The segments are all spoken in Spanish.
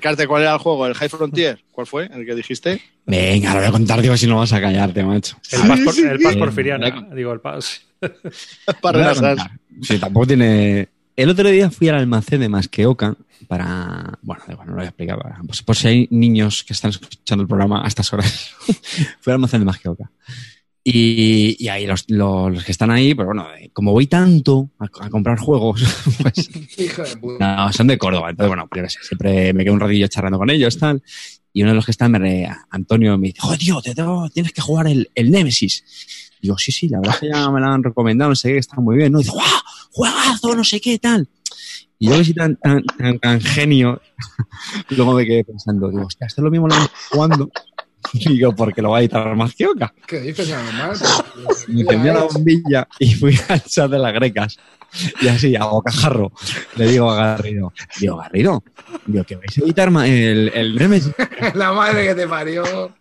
Carte, ¿cuál era el juego? ¿El High Frontier? ¿Cuál fue? ¿El que dijiste? Venga, lo voy a contar, digo, si no vas a callarte, macho. El pas, por- sí, el sí. porfiriana, digo, el pas. Para. Sí, tampoco tiene. El otro día fui al almacén de Masqueoka para. Bueno, no lo voy a explicar. para- Pues, por si hay niños que están escuchando el programa a estas horas. fui al almacén de Masqueoka. Y, y ahí los, los, que están ahí, pues bueno, eh, como voy tanto a, a comprar juegos, pues Hijo de puta. no, son de Córdoba. Entonces, bueno, yo sé, siempre me quedo un ratillo charlando con ellos, tal. Y uno de los que me re- Antonio, me dice, joder, tío, te tengo- tienes que jugar el, el Nemesis. Digo, sí, sí, la verdad es que ya me lo han recomendado, no sé qué, está muy bien. No, y dice, ¡guau! ¡Juegazo! No sé qué, tal. Y yo que soy tan, tan, tan, tan genio, luego me quedé pensando, digo, hostia, esto es lo mismo lo que jugando. Digo, porque lo va a editar más que Oca. ¿Qué dices, normal? Me encendí la bombilla y fui al chat de las grecas. Y así, a bocajarro, le digo a Garrido, digo, Garrido, digo, que vais a editar el, el Nemesis. La madre que te parió.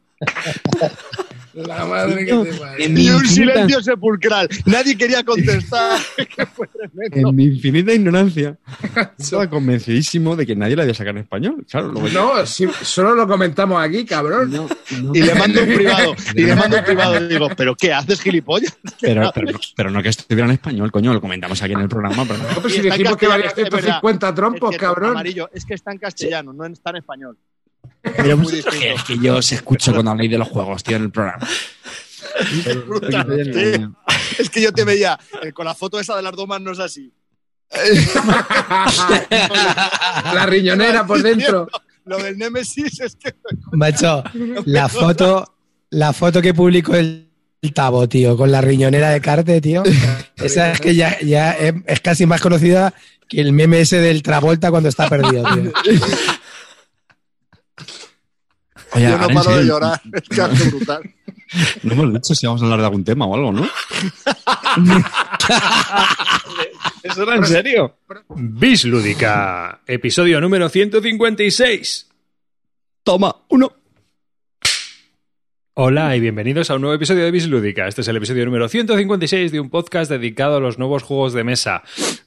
La madre que te parió. Y un silencio sepulcral. Nadie quería contestar. que fue tremendo. En mi infinita ignorancia, estaba convencidísimo de que nadie la había sacado en español. Claro, No, si, solo lo comentamos aquí, cabrón. No, no. Y le mando un privado. Y le mando un privado. Digo, ¿pero qué haces, gilipollas? Pero, pero, pero no que estuviera en español, coño, lo comentamos aquí en el programa. Pero no. Pues Y si dijimos que valía castellano, es verdad. 150 trompos, Es que, cabrón. Amarillo, es que está en castellano, no está en español. Pero vosotros creéis que yo os escucho cuando habléis de los juegos, tío, en el programa. brutal, Es que yo te veía eh, con la foto esa de las domas, no es así. La riñonera por dentro. Lo del Nemesis es que. Macho, la foto, la foto que publicó el, el Tabo, tío, con la riñonera de Carte, tío. Esa es que ya, ya es, es casi más conocida que el meme ese del Travolta cuando está perdido, tío. Oye, yo no paro de llorar. Es que hace brutal. No hemos dicho si vamos a hablar de algún tema o algo, ¿no? ¿Eso era en serio? Bis Lúdica, episodio número 156. Toma, uno. Hola y bienvenidos a un nuevo episodio de Bis Lúdica. Este es el episodio número 156 de un podcast dedicado a los nuevos juegos de mesa.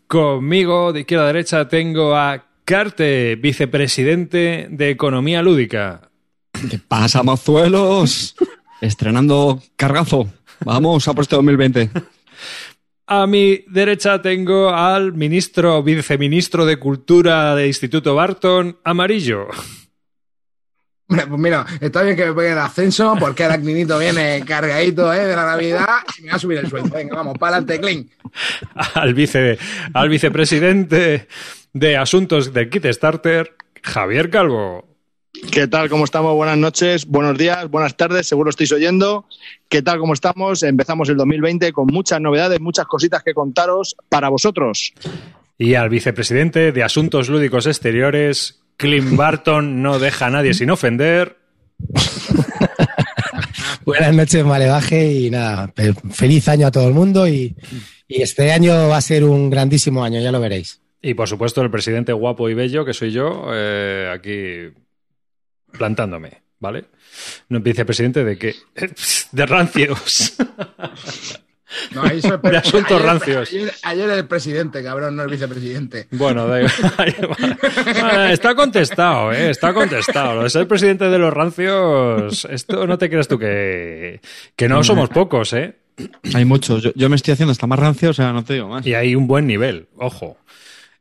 Conmigo, de izquierda a derecha, tengo a Carte, vicepresidente de Economía Lúdica. ¿Qué pasa, mozuelos? Estrenando cargazo. Vamos a por este 2020. A mi derecha tengo al ministro, viceministro de Cultura de Instituto Barton, Amarillo. Pues mira, está bien que me peguen el ascenso porque el acninito viene cargadito ¿eh? de la Navidad y me va a subir el sueldo. Venga, vamos, para adelante, clean. al, vice, al vicepresidente de Asuntos de Kickstarter, Javier Calvo. ¿Qué tal? ¿Cómo estamos? Buenas noches, buenos días, buenas tardes, seguro estáis oyendo. ¿Qué tal? ¿Cómo estamos? Empezamos el 2020 con muchas novedades, muchas cositas que contaros para vosotros. Y al vicepresidente de Asuntos Lúdicos Exteriores, Clint Barton, no deja a nadie sin ofender. Buenas noches, Malevaje, y nada, feliz año a todo el mundo y, y este año va a ser un grandísimo año, ya lo veréis. Y por supuesto el presidente guapo y bello, que soy yo, eh, aquí plantándome, ¿vale? No vicepresidente de qué? De rancios. No, ahí soy- De asuntos ayer- rancios. Ayer, ayer el presidente, cabrón, no el vicepresidente. Bueno, da igual. Vale, Está contestado, ¿eh? Está contestado. Lo de ser presidente de los rancios, esto no te creas tú que, que no somos pocos, ¿eh? Hay muchos. Yo, yo me estoy haciendo hasta más rancio, o sea, no te digo más. Y hay un buen nivel, ojo.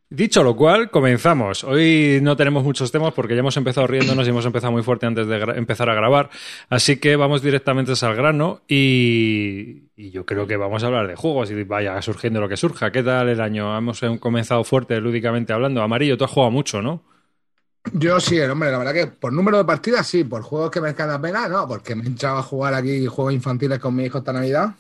Dicho lo cual, comenzamos. Hoy no tenemos muchos temas porque ya hemos empezado riéndonos y hemos empezado muy fuerte antes de empezar a grabar. Así que vamos directamente al grano y, yo creo que vamos a hablar de juegos y vaya surgiendo lo que surja. ¿Qué tal el año? Hemos eh, comenzado fuerte lúdicamente hablando. Amarillo, tú has jugado mucho, ¿no? Yo sí, hombre, la verdad que por número de partidas sí, por juegos que merezcan la pena, no, porque me he echado a jugar aquí juegos infantiles con mi hijo esta Navidad.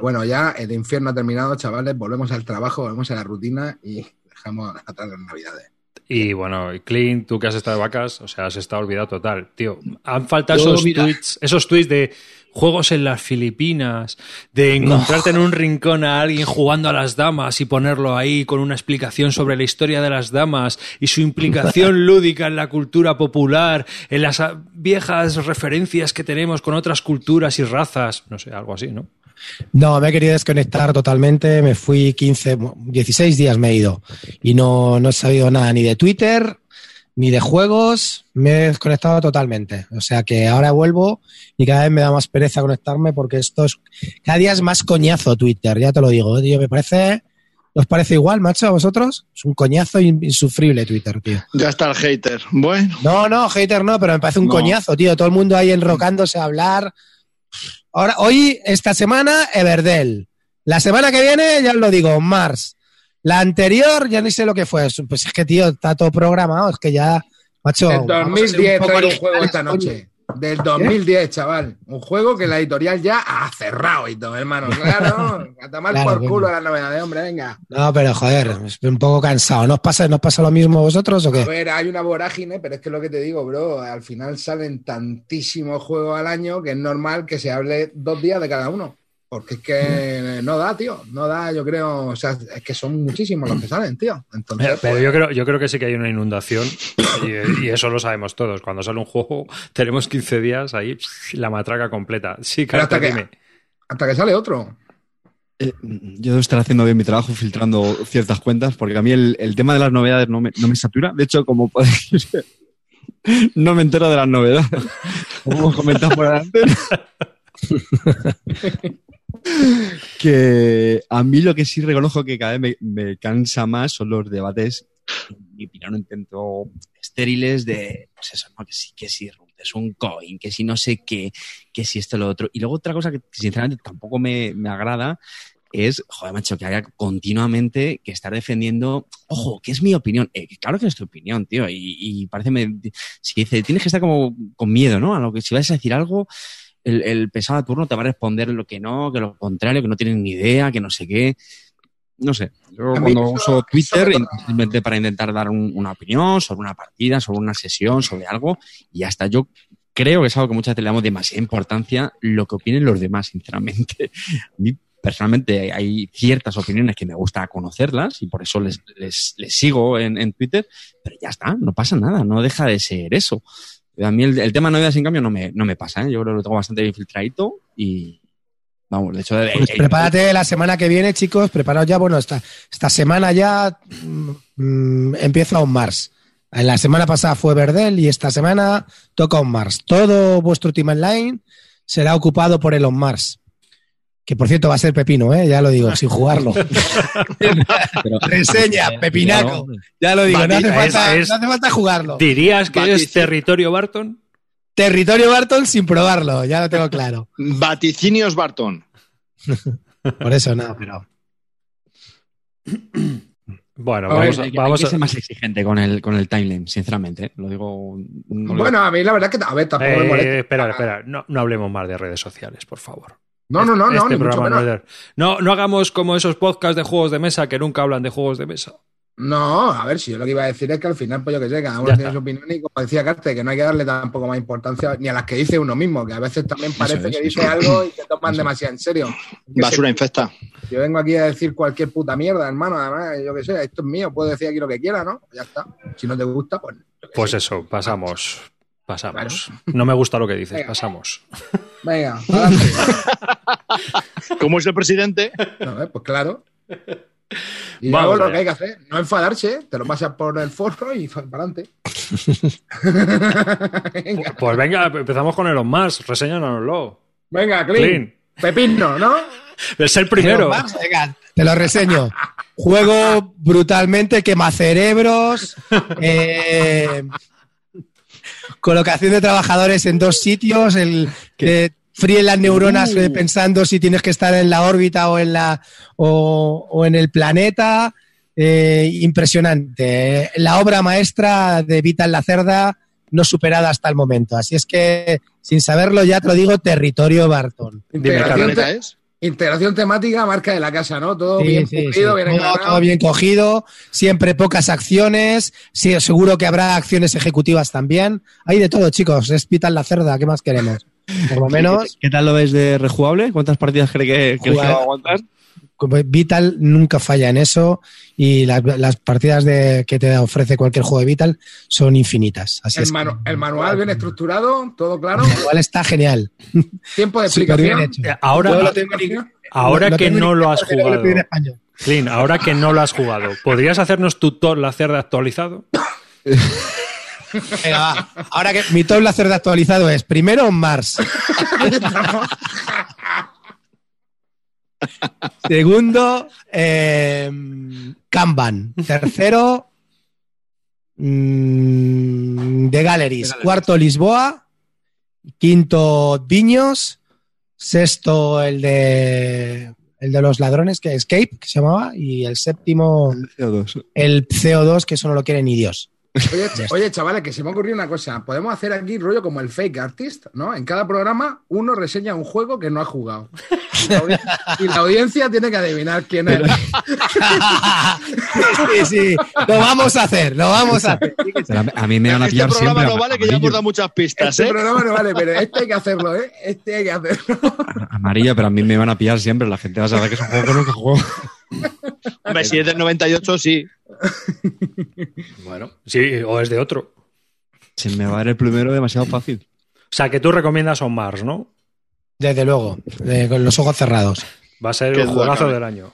Bueno, ya el infierno ha terminado, chavales, volvemos al trabajo, volvemos a la rutina y dejamos atrás las Navidades. Y bueno, Clint, tú que has estado de vacas, o sea, has estado olvidado total. Tío, han faltado Yo, esos mira. tweets, esos tweets de juegos en las Filipinas, de encontrarte en un rincón a alguien jugando a las damas y ponerlo ahí con una explicación sobre la historia de las damas y su implicación lúdica en la cultura popular, en las viejas referencias que tenemos con otras culturas y razas, no sé, algo así, ¿no? No, me he querido desconectar totalmente, me fui 15, 16 días me he ido y no, no he sabido nada ni de Twitter, ni de juegos, me he desconectado totalmente. O sea que ahora vuelvo y cada vez me da más pereza conectarme porque esto es. Cada día es más coñazo Twitter, ya te lo digo. Tío, me parece. ¿Os parece igual, macho, a vosotros? Es un coñazo in- insufrible Twitter, tío. Ya está el hater. Bueno, No, no, hater no, pero me parece un No. coñazo, tío. Todo el mundo ahí enrocándose a hablar. Ahora, hoy, esta semana, Everdell. La semana que viene, ya os lo digo, Mars. La anterior, ya ni sé lo que fue. Pues es que, tío, está todo programado. Es que ya, macho. Ser 2010 poco traigo un juego esta noche. Del 2010, chaval. Un juego que la editorial ya ha cerrado y todo, hermano. Claro, a tomar Claro, por coño. culo las novedades, hombre, venga. No, pero joder, estoy un poco cansado. ¿No os pasa, ¿no os pasa lo mismo a vosotros o A qué? ver, hay una vorágine, pero es que lo que te digo, bro, al final salen tantísimos juegos al año que es normal que se hable dos días de cada uno. Porque es que no da, tío. No da, yo creo. O sea, es que son muchísimos los que salen, tío. Entonces, Pero, pero pues, yo creo, yo creo que sí que hay una inundación y, y eso lo sabemos todos. Cuando sale un juego, tenemos 15 días ahí, la matraca completa. Sí, Carter, hasta que- hasta que sale otro. Eh, yo debo estar haciendo bien mi trabajo filtrando ciertas cuentas, porque a mí el, el tema de las novedades no me, no me satura. De hecho, como podéis ver, no me entero de las novedades. Como por delante. que a mí lo que sí reconozco que cada vez me, cansa más son los debates, mi opinión, un tanto estériles de, pues eso, ¿no? que sí, que es un coin, que si no sé qué, que si esto lo otro. Y luego otra cosa que sinceramente tampoco me, me agrada es, joder, macho, que haya continuamente que estar defendiendo, ojo, que es mi opinión. Eh, claro que es tu opinión, tío. Y, y parece, me, si dice, tienes que estar como con miedo, ¿no? A lo que si vas a decir algo, el, el pesado de turno te va a responder lo que no, que lo contrario, que no tienen ni idea, que no sé qué. No sé. Yo A cuando uso Twitter, simplemente para intentar dar un- una opinión sobre una partida, sobre una sesión, sobre algo, y hasta yo creo que es algo que muchas veces le damos demasiada importancia lo que opinen los demás, sinceramente. A mí, personalmente, hay ciertas opiniones que me gusta conocerlas y por eso les, les, les sigo en, en Twitter, pero ya está, no pasa nada, no deja de ser eso. A mí el, el tema de novedades, en cambio, no me, no me pasa, ¿eh? Yo creo que lo tengo bastante bien filtradito y, vamos, de hecho... eh, Pues eh, prepárate la semana que viene, chicos. Preparaos ya. Bueno, esta, esta semana ya mm, mm, empieza un Mars. La semana pasada fue Verdel y esta semana toca un Mars. Todo vuestro team online será ocupado por Elon Mars. Que por cierto va a ser pepino, ¿eh? ya lo digo, sin jugarlo. pero- Reseña, Claro, pepinaco. Ya lo digo, no hace, falta, es- no hace falta jugarlo. ¿Dirías que es territorio Barton? Territorio Barton sin probarlo, ya lo tengo claro. vaticinios Barton. Por eso no, pero. Bueno, vamos, a, hay, que- vamos hay que a- ser más exigente con el, con el timeline, sinceramente. ¿eh? Lo digo. no lo- Bueno, a mí la verdad que, a ver, tampoco me Eh, molesta. espera, espera, no, no hablemos más de redes sociales, por favor. No, no, no, no, Este ni mucho programa no, menos. no, no hagamos como esos podcasts de juegos de mesa que nunca hablan de juegos de mesa. No, a ver, si yo lo que iba a decir es que al final, pues yo que sé, cada uno Ya tiene está. su opinión y como decía Carte, que no hay que darle tampoco más importancia ni a las que dice uno mismo, que a veces también parece es, que dice algo y te toman demasiado en serio. Que Basura se- infecta. Yo vengo aquí a decir cualquier puta mierda, hermano, además, yo que sé, esto es mío, puedo decir aquí lo que quiera, ¿no? Ya está. Si no te gusta, pues... Pues sé. eso, pasamos. Pasamos. No me gusta lo que dices, Venga. pasamos. Venga, adelante. Como es el presidente, No, eh, pues claro. Y Vamos luego lo que hay que hacer, no enfadarse, te lo pasas por el forro y para adelante. venga, Pues venga, empezamos con Elon Musk, reseñanoslo. venga, clean. Clean. Pepino, ¿no? Es el primero. Venga, te lo reseño. Juego brutalmente, quema cerebros, eh, colocación de trabajadores en dos sitios, el que fríen las neuronas eh, pensando si tienes que estar en la órbita o en la o, o en el planeta. Eh, impresionante. Eh, La obra maestra de Vital la Cerda no superada hasta el momento. Así es que, sin saberlo, ya te lo digo, territorio Barton. Dime, ¿qué Integración, planeta es? Integración temática, marca de la casa, ¿no? Todo Sí, bien sí, cumplido, sí. bien Todo- todo bien cogido, siempre pocas acciones, sí, seguro que habrá acciones ejecutivas también. Hay de todo, chicos, es Vital la cerda, ¿qué más queremos? Por lo menos, ¿Qué tal lo ves de rejugable? ¿Cuántas partidas cree que, que Jugar- va a aguantar? Vital nunca falla en eso y las, las partidas de, que te ofrece cualquier juego de Vital son infinitas. Así El, es. que- el manual bien estructurado, todo claro. Igual está genial. Tiempo de explicación. Eh, Ahora, lo lo que no lo has lo jugado, español. Clean, ahora que no lo has jugado, ¿podrías hacernos tu la cerda actualizado? Venga, va. Ahora que mi top láser de actualizado es primero Mars. Segundo, eh, Kanban. Tercero, mm, The Galleries. Cuarto, Lisboa. Quinto, Viños. Sexto, el de, el de los ladrones, que Escape, que se llamaba. Y el séptimo, el CO2, que eso no lo quiere ni Dios. Oye, oye, chavales, que se me ha ocurrido una cosa. Podemos hacer aquí rollo como el fake artist, ¿no? En cada programa uno reseña un juego que no ha jugado. Y la, audi- y la audiencia tiene que adivinar quién es. sí, sí, lo vamos a hacer, lo vamos a hacer. Pero a- mí me van a Este pillar programa siempre. no vale, que ya hemos dado muchas pistas, Este ¿eh? programa no vale, pero este hay que hacerlo, ¿eh? Este hay que hacerlo. Amarillo, pero a mí me van a pillar siempre. La gente va a saber que es un juego que nunca juego. Hombre, si es del 98, sí. Bueno, sí, o es de otro. Se me va a dar el primero demasiado fácil. O sea, que tú recomiendas On Mars, ¿no? Desde luego, con los ojos cerrados. Va a ser Qué el juegazo del año.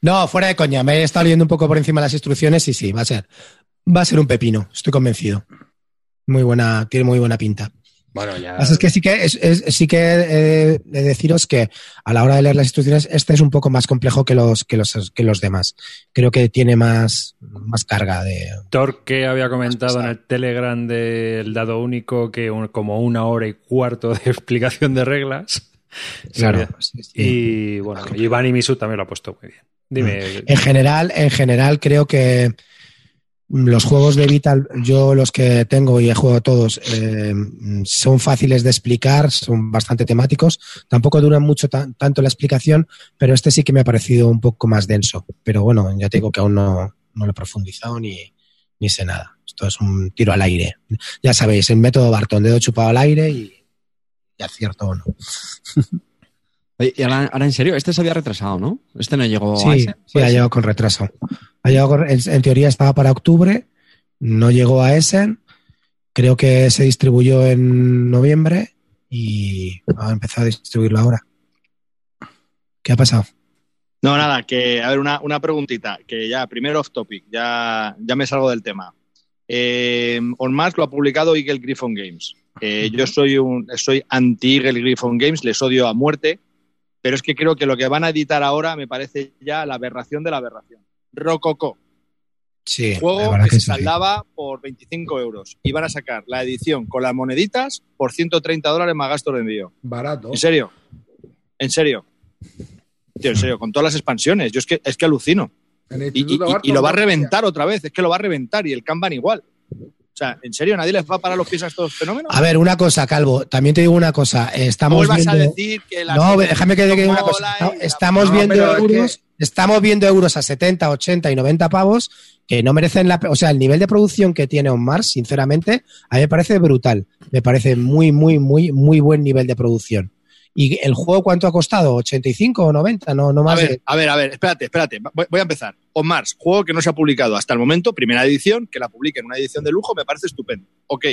No, fuera de coña, me he estado leyendo un poco por encima las instrucciones y sí, va a ser. Va a ser un pepino, estoy convencido. Muy buena, tiene muy buena pinta. Bueno, ya. Lo que pasa es que sí que es, es- sí que he de deciros que a la hora de leer las instrucciones, este es un poco más complejo que los, que los, que los demás. Creo que tiene más, más carga de. Thor que había comentado en el Telegram del dado único que un- como una hora y cuarto de explicación de reglas. Claro. sí, sí. Y bueno, Iván y Misu también lo ha puesto muy bien. Dime, En general, en general creo que los juegos de Vital, yo los que tengo y he jugado todos, eh, son fáciles de explicar, son bastante temáticos. Tampoco duran mucho tan- tanto la explicación, pero este sí que me ha parecido un poco más denso. Pero bueno, ya te digo que aún no, no lo he profundizado ni, ni sé nada. Esto es un tiro al aire. Ya sabéis, el método Barton, dedo chupado al aire y acierto o no. Oye, y ahora, ahora, en serio, este se había retrasado, ¿no? Este no llegó a Sí, ese. sí, ha llegado con retraso. Ha llegado con- en, en teoría estaba para octubre, no llegó a Essen, creo que se distribuyó en noviembre y ha empezado a distribuirlo ahora. ¿Qué ha pasado? No, nada, que, a ver, una, una preguntita, que ya, primero off topic, ya, ya me salgo del tema. Eh, On Mars lo ha publicado Eagle Griffon Games. Eh, Yo soy un soy anti Eagle Griffon Games, les odio a muerte, pero es que creo que lo que van a editar ahora me parece ya la aberración de la aberración. Rococo, Sí, juego que se sí. saldaba por 25 euros. Y van a sacar la edición con las moneditas por 130 dólares más gasto de envío. Barato. ¿En serio? ¿En serio? Tío, en serio, con todas las expansiones. Yo es que, es que alucino. Y, y- lo va a reventar otra vez. Es que lo va a reventar. Y el Kanban igual. O sea, ¿en serio nadie les va a parar los pies a estos fenómenos? A ver, una cosa, Calvo, también te digo una cosa. eh, no Estamos vuelvas viendo... a decir que la No, déjame que diga una cosa. No, estamos No, viendo es euros, estamos viendo euros a 70, 80 y 90 pavos que no merecen la, o sea, el nivel de producción que tiene On Mars, sinceramente, a mí me parece brutal. Me parece muy, muy, muy, muy buen nivel de producción. ¿Y el juego cuánto ha costado? ¿85 o 90? No, no A más ver, de- a ver, a ver, espérate, espérate. Voy, voy a empezar. On Mars, juego que no se ha publicado hasta el momento, primera edición, que la publique en una edición de lujo, me parece estupendo. Ok.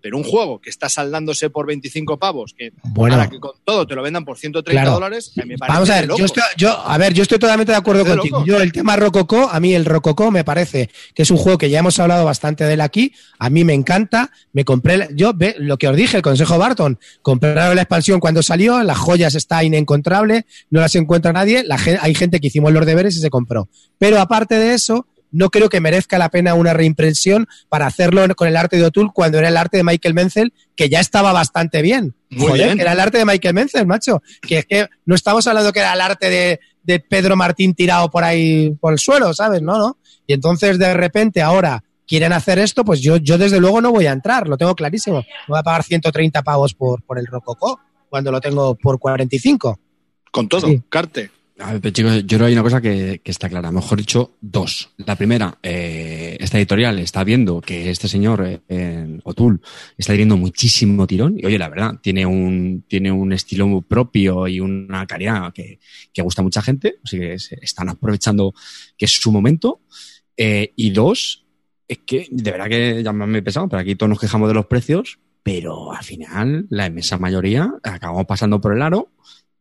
Pero un juego que está saldándose por 25 pavos, que Bueno. ahora que con todo te lo vendan por 130 Claro. dólares, a mí me parece Vamos a ver, locos. yo estoy, yo, a ver, yo estoy totalmente de acuerdo contigo. Yo, el tema Rococó, a mí el Rococó me parece que es un juego que ya hemos hablado bastante de él aquí. A mí me encanta. Me compré, yo, ve, lo que os dije, el consejo Barton, compraron la expansión cuando salió, las joyas está inencontrable, no las encuentra nadie. La, hay gente que hicimos los deberes y se compró. Pero aparte de eso, no creo que merezca la pena una reimpresión para hacerlo con el arte de O'Toole cuando era el arte de Michael Menzel, que ya estaba bastante bien. Muy Joder, bien. que era el arte de Michael Menzel, macho. Que es que no estamos hablando que era el arte de, de Pedro Martín tirado por ahí por el suelo, ¿sabes? No, no. Y entonces de repente ahora quieren hacer esto, pues yo, yo desde luego no voy a entrar, lo tengo clarísimo. No voy a pagar 130 pavos por, por el Rococó cuando lo tengo por 45. Con todo, Sí. carte. A ver, chicos, yo creo que hay una cosa que, que está clara. Mejor dicho, dos. La primera, eh, esta editorial está viendo que este señor, eh, en O'Toole, está teniendo muchísimo tirón. Y oye, la verdad, tiene un, tiene un estilo propio y una calidad que, que gusta a mucha gente. Así que se están aprovechando que es su momento. Eh, y dos, es que de verdad que ya me he pesado, pero aquí todos nos quejamos de los precios, pero al final la inmensa mayoría acabamos pasando por el aro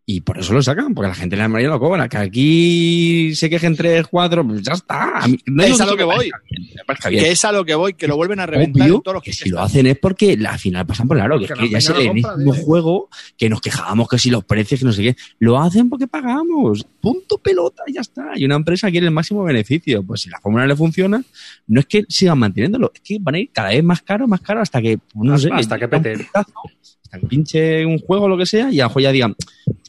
Y por eso lo sacan, porque la gente en la mayoría lo cobra. Que aquí se quejen tres, cuatro, pues ya está. A mí- no Es a lo que voy. bien, bien. Que es a lo que voy, que lo vuelven a reventar Obvio en todos los que si Kickstarter. lo hacen es porque al final pasan por el aro, que, Que es la que ya el compra, mismo juego que nos quejábamos que si los precios, que no sé qué. Lo hacen porque pagamos. Punto pelota, y ya está. Y una empresa quiere el máximo beneficio. Pues si la fórmula le funciona, no es que sigan manteniéndolo, es que van a ir cada vez más caro, más caro, hasta que, no sé, Hasta que llega un pete. puntazo, hasta que pinche un juego o lo que sea, y a lo mejor ya digan,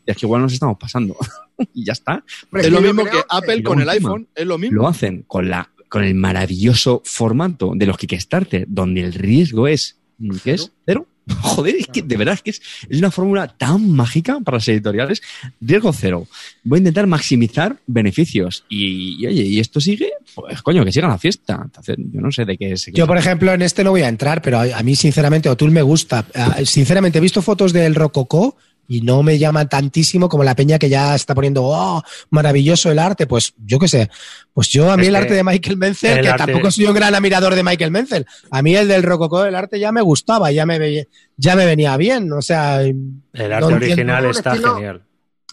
es que igual nos estamos pasando. y ya está. Es lo mismo que Apple con el iPhone, es lo mismo. Lo hacen con la con el maravilloso formato de los Kickstarter, donde el riesgo es ¿qué es? ¿Cero? Joder, es que de verdad es que es, es una fórmula tan mágica para las editoriales. Riesgo cero. Voy a intentar maximizar beneficios. Y, y, oye, y esto sigue, pues coño, que siga la fiesta. Entonces, yo no sé de qué es. Yo, por ejemplo, en este no voy a entrar, pero a a mí, sinceramente, O'Toole me gusta. Ah, Sinceramente, he visto fotos del Rococó y no me llama tantísimo como la peña que ya está poniendo, oh, maravilloso el arte. Pues yo qué sé. Pues yo, a mí Es el arte de Michael Menzel, el que arte- tampoco soy un gran admirador de Michael Menzel, a mí el del Rococó del arte ya me gustaba, ya me, ve- ya me venía bien. O sea, El arte No original está estilo- genial.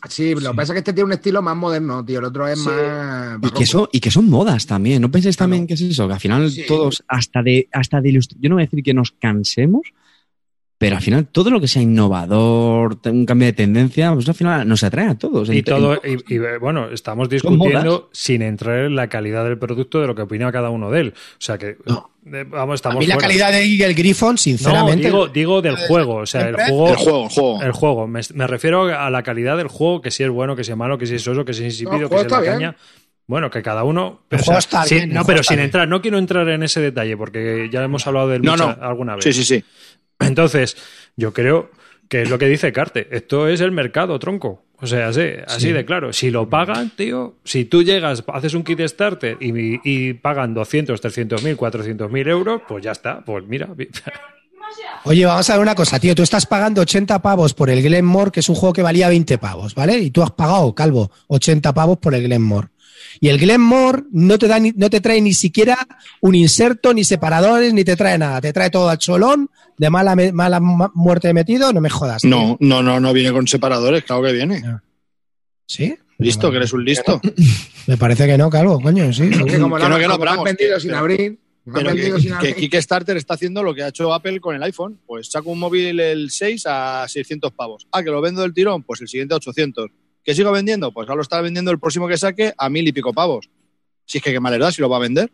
Sí, lo que pasa es que este tiene un estilo más moderno, tío. El otro es más. Y que, son, y que son modas también. ¿No penséis Claro. también que es eso? Que al final Sí. todos, hasta de, hasta de ilustrar, yo no voy a decir que nos cansemos, pero al final todo lo que sea innovador, un cambio de tendencia, pues al final nos atrae a todos. Y En- todo, en- y, y, bueno, estamos discutiendo sin entrar en la calidad del producto de lo que opina cada uno de él. O sea que, No. eh, vamos, a estamos mí la fuera. calidad de Eagle Griffon, No, sinceramente. digo, digo del juego, o sea, el juego, El juego, el juego. el juego. Me, me refiero a la calidad del juego, que si es bueno, que si es malo, que si es soso, que si es insípido, No, el que si es la está caña. Bueno, que cada uno. El o juego sea, está sin- bien, el no, juego pero está sin bien. entrar, no quiero entrar en ese detalle, porque ya hemos hablado del No, mucha- no. alguna vez. Sí, sí, sí. Entonces, yo creo que es lo que dice Carte. Esto es el mercado, tronco. O sea, así, así de claro. Si lo pagan, tío, si tú llegas, haces un kit starter y, y pagan 200, 300 mil, 400 mil euros, pues ya está. Pues mira. Oye, vamos a ver una cosa, tío. Tú estás pagando 80 pavos por el Glenmore, que es un juego que valía 20 pavos, ¿vale? Y tú has pagado, Calvo, 80 pavos por el Glenmore. Y el Glenmore no te, da ni- no te trae ni siquiera un inserto, ni separadores, ni te trae nada. Te trae todo al cholón, de mala, mala ma- muerte metido, no me jodas. tío. No, no, no, no viene con separadores, claro que viene. ¿Sí? Listo, que eres un listo. Me parece que no, Calvo, coño, sí. Que como Que lo no, han- que no, vendido que- sin abrir. Pero que. Kickstarter está haciendo lo que ha hecho Apple con el iPhone. Pues saco un móvil el 6 a 600 pavos. Ah, que lo vendo del tirón, pues el siguiente a 800. ¿Que sigo vendiendo? Pues ahora lo está vendiendo el próximo que saque a mil y pico pavos. Si es que qué mal le da si lo va a vender.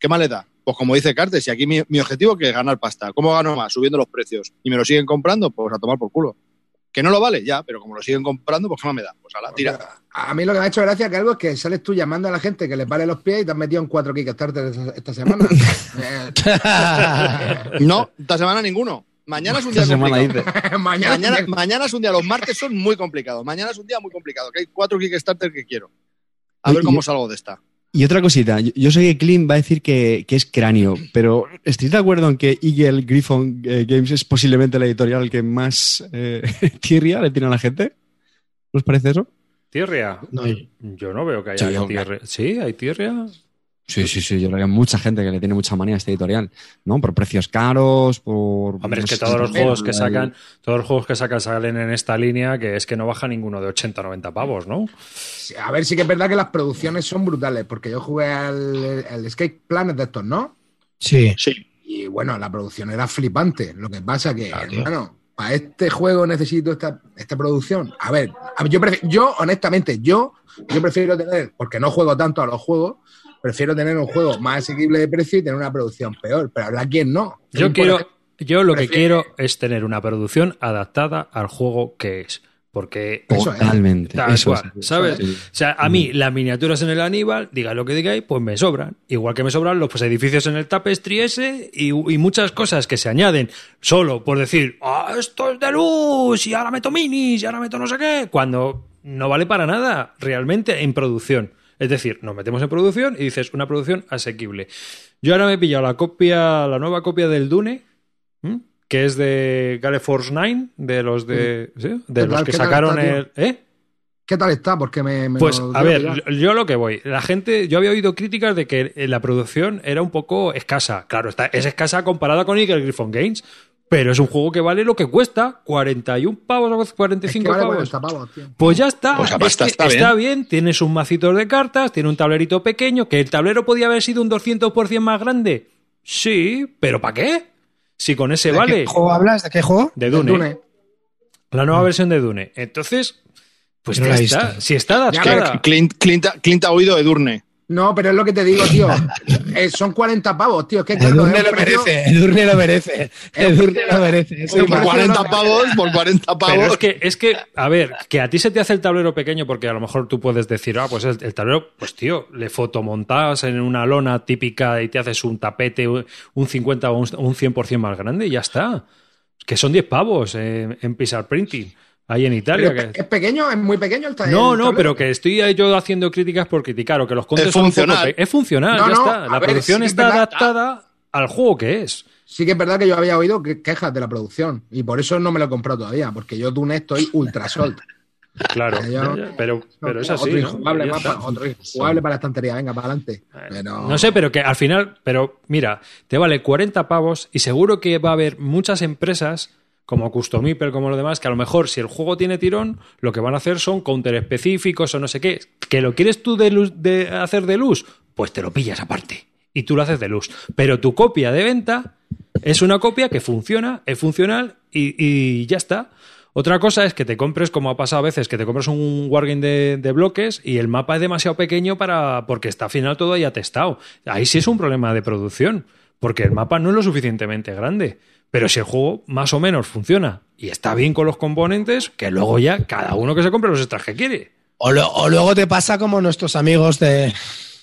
¿Qué mal le da? Pues como dice Cartes, si aquí mi, mi objetivo que es ganar pasta. ¿Cómo gano más? Subiendo los precios. ¿Y me lo siguen comprando? Pues a tomar por culo. Que no lo vale, ya, pero como lo siguen comprando, pues qué más me da. Pues a la tira. A mí lo que me ha hecho gracia, Calvo, es que sales tú llamando a la gente que les vale los pies y te has metido en cuatro Kickstarter esta, semana. Eh, No, esta semana ninguno. Mañana es un día complicado. mañana, Mañana, mañana es un día, los martes son muy complicados. Mañana es un día muy complicado, que hay cuatro Kickstarter que quiero. A ver Y- cómo salgo de esta. Y otra cosita, yo, sé que Clint va a decir que, que es cráneo, pero ¿estáis de acuerdo en que Eagle Griffon eh, Games es posiblemente la editorial que más eh, tirria le tiene a la gente? ¿No os parece eso? ¿Tierra? No, Yo no veo que Sí, haya tierra. Sí, hay tierra. Sí, sí, sí, yo creo que hay mucha gente que le tiene mucha manía a esta editorial, ¿no? Por precios caros, por... Hombre, es que todos los juegos que sacan, todos los juegos que sacan salen en esta línea, que es que no baja ninguno de 80 o 90 pavos, ¿no? A ver, sí que es verdad que las producciones son brutales, porque yo jugué al, al Escape Planet de estos, ¿no? Sí. Sí. Y bueno, la producción era flipante. Lo que pasa que, Claro, tío. hermano, para este juego necesito esta, esta producción. A ver, yo, yo honestamente, yo, yo prefiero tener, porque no juego tanto a los juegos, prefiero tener un juego más asequible de precio y tener una producción peor. Pero habrá quien no. Yo quiero, ejemplo, yo lo que quiero es tener una producción adaptada al juego que es. Porque. Totalmente. Tal eso cual, es. ¿sabes? Sí. O sea, a mí las miniaturas en el Aníbal, diga lo que digáis, pues me sobran. Igual que me sobran los pues, edificios en el Tapestry ese y, y muchas cosas que se añaden solo por decir, ah, esto es de luz y ahora meto minis y ahora meto no sé qué, cuando no vale para nada realmente en producción. Es decir, nos metemos en producción y dices una producción asequible. Yo ahora me he pillado la copia, la nueva copia del Dune, ¿m? Que es de Gale Force 9, de los de, ¿sí? de ¿Qué los tal- que sacaron está, el. ¿Eh? ¿Qué tal está? Porque me. me Pues lo a ver, yo lo que voy. La gente, yo había oído críticas de que la producción era un poco escasa. Claro, está, es escasa comparada con Eagle Griffon Games, pero es un juego que vale lo que cuesta, 41 pavos o Es 45 que vale pavos. 40 pavos, tío. Pues ya está. Pues Es pasta que está está bien. bien. Tiene sus macitos de cartas, tiene un tablerito pequeño, que el tablero podía haber sido un 200% más grande. Sí, pero ¿para qué? Si con ese ¿De vale. qué juego hablas? ¿De qué juego? De Dune. Dune. La nueva versión de Dune. Entonces, pues No ya la he está. visto. Si está Ya, adaptada. Clint, Clint, Clint ha oído Edurne. No, pero es lo que te digo, tío. Eh, son 40 pavos, tío. Es que El claro, Durne es lo merece, el Durne lo merece. El Durne lo merece. Por Por es- 40 pavos, por 40 Pero pavos. es que, es que, a ver, que a ti se te hace el tablero pequeño porque a lo mejor tú puedes decir, ah, pues el, el tablero, pues tío, le fotomontas en una lona típica y te haces un tapete, un 50 o un, un 100% más grande y ya está. Que son 10 pavos en, en Pixar Printing, ahí en Italia. Pero que- es pequeño, es muy pequeño el ta- No, no, tablero. pero que estoy yo haciendo críticas por criticar o que los contes Es son un poco funcional. Es funcional, No, ya no, está. La ver, producción sí está verdad. adaptada al juego que es. Sí que es verdad que yo había oído que- quejas de la producción y por eso no me lo he comprado todavía, porque yo Dune estoy ultra sold. Claro, pero, pero es así. Otro ¿no? injugable, Ya más está. pa- otro injugable para la estantería, venga, para adelante. Pero... No sé, pero que al final, pero mira, te vale 40 pavos y seguro que va a haber muchas empresas como Custom Hyper, como lo demás, que a lo mejor si el juego tiene tirón, lo que van a hacer son counter específicos o no sé qué. ¿Que lo quieres tú de, luz, de hacer de luz? Pues te lo pillas aparte y tú lo haces de luz. Pero tu copia de venta es una copia que funciona, es funcional y, ya está. Otra cosa es que te compres, como ha pasado a veces, que te compres un wargame de, de bloques y el mapa es demasiado pequeño para porque está al final todo ahí atestado. Ahí sí es un problema de producción, porque el mapa no es lo suficientemente grande. Pero si el juego más o menos funciona y está bien con los componentes, que luego ya cada uno que se compre los extras que quiere. O, lo- o luego te pasa como nuestros amigos de,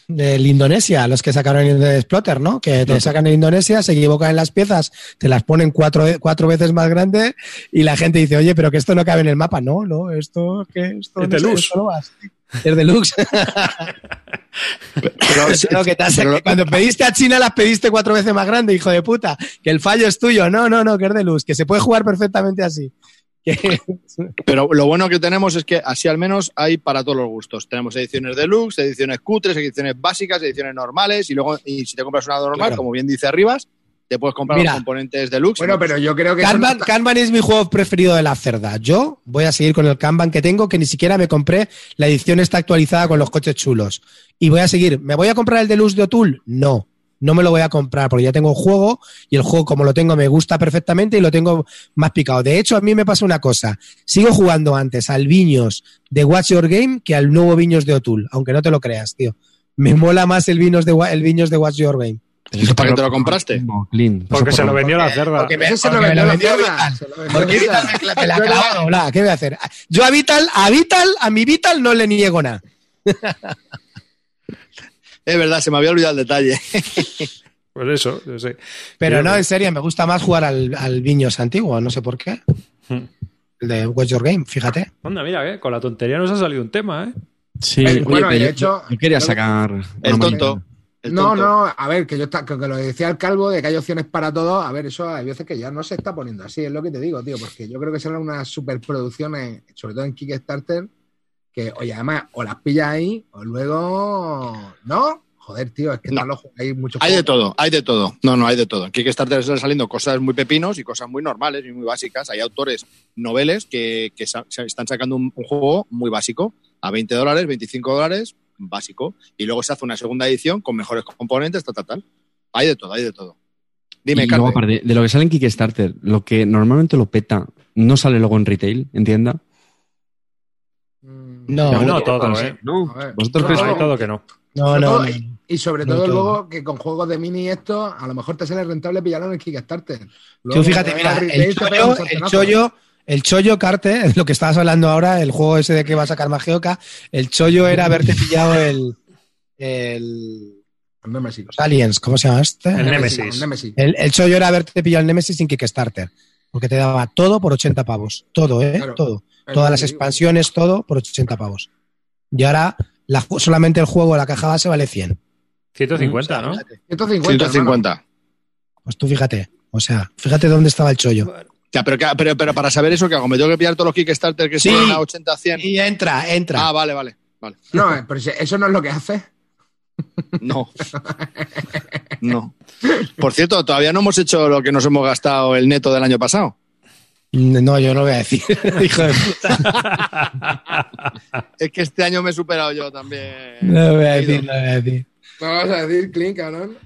de Indonesia, los que sacaron el de Exploter, ¿no? Que te sacan en Indonesia, se equivocan en las piezas, te las ponen cuatro, cuatro veces más grande y la gente dice, oye, pero que esto no cabe en el mapa. No, no, esto, que esto, Es no sé, esto no va así. Es deluxe. Pero, lo que te hace- pero- que cuando pediste a China las pediste cuatro veces más grande, hijo de puta. Que el fallo es tuyo. No, no, no, que es deluxe. Que se puede jugar perfectamente así. Pero lo bueno que tenemos es que así al menos hay para todos los gustos. Tenemos ediciones deluxe, ediciones cutres, ediciones básicas, ediciones normales y luego y si te compras una normal, Claro. como bien dice Arribas, te puedes comprar Mira. los componentes deluxe. Bueno, pero yo creo que... no Kanban, está- Kanban es mi juego preferido de la cerda. Yo voy a seguir con el Kanban que tengo, que ni siquiera me compré. La edición está actualizada con los coches chulos. Y voy a seguir. ¿Me voy a comprar el Deluxe de O'Toole? No. No me lo voy a comprar porque ya tengo el juego y el juego como lo tengo me gusta perfectamente y lo tengo más picado. De hecho, a mí me pasa una cosa. Sigo jugando antes al Viños de Watch Your Game que al nuevo Viños de O'Toole, aunque no te lo creas, tío. Me mola más el Viños de, el Viños de Watch Your Game. ¿Para qué te lo compraste? Clean. Porque se lo vendió la cerda. Porque lo porque me vendió la vendió cerda, Vital. se lo vendió Porque Vital. Me, la ha clavado. ¿Qué voy a hacer? Yo a Vital, a Vital, a mi Vital no le niego nada. Es verdad, se me había olvidado el detalle. Pues eso, yo sé. Pero Yo- no, en serio, me gusta más jugar al, al Viños antiguo, no sé por qué. Hmm. El de Watch Your Game, fíjate. Anda, mira, ¿eh? con la tontería nos ha salido un tema, ¿eh? Sí, oye, bueno, y de yo- hecho- yo quería sacar. El tonto. No, no, a ver, que yo está, que, que lo decía el calvo de que hay opciones para todos. A ver, eso hay veces que ya no se está poniendo así, es lo que te digo, tío, porque yo creo que serán unas superproducciones, sobre todo en Kickstarter, que, oye, además, o las pillas ahí, o luego. ¿No? Joder, tío, es que No. los- hay muchos Hay de todo, hay de todo. No, no, hay de todo. En Kickstarter están saliendo cosas muy pepinos y cosas muy normales y muy básicas. Hay autores noveles que, que sa- se están sacando un, un juego muy básico a 20 dólares, 25 dólares, básico. Y luego se hace una segunda edición con mejores componentes, tal, tal, tal. Hay de todo, hay de todo. Dime, y luego, Carmen. aparte, de lo que sale en Kickstarter, lo que normalmente lo peta, no sale luego en retail, en tienda. Mm, No, No, todo, sé. ¿eh? No, vosotros No, no. todo que no. no, no. Y sobre No todo todo. luego que con juegos de mini y esto, a lo mejor te sale rentable pillarlo en el Kickstarter. Tú Luego, fíjate, en mira, el chollo, el sartenazo. chollo, el chollo Carte, lo que estabas hablando ahora, el juego ese de que va a sacar Magioca, el chollo era haberte pillado el, el El Nemesis. los aliens, ¿cómo se llama este? El Nemesis. el chollo era haberte pillado el Nemesis sin Kickstarter. Porque te daba todo por 80 pavos. Todo, ¿eh? Claro. Todo. Todas las expansiones, todo por 80 pavos. Y ahora la solamente el juego, la caja base vale 100. 150, ¿no? 150. 150. Pues tú fíjate. O sea, fíjate dónde estaba el chollo. Ya, pero, que- pero, pero para saber eso, que hago? ¿Me tengo que pillar todos los Kickstarter que Sí. son a 80, 100? Y entra, entra. Ah, vale, vale. vale. No, eh, pero eso no es lo que hace. No. No. Por cierto, todavía no hemos hecho lo que nos hemos gastado el neto del año pasado. No, yo no voy a decir. Hijo de puta. Es que este año me he superado yo también. No voy a decir, no voy a decir. No vas a decir, Clean, cabrón.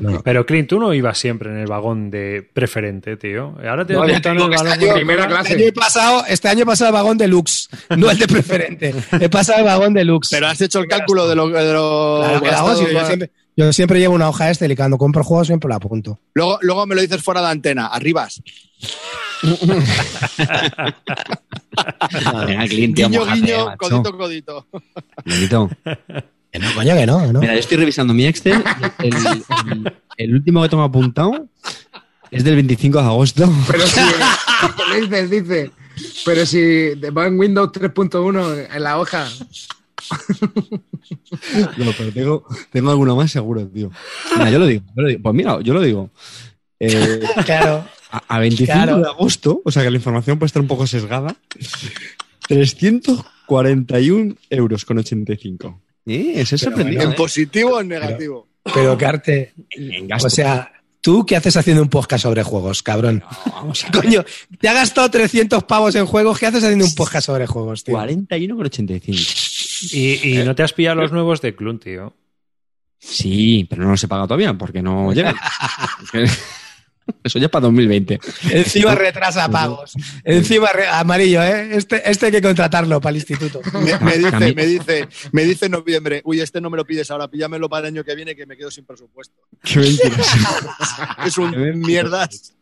No. Pero Clint, tú no ibas siempre en el vagón de preferente, tío. Ahora te No, te en el digo que vagón este año- Primera Este clase. año, he pasado, este año he pasado el vagón deluxe, no el de preferente. He pasado el vagón deluxe. Pero has hecho el cálculo de lo, de lo Claro gastado yo, siempre, yo siempre llevo una hoja este y cuando compro juegos siempre la apunto. Luego, luego me lo dices fuera de antena, arribas. Venga, Clint, tío, Guiño, guiño, codito, codito. Que no, coño, que no. que no. Mira, yo estoy revisando mi Excel. El, el- el último que tengo apuntado es del 25 de agosto. Pero si. dices, dice. Pero si va en Windows 3.1 en la hoja. No, pero tengo, tengo alguno más seguro, tío. Mira, yo lo digo. yo lo digo. Pues mira, yo lo digo. Eh, Claro. a, a 25 Claro. de agosto, o sea que la información puede estar un poco sesgada, 341 euros con 85. Ese es sorprendido. ¿En ¿eh? positivo o en negativo? Pero Carte, En gasto. o sea, ¿tú qué haces haciendo un podcast sobre juegos, cabrón? vamos a Coño, te ha gastado 300 pavos en juegos, ¿qué haces haciendo un podcast sobre juegos, tío? 41 con 85. Y, y no te has pillado los nuevos de Clun, tío. Sí, pero no los he pagado todavía porque no llegan. Eso ya es para 2020. Encima retrasa pagos. Encima re- amarillo, ¿eh? Este, este hay que contratarlo para el instituto. Me, me dice, me dice, me dice en noviembre, uy, este no me lo pides ahora, píllamelo para el año que viene que me quedo sin presupuesto. Qué mentiroso. Es un mierdas.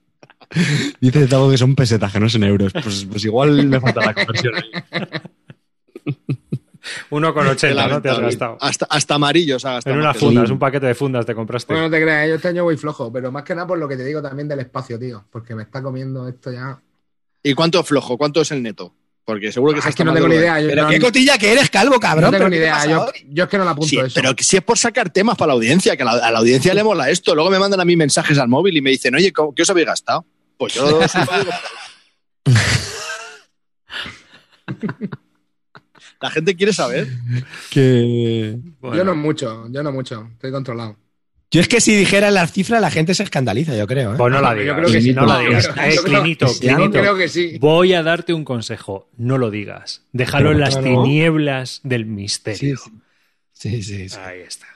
Dice Tavo que son pesetas, que no son euros. Pues, pues igual me falta la conversión ahí. Uno con 80, ¿no? Te has gastado. Hasta, hasta amarillos ha gastado. En unas más que fundas, eso. un paquete de fundas te compraste. Bueno, no te creas, yo este año voy flojo, pero más que nada por lo que te digo también del espacio, tío. Porque me está comiendo esto ya. ¿Y cuánto es flojo? ¿Cuánto es el neto? Porque seguro que Ah, se es que no tengo ni idea. Yo, Pero no, qué cotilla que eres, calvo, cabrón. no tengo ¿Pero ni idea. Yo, yo es que no la apunto Sí, eso. pero si es por sacar temas para la audiencia, que a la, a la audiencia le mola esto. Luego me mandan a mí mensajes al móvil y me dicen, oye, ¿cómo- ¿qué os habéis gastado? Pues yo. La gente quiere saber. Que... Bueno, Yo no mucho, yo no mucho. Estoy controlado. Yo es que si dijera las cifras, la gente se escandaliza, yo creo. ¿eh? Pues no la Yo digas. creo que sí. no la No, digas. yo Eh, creo- Clinito, Clinito. creo que sí. Voy a darte un consejo. No lo digas. Déjalo en las tinieblas del misterio. sí. Sí, sí, sí. Ahí está.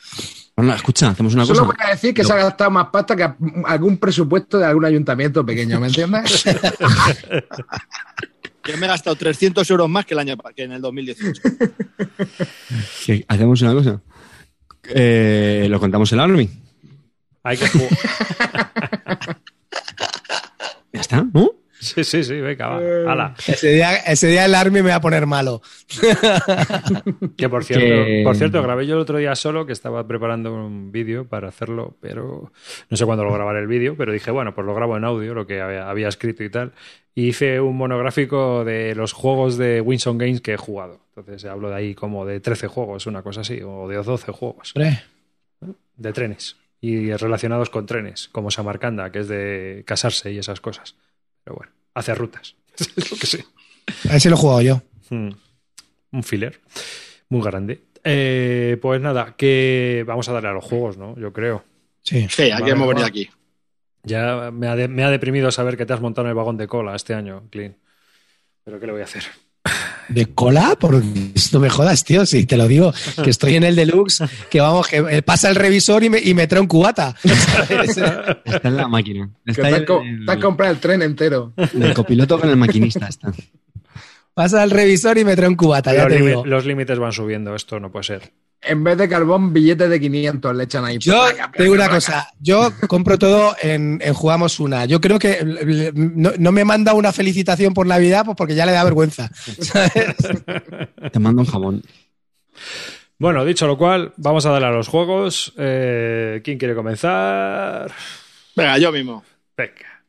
Bueno, escucha, hacemos una Solo cosa. voy a decir que se ha gastado más pasta que algún presupuesto de algún ayuntamiento pequeño, ¿me entiendes? Yo me he gastado 300 euros más que el año que en el 2018. Que hacemos una cosa. Eh, lo contamos el Army. Hay que jugar. Ya está, ¿no? Sí, sí, sí, venga, va. Eh. Hala. Ese día, ese día el Army me va a poner malo. Que por cierto, Que- por cierto, grabé yo el otro día solo que estaba preparando un vídeo para hacerlo, pero no sé cuándo lo grabaré el vídeo, pero dije, bueno, pues lo grabo en audio, lo que había, había escrito y tal. Y hice un monográfico de los juegos de Winson Games que he jugado. Entonces hablo de ahí como de 13 juegos, una cosa así, o de 12 juegos Hombre, de trenes y relacionados con trenes, como Samarcanda, que es de casarse y esas cosas. Pero bueno, hace rutas. es lo que sé. a ver si lo he jugado yo. Mm. Un filler muy grande. Eh, pues nada, que vamos a darle a los juegos, ¿no? Yo creo. Sí. Sí, aquí Vale, hemos venido va. aquí. Ya me ha, de- me ha deprimido saber que te has montado en el vagón de cola este año, Clean. Pero ¿qué le voy a hacer? ¿De cola? Porque no me jodas, tío, si te lo digo, que estoy en el deluxe, que vamos, que eh, pasa el revisor y me, y me trae un cubata. ¿sabes? Está en la máquina. Que Está te co- el, te has comprado el tren entero. el copiloto con el maquinista. Está. Pasa el revisor y me trae un cubata, ya Los, te limi- digo. los límites van subiendo, esto no puede ser. En vez de carbón, billetes de 500 le echan ahí. Yo te digo una cosa, yo compro todo en, en Jugamos Una. Yo creo que no, no me manda una felicitación por Navidad pues porque ya le da vergüenza. ¿sabes? Te mando un jamón. Bueno, dicho lo cual, vamos a darle a los juegos. Eh, ¿Quién quiere comenzar? Venga, yo mismo. Venga.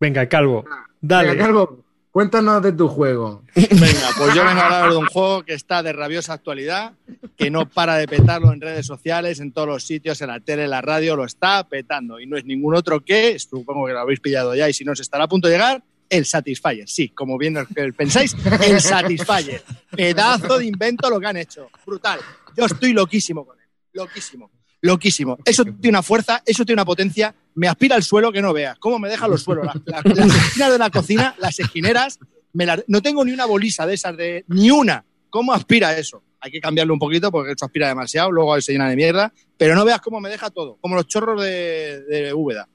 Venga, Calvo. Dale. Venga, Calvo, cuéntanos de tu juego. Venga, pues yo vengo a hablar de un juego que está de rabiosa actualidad, que no para de petarlo en redes sociales, en todos los sitios, en la tele, en la radio, lo está petando. Y no es ningún otro que, supongo que lo habéis pillado ya y si no, se estará a punto de llegar, el Satisfyer. Sí, como bien pensáis, el Satisfyer. Pedazo de invento lo que han hecho. Brutal. Yo estoy loquísimo con él. Loquísimo. Loquísimo. Eso tiene una fuerza, eso tiene una potencia. Me aspira al suelo que no veas. ¿Cómo me deja los suelos? La- la- las esquinas de la cocina, las esquineras, me la- no tengo ni una bolisa de esas, de ni una. ¿Cómo aspira eso? Hay que cambiarlo un poquito porque eso aspira demasiado, luego se llena de mierda. Pero no veas cómo me deja todo, como los chorros de, de Úbeda.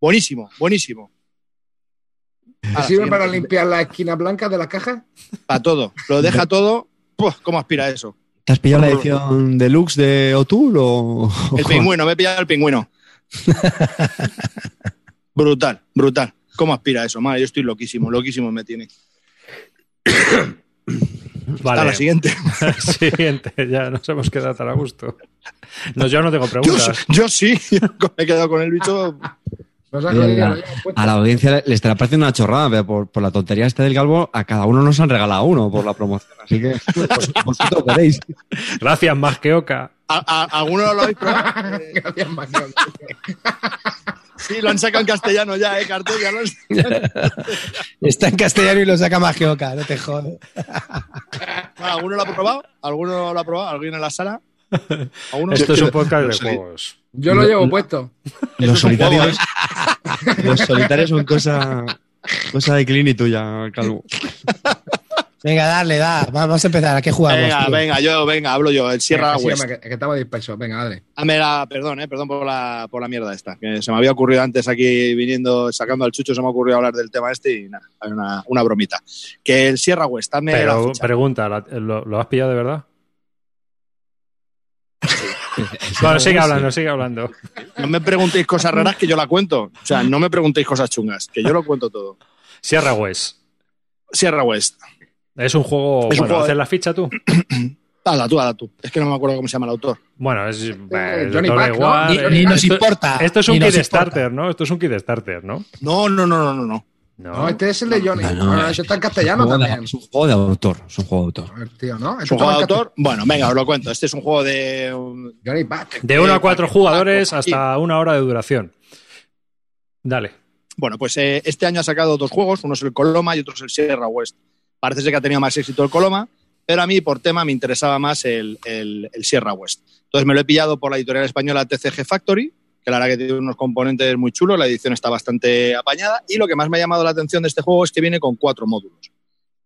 Buenísimo, buenísimo. ¿Te Ahora, sirve para limpiar las esquinas blancas de la caja? Para todo. Lo deja todo. Puf, ¿Cómo aspira eso? ¿Te has pillado la edición deluxe de O'Toole o...? El pingüino, me he pillado el pingüino. brutal, brutal. ¿Cómo aspira eso? Madre, yo estoy loquísimo, loquísimo me tiene. Hasta la Vale. siguiente. Siguiente, ya nos hemos quedado tan a gusto. No, yo no tengo Yo, preguntas. yo sí, me he quedado con el bicho. Nos jodido, a, la audiencia le- estará pareciendo una chorrada, pero por, por la tontería esta del galvo, a cada uno nos han regalado uno por la promoción. Así que vos- vosotros veréis. Gracias, más que Oca. ¿A, a- ¿Alguno lo habéis probado? Eh, Gracias, Magnón. sí, lo han sacado en castellano ya, ¿eh? Cartel, ya lo han- Está en castellano y lo saca más que Oca, no te jodas. ¿Alguno lo ha probado? ¿Alguno lo ha probado? ¿Alguien en la sala? Esto es un podcast de juegos. Yo lo llevo puesto. Los solitarios, los solitarios son cosa, cosa de Clint y tuya, Calvo. Venga, dale, da. Vamos a empezar. ¿A qué jugamos? Venga, tío? venga, yo, venga, hablo yo. El Sierra Venga, West. que, que estamos dispersos. Venga, dale. Ah, me la- perdón, eh, perdón por la, por la mierda esta. Que se me había ocurrido antes aquí viniendo, sacando al chucho, se me ha ocurrido hablar del tema este y nada, hay una, una bromita. Que el Sierra West, la Pero ficha. pregunta, ¿la- ¿lo, lo has pillado de verdad? Bueno, sigue hablando, sigue hablando. No me preguntéis cosas raras que yo la cuento. O sea, no me preguntéis cosas chungas, que yo lo cuento todo. Sierra West. Sierra West. Es un juego. Es un bueno, juego de- ¿haces la ficha tú? Dala tú, dala tú. Es que no me acuerdo cómo se llama el autor. Bueno, es. eh, Johnny Pack, ¿no? igual. Ni, ni nos Esto- importa. Esto es un ni nos kit importa. starter, ¿no? Esto es un kit starter, ¿no? No, no, no, no, no, no. No. No, este es el de Johnny. No, no, Bueno, eso está en castellano también. es un juego de autor. Es un juego de autor. A ver, tío, ¿no? ¿Es un juego de autor? Bueno, venga, os lo cuento. Este es un juego de. um, Johnny Pack. De uno Eh, a cuatro para- jugadores para- hasta una hora de duración. Dale. Bueno, pues eh, este año ha sacado dos juegos, uno es el Coloma y otro es el Sierra West. Parece ser que ha tenido más éxito el Coloma, pero a mí por tema me interesaba más el, el- el Sierra West. Entonces me lo he pillado por la editorial española TCG Factory, que la verdad que tiene unos componentes muy chulos, la edición está bastante apañada y lo que más me ha llamado la atención de este juego es que viene con cuatro módulos.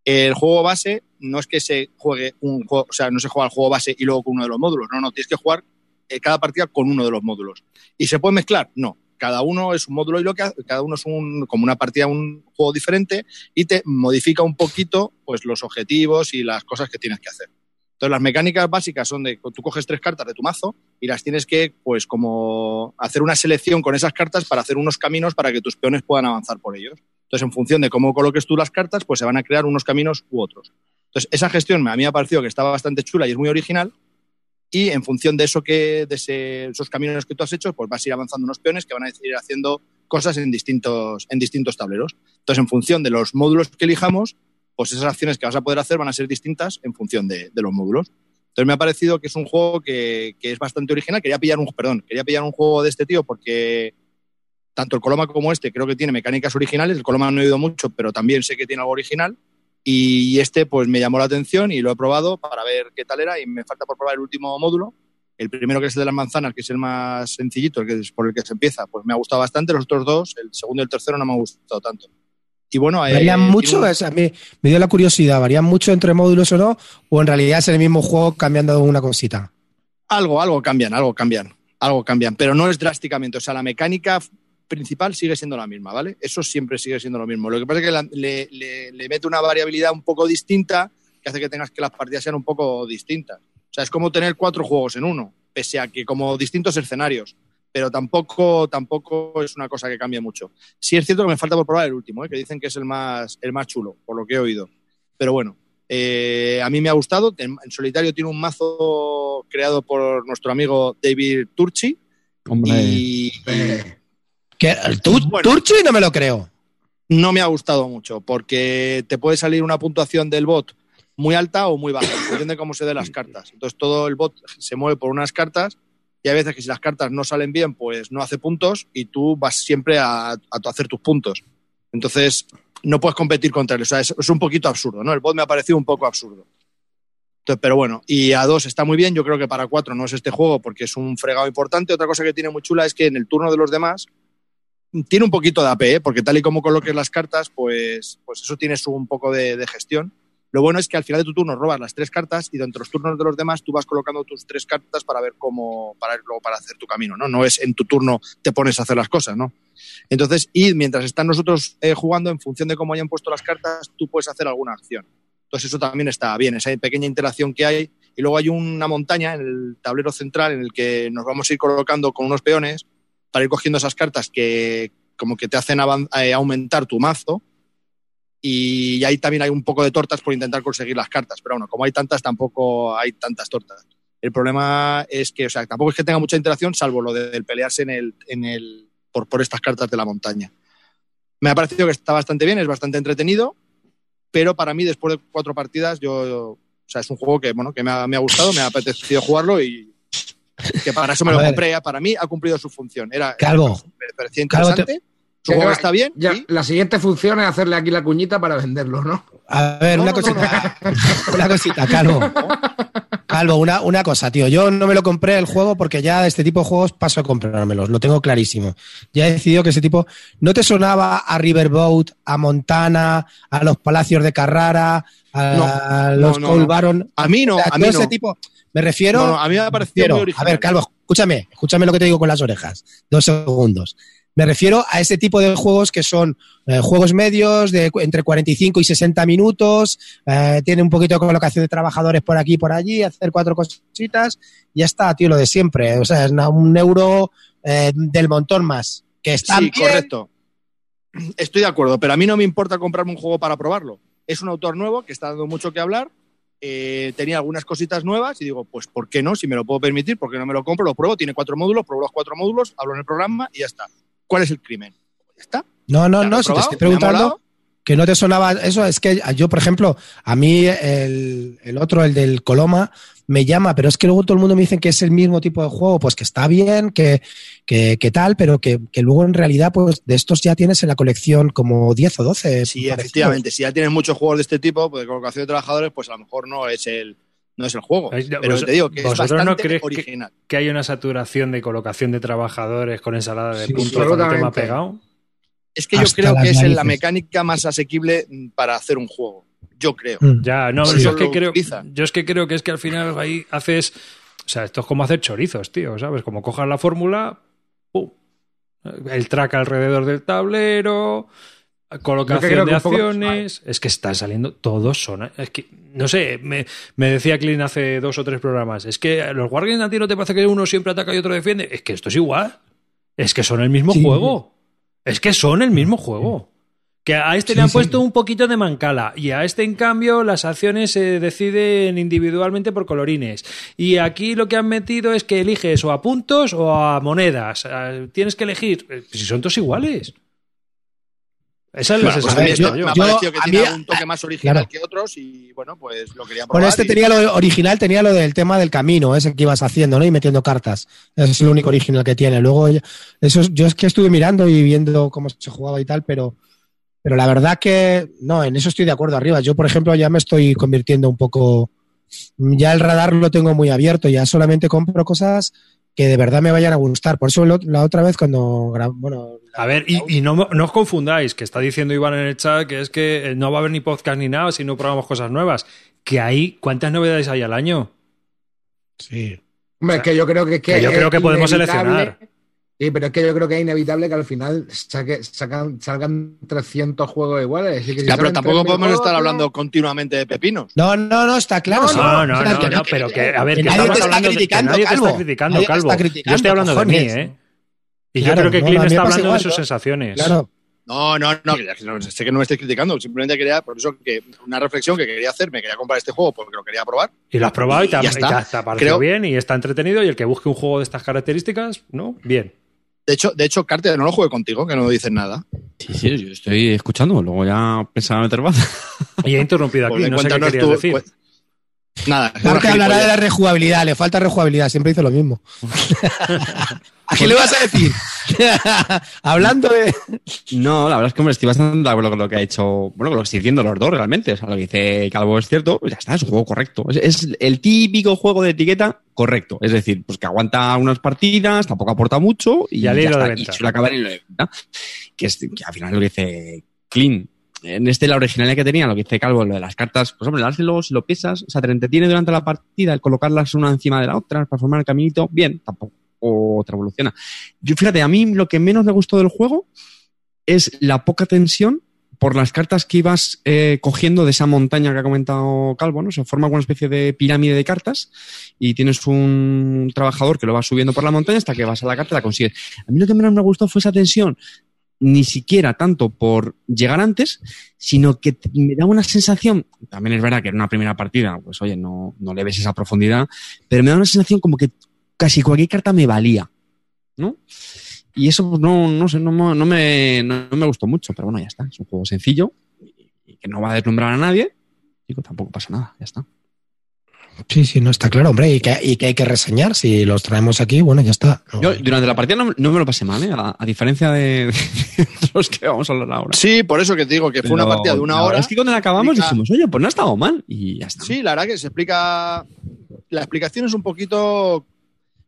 El juego base no es que se juegue un juego, o sea, no se juega el juego base y luego con uno de los módulos, no, no, tienes que jugar eh, cada partida con uno de los módulos. ¿Y se puede mezclar? No. Cada uno es un módulo y lo que hace- cada uno es un, como una partida, un juego diferente y te modifica un poquito pues, los objetivos y las cosas que tienes que hacer. Entonces, las mecánicas básicas son de tú coges tres cartas de tu mazo y las tienes que, pues, como hacer una selección con esas cartas para hacer unos caminos para que tus peones puedan avanzar por ellos. Entonces, en función de cómo coloques tú las cartas, pues se van a crear unos caminos u otros. Entonces, esa gestión a mí me ha parecido que estaba bastante chula y es muy original. Y en función de eso que, de esos caminos que tú has hecho, pues vas a ir avanzando unos peones que van a ir haciendo cosas en distintos, en distintos tableros. Entonces, en función de los módulos que elijamos, pues esas acciones que vas a poder hacer van a ser distintas en función de, los módulos. Entonces me ha parecido que es un juego que, que es bastante original. Quería pillar un, perdón, quería pillar un juego de este tío porque tanto el Coloma como este creo que tiene mecánicas originales. El Coloma no he oído mucho, pero también sé que tiene algo original. Y este pues me llamó la atención y lo he probado para ver qué tal era y me falta por probar el último módulo. El primero que es el de las manzanas, que es el más sencillito, el que es por el que se empieza, pues me ha gustado bastante. Los otros dos, el segundo y el tercero, no me han gustado tanto. Y bueno, eh, ¿Varían tiene mucho? un- O sea, me, me dio la curiosidad. ¿Varían mucho entre módulos o no? ¿O en realidad es el mismo juego cambiando una cosita? Algo, algo cambian, algo cambian, algo cambian, pero no es drásticamente. O sea, la mecánica principal sigue siendo la misma, ¿vale? Eso siempre sigue siendo lo mismo. Lo que pasa es que la- le, le- le mete una variabilidad un poco distinta que hace que tengas que las partidas sean un poco distintas. O sea, es como tener cuatro juegos en uno, pese a que como distintos escenarios, pero tampoco, tampoco es una cosa que cambie mucho. Sí es cierto que me falta por probar el último, ¿eh? que dicen que es el más, el más chulo, por lo que he oído. Pero bueno, eh, a mí me ha gustado. En, en solitario tiene un mazo creado por nuestro amigo David Turchi. Hombre, Y, ¿Qué? ¿El Tur- Bueno. Turchi? No me lo creo. no me ha gustado mucho porque te puede salir una puntuación del bot muy alta o muy baja, en función de cómo se den las cartas. Entonces todo el bot se mueve por unas cartas y hay veces que si las cartas no salen bien, pues no hace puntos y tú vas siempre a, hacer tus puntos. Entonces no puedes competir contra él. O sea, es, un poquito absurdo, ¿no? El bot me ha parecido un poco absurdo. Entonces, pero bueno, y a dos está muy bien. Yo creo que para cuatro no es este juego porque es un fregado importante. Otra cosa que tiene muy chula es que en el turno de los demás tiene un poquito de AP, ¿eh? porque tal y como coloques las cartas, pues, pues eso tiene su un poco de gestión. Lo bueno es que al final de tu turno robas las tres cartas y de los turnos de los demás tú vas colocando tus tres cartas para ver cómo, para luego para hacer tu camino, ¿no? No es en tu turno te pones a hacer las cosas, ¿no? Entonces, y mientras están nosotros eh, jugando, en función de cómo hayan puesto las cartas, tú puedes hacer alguna acción. Entonces eso también está bien, esa pequeña interacción que hay. Y luego hay una montaña en el tablero central en el que nos vamos a ir colocando con unos peones para ir cogiendo esas cartas que como que te hacen eh, aumentar tu mazo. Y ahí también hay un poco de tortas por intentar conseguir las cartas. Pero bueno, como hay tantas, tampoco hay tantas tortas. El problema es que, o sea, tampoco es que tenga mucha interacción, salvo lo del pelearse en el, en el, por, por estas cartas de la montaña. Me ha parecido que está bastante bien, es bastante entretenido, pero para mí, después de cuatro partidas, yo, o sea, es un juego que, bueno, que me ha, me ha gustado, me ha apetecido jugarlo y que para eso me A lo ver. compré. Para mí ha cumplido su función. Era, Calvo. me parecía Calvo, te- interesante. Su juego está bien. Ya, La siguiente función es hacerle aquí la cuñita para venderlo, ¿no? A ver, No, una no, no, cosita. Una cosita, Calvo. Calvo, una, una cosa, tío. Yo no me lo compré el juego porque ya de este tipo de juegos paso a comprármelos. Lo tengo clarísimo. Ya he decidido que ese tipo. ¿No te sonaba a Riverboat, a Montana, a los Palacios de Carrara, a No, los no, Cold no. Baron? A mí no, sea, a mí ese tipo. Me refiero. No, no, a mí me ha parecido refiero- muy original. A ver, Calvo, escúchame, escúchame lo que te digo con las orejas. Dos segundos. Me refiero a ese tipo de juegos que son eh, juegos medios de entre 45 y 60 minutos, eh, tiene un poquito de colocación de trabajadores por aquí y por allí, hacer cuatro cositas, y ya está, tío, lo de siempre. O sea, es un euro eh, del montón más. Que está Sí, bien, correcto. Estoy de acuerdo, pero a mí no me importa comprarme un juego para probarlo. Es un autor nuevo que está dando mucho que hablar. eh, tenía algunas cositas nuevas y digo, pues ¿por qué no? Si me lo puedo permitir, ¿por qué no me lo compro? Lo pruebo, tiene cuatro módulos, pruebo los cuatro módulos, hablo en el programa y ya está. ¿Cuál es el crimen? Ya está. No, no, no, si te estoy preguntando que no te sonaba eso, es que yo, por ejemplo, a mí el, el otro, el del Coloma, me llama, pero es que luego todo el mundo me dice que es el mismo tipo de juego, pues que está bien, que, que, que tal, pero que, que luego en realidad, pues de estos ya tienes en la colección como 10 o 12. Sí, parecidos. efectivamente. Si ya tienes muchos juegos de este tipo, pues de colocación de trabajadores, pues a lo mejor no es el, no es el juego. No, Pero vos- te digo que es vosotros no bastante creéis que- original. Que hay una saturación de colocación de trabajadores con ensalada de Sí, puntos con el tema pegado. Es que yo Hasta creo que es la mecánica más asequible para hacer un juego. Yo creo. Mm. Ya, no, Por yo es, que lo creo, yo es que creo que es que al final ahí haces. O sea, esto es como hacer chorizos, tío, ¿sabes? Como cojas la fórmula, ¡pum! El track alrededor del tablero, colocación de poco- acciones. Es que están saliendo todos son. Es que, no sé, me, me decía Clint hace dos o tres programas. Es que los Wargames a ti no te parece que uno siempre ataca y otro defiende. Es que esto es igual. Es que son el mismo Sí. juego. Es que son el mismo juego. Que a este Sí, le han sí. puesto un poquito de mancala y a este, en cambio, las acciones se deciden individualmente por colorines. Y aquí lo que han metido es que eliges o a puntos o a monedas. Ah, Tienes que elegir. Eh, Si son todos iguales. Esa es la Bueno, pues que esto tengo me yo. ha yo- parecido que tiene algún toque más original claro. que otros y bueno, pues lo quería probar. Bueno, este y- tenía lo original, tenía lo del tema del camino, ese que ibas haciendo, ¿no? Y metiendo cartas. Ese es el único original que tiene. Luego, eso es- yo es que estuve mirando y viendo cómo se jugaba y tal, pero, pero la verdad que no, en eso estoy de acuerdo arriba. Yo, por ejemplo, ya me estoy convirtiendo un poco. Ya el radar lo tengo muy abierto, ya solamente compro cosas que de verdad me vayan a gustar. Por eso lo- la otra vez cuando bueno, A ver, y, y no, no os confundáis, que está diciendo Iván en el chat que es que eh, no va a haber ni podcast ni nada si no probamos cosas nuevas. Que hay, ¿cuántas novedades hay al año? sí. Hombre, O sea, es que yo creo que, que yo creo que podemos seleccionar. Sí, pero es que yo creo que es inevitable que al final saque- sacan, salgan 300 juegos iguales. Así que si Ya, pero tampoco 3.000 podemos juegos, estar hablando continuamente de pepinos. No, no, no, está claro. No. No, no, O sea, no, que no, pero que, a ver, que que nadie estamos te está hablando de que criticando, nadie te está criticando, Nadie Calvo. está Yo criticando, estoy hablando de mí. ¿eh? Y Claro, yo creo que no, Clint está hablando de sus ¿no? sensaciones. Claro. No, no, no, sé que no me estés criticando. Simplemente quería, por eso que una reflexión que quería hacer, me quería comprar este juego porque lo quería probar. Y lo has probado y te ha, Y te ha- parecido Creo- bien y está entretenido. Y el que busque un juego de estas características, ¿no? Bien. De hecho, de hecho, Carter, no lo juegue contigo, que no dices nada. Sí, sí, yo estoy escuchando, luego ya pensaba meter baza. Y he interrumpido aquí, no sé qué querías tú- decir. cu- Nada. Marca hablará de la rejugabilidad, le falta rejugabilidad, siempre dice lo mismo. ¿A qué le vas a decir? Hablando de. No, la verdad es que hombre, estoy bastante de acuerdo con lo que ha hecho, bueno, con lo que estoy diciendo los dos realmente. O sea, lo que dice Calvo es cierto, pues ya está, es un juego correcto. Es, es el típico juego de etiqueta correcto. Es decir, pues que aguanta unas partidas, tampoco aporta mucho y, Y al ya está. de Y suele acabar en hilo de venta. Que, es, que al final lo que dice Clean. En este, la originalidad que tenía, lo que dice Calvo, lo de las cartas, pues hombre, dárselo, si lo piensas, o sea, te entretiene durante la partida el colocarlas una encima de la otra para formar el caminito, bien, tampoco te revoluciona. Yo, fíjate, a mí lo que menos me gustó del juego es la poca tensión por las cartas que ibas eh, cogiendo de esa montaña que ha comentado Calvo, ¿no? Se forma una especie de pirámide de cartas y tienes un trabajador que lo va subiendo por la montaña hasta que vas a la carta y la consigues. A mí lo que menos me gustó fue esa tensión, ni siquiera tanto por llegar antes, sino que me da una sensación, también es verdad que en una primera partida, pues oye, no, no le ves esa profundidad, pero me da una sensación como que casi cualquier carta me valía, ¿no? Y eso pues, no, no sé, no, no me, no me gustó mucho, pero bueno, ya está. Es un juego sencillo y que no va a deslumbrar a nadie. Digo, tampoco pasa nada, ya está. Sí, sí, no está claro, hombre, y que, y que hay que reseñar. Si los traemos aquí, bueno, ya está. No, Yo durante la partida no, no me lo pasé mal, ¿eh? a, a diferencia de, de los que vamos a hablar ahora. Sí, por eso que te digo que fue una partida de una hora. Es que cuando la acabamos explica- dijimos, oye, pues no ha estado mal y ya está. Sí, la verdad que se explica. La explicación es un poquito.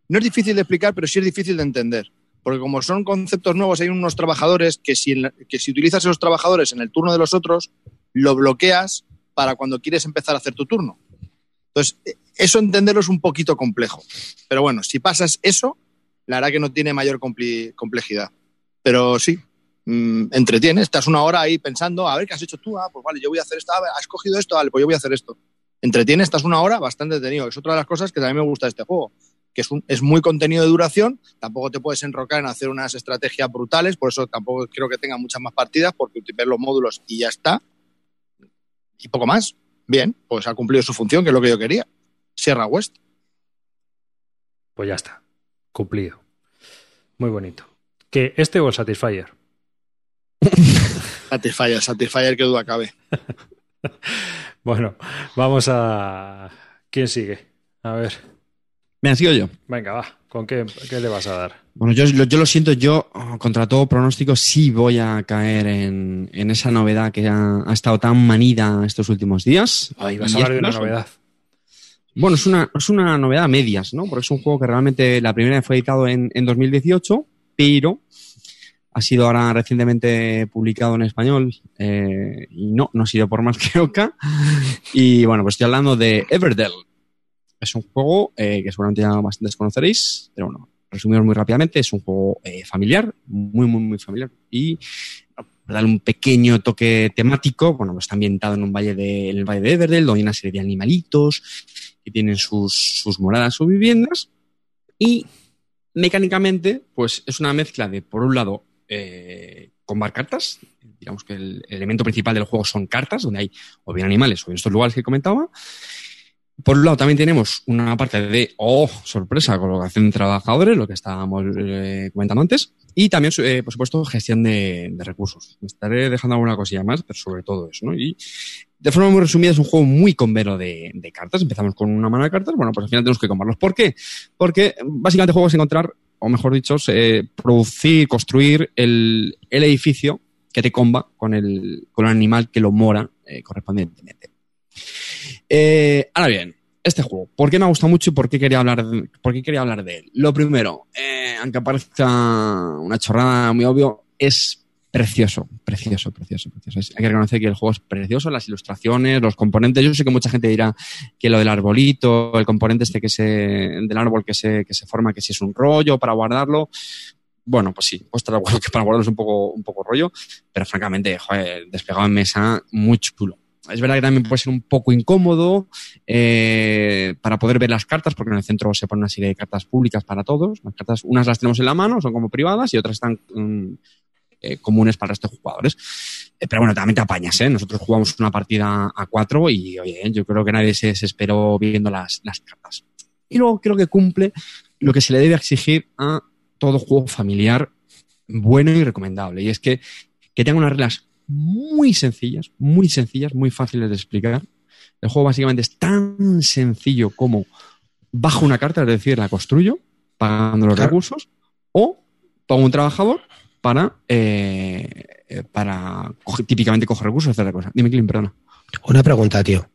No es difícil de explicar, pero sí es difícil de entender. Porque como son conceptos nuevos, hay unos trabajadores que si, en la- que si utilizas esos trabajadores en el turno de los otros, lo bloqueas para cuando quieres empezar a hacer tu turno. Entonces, eso entenderlo es un poquito complejo. Pero bueno, si pasas eso, la verdad que no tiene mayor complejidad. Pero sí, mm, entretiene. Estás una hora ahí pensando, a ver qué has hecho tú. Ah, pues vale, yo voy a hacer esto. Ah, has cogido esto, vale, pues yo voy a hacer esto entretiene, estás una hora bastante detenido. Es otra de las cosas que también me gusta de este juego, que es, un- es muy contenido de duración, tampoco te puedes enrocar en hacer unas estrategias brutales, por eso tampoco creo que tenga muchas más partidas, porque ves los módulos y ya está. Y poco más. Bien, pues ha cumplido su función, que es lo que yo quería. Sierra West. Pues ya está. Cumplido. Muy bonito. ¿Que este o el Satisfyer? Satisfyer, Satisfyer, que duda cabe. Bueno, vamos a. ¿Quién sigue? A ver. Me sigo yo. Venga, va. ¿Con qué, qué le vas a dar? Bueno, yo, lo- yo lo siento, yo oh, contra todo pronóstico sí voy a caer en, en esa novedad que ha, ha estado tan manida estos últimos días. Ay, vas a hablar de una novedad. Bueno, es una, es una novedad a medias, ¿no? Porque es un juego que realmente la primera vez fue editado en, en 2018, pero ha sido ahora recientemente publicado en español eh, y no, no ha sido por más que Oca. Y bueno, pues estoy hablando de Everdell. Es un juego eh, que seguramente ya bastantes conoceréis, pero bueno, resumimos muy rápidamente, es un juego eh, familiar, muy, muy, muy familiar. Y darle un pequeño toque temático, bueno, pues está ambientado en un valle de, en el valle de Everdell, donde hay una serie de animalitos que tienen sus, sus moradas, sus viviendas. Y mecánicamente, pues es una mezcla de, por un lado, eh, combar cartas. Digamos que el elemento principal del juego son cartas, donde hay o bien animales o bien estos lugares que comentaba. Por un lado, también tenemos una parte de, oh, sorpresa, colocación de trabajadores, lo que estábamos eh, comentando antes. Y también, eh, por supuesto, gestión de, de recursos. Estaré dejando alguna cosilla más, pero sobre todo eso, ¿no? Y de forma muy resumida, es un juego muy convero de, cartas. Empezamos con una mano de cartas, bueno, pues al final tenemos que combarlos. ¿Por qué? Porque básicamente el juego es encontrar, o mejor dicho, eh, producir, construir el, el edificio que te comba con el, con el animal que lo mora correspondientemente. Eh, ahora bien, este juego, ¿por qué me ha gustado mucho y por qué quería hablar de, por qué quería hablar de él? Lo primero, eh, aunque parezca una chorrada muy obvio, es precioso, precioso, precioso, precioso. Hay que reconocer que el juego es precioso, las ilustraciones, los componentes. Yo sé que mucha gente dirá que lo del arbolito, el componente este que se, del árbol que se, que se forma, que si es un rollo para guardarlo. Bueno, pues sí, pues que para guardarlo es un poco, un poco rollo, pero francamente, joder, desplegado en mesa, muy chulo. Es verdad que también puede ser un poco incómodo eh, para poder ver las cartas, porque en el centro se pone una serie de cartas públicas para todos. Las cartas, unas las tenemos en la mano, son como privadas, y otras están mm, eh, comunes para de jugadores. Eh, pero bueno, también te apañas, ¿eh? Nosotros jugamos una partida a cuatro y, oye, yo creo que nadie se desesperó viendo las, las cartas. Y luego creo que cumple lo que se le debe exigir a todo juego familiar bueno y recomendable. Y es que, que tenga unas reglas muy sencillas, muy sencillas, muy fáciles de explicar, El juego básicamente es tan sencillo como bajo una carta, es decir, la construyo pagando los Claro. recursos, o pongo un trabajador para, eh, eh, para típicamente coger recursos, hacer cosas. Dime, Clint, perdona. Una pregunta, tío.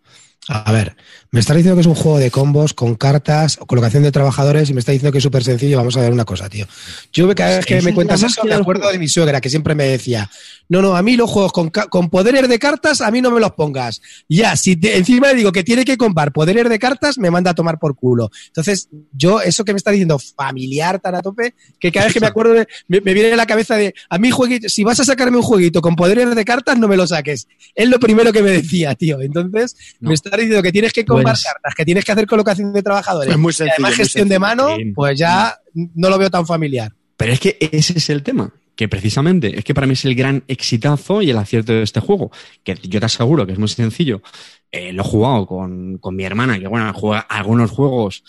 A ver, me está diciendo que es un juego de combos con cartas o colocación de trabajadores y me está diciendo que es súper sencillo. Vamos a ver una cosa, tío. Yo cada vez que me cuentas eso me acuerdo de mi suegra que siempre me decía, no, no, a mí los juegos con, poderes de cartas a mí no me los pongas. Ya, si te- encima le digo que tiene que comprar poderes de cartas, me manda a tomar por culo. Entonces, yo eso que me está diciendo familiar tan a tope, que cada vez que me acuerdo de- me, me viene a la cabeza de, a mí jueguito, si vas a sacarme un jueguito con poderes de cartas, no me lo saques. Es lo primero que me decía, tío. Entonces, No. me está diciendo que tienes que comprar Pues- cartas, que tienes que hacer colocación de trabajadores. Es muy y además gestión de mano, pues ya no lo veo tan familiar. Pero es que ese es el tema, que precisamente es que para mí es el gran exitazo y el acierto de este juego, que yo te aseguro que es muy sencillo. Eh, lo he jugado con, con mi hermana, que bueno, juega algunos juegos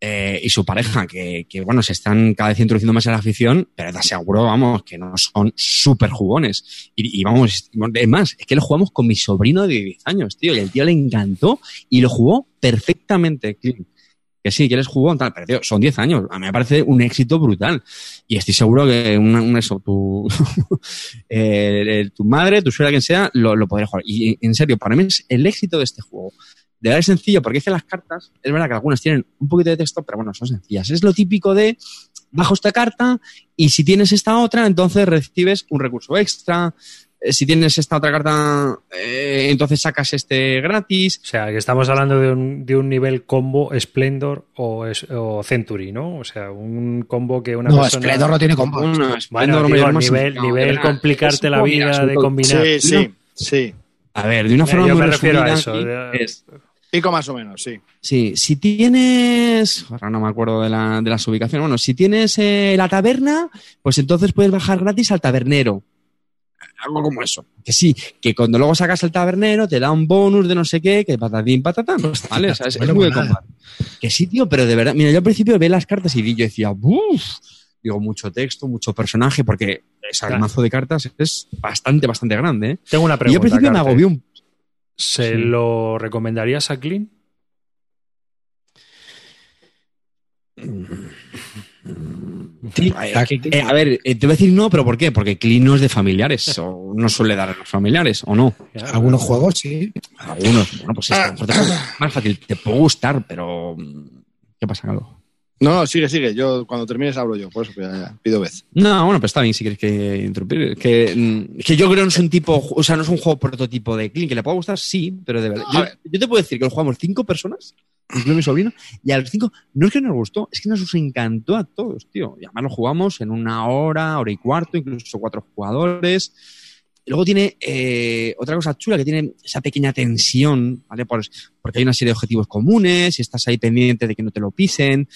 eh, y su pareja, que, que bueno, se están cada vez introduciendo más en la afición, pero te aseguro, vamos, que no son súper jugones. Y, y vamos, es más, es que lo jugamos con mi sobrino de 10 años, tío, y el tío le encantó y lo jugó perfectamente. Que sí, que les jugó, tal, pero tío, son 10 años. A mí me parece un éxito brutal. Y estoy seguro que una, una- eso, tu, eh, eh, tu madre, tu suegra, quien sea, lo, lo podría jugar. Y en serio, para mí es el éxito de este juego. De verdad es sencillo, porque es que las cartas, es verdad que algunas tienen un poquito de texto, pero bueno, son sencillas. Es lo típico de bajo esta carta y si tienes esta otra, entonces recibes un recurso extra. Eh, Si tienes esta otra carta, eh, entonces sacas este gratis. O sea, que estamos hablando de un, de un nivel combo Splendor o, es- o Century, ¿no? O sea, un combo que una No, persona... Splendor no tiene combo. Splendor, digo, nivel, no, complicarte la vida mira, de combinar. Sí, sí, sí. A ver, de una forma Yo muy me refiero a eso. aquí de- es- Pico más o menos, sí. Sí, si tienes. Ahora no me acuerdo de, la- de las ubicaciones. Bueno, si tienes eh, la taberna, pues entonces puedes bajar gratis al tabernero. Algo como eso. Que sí, que cuando luego sacas al tabernero te da un bonus de no sé qué, que patatín, patatán. ¿Vale? O sea, es, es Bueno, muy pues. Que sí, tío, pero de verdad. Mira, yo al principio vi las cartas y yo decía, uff. Digo, mucho texto, mucho personaje, porque ese Claro. mazo de cartas es bastante, bastante grande. ¿eh? Tengo una Y yo pregunta. al principio me agobió un ¿Se Sí. lo recomendarías a Clean? Sí, Eh, eh, a ver, eh, te voy a decir no, pero ¿por qué? Porque Clean no es de familiares, o no suele dar a los familiares, o no. algunos juegos, sí. Algunos, bueno, pues puede- más fácil, te puede gustar, pero. mm, ¿Qué pasa, Carlos? No, no, sigue, sigue. Yo cuando termines hablo yo, por eso que ya, ya, pido vez. No, bueno, pues está bien si quieres que interrumpir. Que, mm, que yo creo que no es un tipo, o sea, no es un juego prototipo de Clean, que le puede gustar, sí, pero de verdad. Yo, te puedo decir que lo jugamos cinco personas, incluido mi sobrino, y a los cinco, no es que nos gustó, es que nos encantó a todos, tío. Y además lo jugamos en una hora, hora y cuarto, incluso cuatro jugadores. Luego tiene eh, otra cosa chula que tiene esa pequeña tensión, ¿vale? Por- porque hay una serie de objetivos comunes y estás ahí pendiente de que no te lo pisen.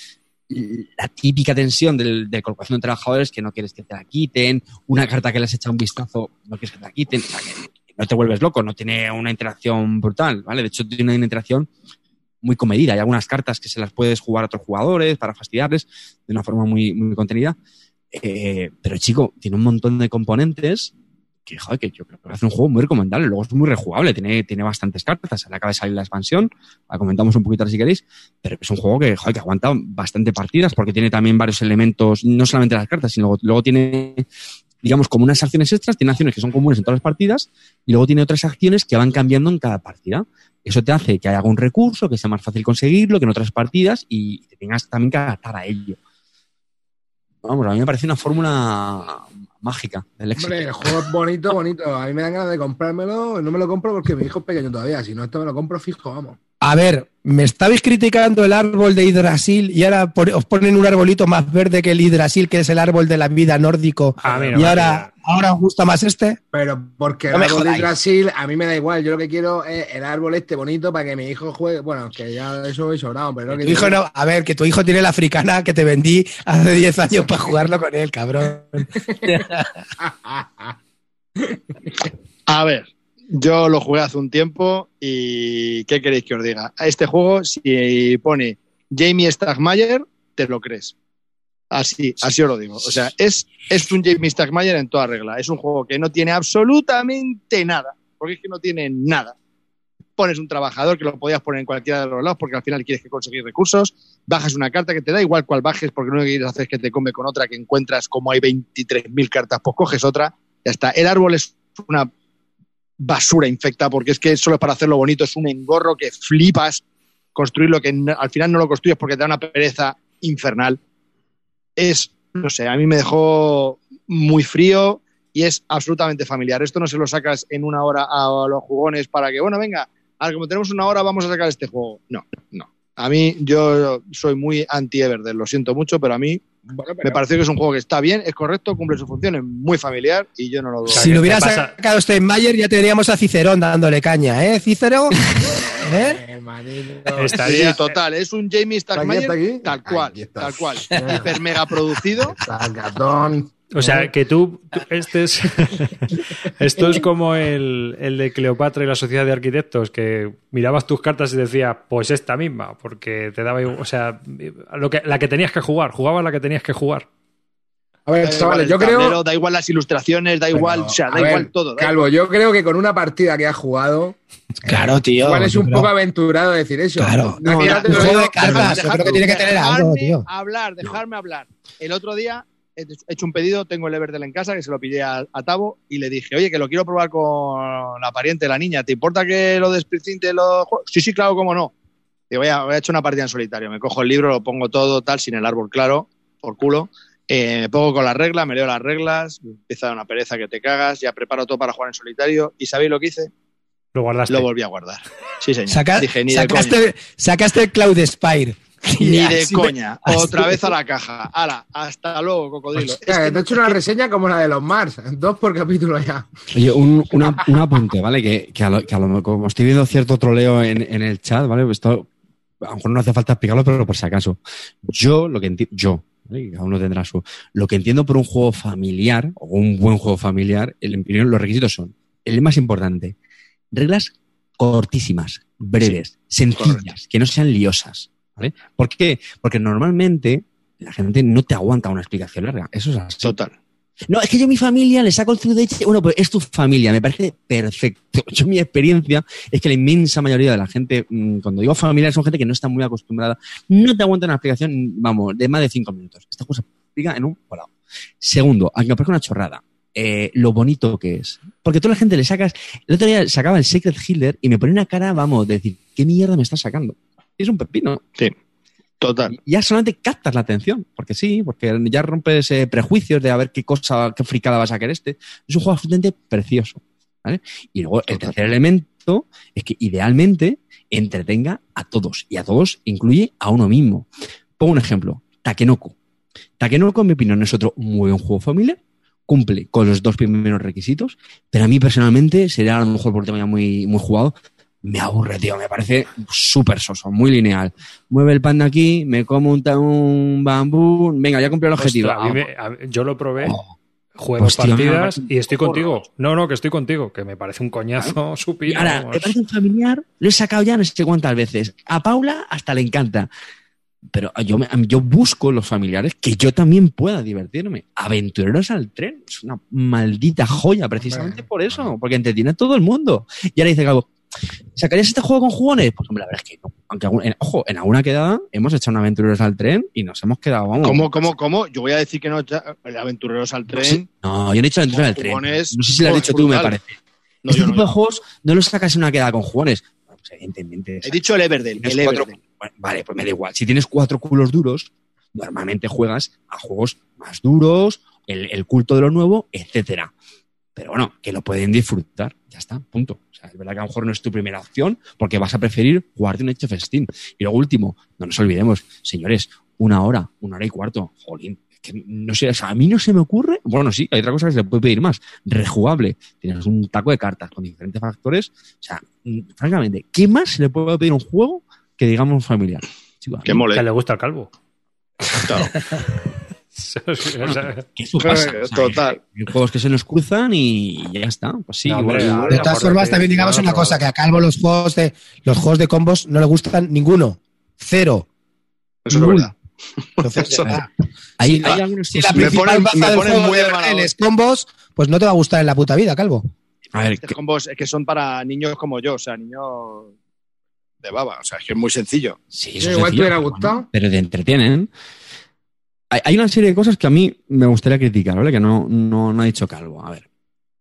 La típica tensión del- de colocación de trabajadores que no quieres que te la quiten, una carta que le has echado un vistazo, no quieres que te la quiten, o sea, que no te vuelves loco, no tiene una interacción brutal, ¿vale? De hecho, tiene una interacción muy comedida. Hay algunas cartas que se las puedes jugar a otros jugadores para fastidiarles de una forma muy, muy contenida. Eh, pero chico, tiene un montón de componentes que, joder, que yo creo que hace un juego muy recomendable. Luego es muy rejugable, tiene, tiene bastantes cartas. Le acaba de salir la expansión, la comentamos un poquito ahora si queréis, pero es un juego que, joder, que aguanta bastante partidas porque tiene también varios elementos, no solamente las cartas, sino luego, luego tiene, digamos, como unas acciones extras, tiene acciones que son comunes en todas las partidas y luego tiene otras acciones que van cambiando en cada partida. Eso te hace que haya algún recurso, que sea más fácil conseguirlo que en otras partidas y te tengas también que adaptar a ello. Vamos, a mí me parece una fórmula mágica del éxito. Hombre, el juego es bonito, bonito. A mí me dan ganas de comprármelo. No me lo compro porque mi hijo es pequeño todavía. Si no, esto me lo compro fijo, vamos. A ver, me estabais criticando el árbol de Hidrasil y ahora por- os ponen un arbolito más verde que el Hidrasil, que es el árbol de la vida nórdico. A mí no y ahora, ahora os gusta más este. Pero porque el No árbol de jodáis. Brasil a mí me da igual. Yo lo que quiero es el árbol este bonito para que mi hijo juegue. Bueno, que ya eso voy sobrado, pero lo que Tu hijo no, a ver, que tu hijo tiene la africana que te vendí hace 10 años para jugarlo con él, cabrón. A ver, yo lo jugué hace un tiempo y ¿qué queréis que os diga? A este juego, si pone Jamie Stagmayer, te lo crees. Así, así os lo digo. O sea, es, es un Jamie Stagmayer en toda regla. Es un juego que no tiene absolutamente nada, porque es que no tiene nada. pones un trabajador que lo podías poner en cualquiera de los lados porque al final quieres que conseguir recursos, bajas una carta que te da igual cual bajes porque lo único que quieres hacer es que te come con otra que encuentras como hay 23.000 cartas, pues coges otra, ya está. El árbol es una basura infecta porque es que solo es para hacerlo bonito, es un engorro que flipas construirlo que no- al final no lo construyes porque te da una pereza infernal. Es, no sé, a mí me dejó muy frío y es absolutamente familiar. Esto no se lo sacas en una hora a los jugones para que, bueno, venga, ahora como tenemos una hora vamos a sacar este juego. No, no. A mí yo soy muy anti-Everdell, lo siento mucho, pero a mí Bueno, me pareció que es un juego que está bien, es correcto, cumple su función, es muy familiar y yo no lo dudo. Si lo hubiera sacado Steinmeier, ya tendríamos a Cicerón dándole caña, ¿eh? Cicero. ¿Eh? Hermanito. Estaría- Sí, total, es un Jamie ¿Está aquí, Starkmeyer está aquí? tal cual, tal cual, hiper mega producido. O sea, que tú, tú- este es, esto es como el, el de Cleopatra y la sociedad de arquitectos, que mirabas tus cartas y decías, pues esta misma, porque te daba, igual- o sea, lo que, la que tenías que jugar, jugabas la que tenías que jugar. A ver, Da igual chavales, el yo creo. tablero, da igual las ilustraciones, da igual, o sea, da ver, igual todo. da Calvo, yo creo que con una partida que has jugado, Claro, tío. igual es un creo- poco aventurado decir eso. Claro. No, No, juego de cartas, yo creo que tiene que tener algo, Dejarme tío. hablar, dejarme hablar. El otro día he hecho un pedido, tengo el Everdell en casa, que se lo pillé a, a Tavo y le dije, oye, que lo quiero probar con la pariente la niña. ¿Te importa que lo desprecinte juegos? Sí, sí, claro, cómo no. Digo, voy a, voy a echar una partida en solitario. Me cojo el libro, lo pongo todo, tal, sin el árbol claro, por culo. Eh, me pongo con las reglas, me leo las reglas, me empieza una pereza que te cagas, ya preparo todo para jugar en solitario. ¿Y sabéis lo que hice? Lo guardaste. Lo volví a guardar. Sí, señor. Saca- Dije, sacaste, sacaste el Cloud Spire. Ni de así coña. Otra vez a la caja. Hala, hasta luego, cocodrilo. Que te he hecho una reseña como la de los Mars, dos por capítulo ya. Oye, un, una- un apunte, ¿vale? Que, que a lo, que a lo- como estoy viendo cierto troleo en, en el chat, ¿vale? Pues Esto, a lo mejor no hace falta explicarlo, pero por si acaso. Yo, lo que entiendo, yo, Cada uno tendrá su. Lo que entiendo por un juego familiar, o un buen juego familiar, el, en primero, los requisitos son, el más importante, reglas cortísimas, breves, sencillas, que no sean liosas, ¿vale? ¿Por qué? Porque normalmente la gente no te aguanta una explicación larga. Eso es así. Total. No, es que yo a mi familia le saco el through de Bueno, pues es tu familia, me parece perfecto. Yo mi experiencia es que la inmensa mayoría de la gente, mm, cuando digo familia, son gente que no está muy acostumbrada, no te aguanta una explicación, vamos, de más de cinco minutos. Esta cosa explica en un volado. Segundo, aunque me parezca una chorrada, eh, lo bonito que es. Porque toda la gente le sacas, el otro día sacaba el Secret Hitler y me pone una cara, vamos, de decir, ¿qué mierda me estás sacando? Es un pepino. Total. Y ya solamente captas la atención, porque sí, porque ya rompes eh, prejuicios de a ver qué cosa, qué fricada va a sacar este. Es un juego absolutamente precioso. ¿vale? Y luego el Total. tercer elemento es que idealmente entretenga a todos. Y a todos incluye a uno mismo. Pongo un ejemplo. Takenoko. Takenoko, en mi opinión, es otro muy buen juego familiar. Cumple con los dos primeros requisitos, pero a mí personalmente sería a lo mejor por tema ya muy, muy jugado. Me aburre, tío. Me parece súper soso, muy lineal mueve el panda aquí, me como un, un bambú, venga, ya cumplí el objetivo. Ostras, me- a yo lo probé, Oh. juego partidas y estoy contigo. No, no, que estoy contigo, que me parece un coñazo supino. ahora, me parece un familiar, lo he sacado ya no sé cuántas veces. A Paula hasta le encanta. Pero yo, me- yo busco los familiares que yo también pueda divertirme. Aventureros al tren es una maldita joya, precisamente por eso, porque entretiene a todo el mundo. Y ahora dice Calvo, ¿sacarías este juego con jugones? Pues hombre, la verdad es que no. Aunque, en- ojo, en alguna quedada hemos hecho un Aventureros al tren y nos hemos quedado, vamos. ¿Cómo, cómo, cómo? Yo voy a decir que no, aventureros al tren. No, yo no he dicho Aventureros al tren. Jugones, No sé si lo has dicho tú, me parece. No, este yo no, tipo de juegos no los sacas en una quedada con jugones. Bueno, pues evidentemente. He dicho el Everdell, el cuatro- Everdell. Bueno, vale, pues me da igual. Si tienes cuatro culos duros, normalmente juegas a juegos más duros, el, el culto de lo nuevo, etcétera. Pero bueno, que lo pueden disfrutar. Ya está, punto. O sea, es verdad que a lo mejor no es tu primera opción porque vas a preferir jugarte un Age of Steam. Y luego último, no nos olvidemos, señores, una hora, una hora y cuarto. Jolín, es que no sé, o sea, a mí no se me ocurre. Bueno, sí, hay otra cosa que se le puede pedir más. Rejugable. Tienes un taco de cartas con diferentes factores. O sea, mm, francamente, ¿qué más se le puede pedir a un juego que digamos familiar? Chico, Que mole. Que le gusta al calvo. Claro. Que eso pasa. Eh, total. Hay juegos que se nos cruzan y ya está. Pues sí, No, igual- hombre, igual- De todas formas, también digamos no, una cosa, que a Calvo los juegos de los juegos de combos no le gustan ninguno. Cero. Eso es verdad. Entonces, Eso- hay, hay algunos si la Me ponen- baza me del ponen juego muy de es combos, pues no te va a gustar en la puta vida, Calvo. A ver, combos es que son para niños como yo, o sea, niños de baba. O sea, es que es muy sencillo. sí, Sí, eso es igual te hubiera pero gustado. bueno, Pero te entretienen. Hay, una serie de cosas que a mí me gustaría criticar, ¿vale? Que no, no, no ha dicho Calvo. A ver,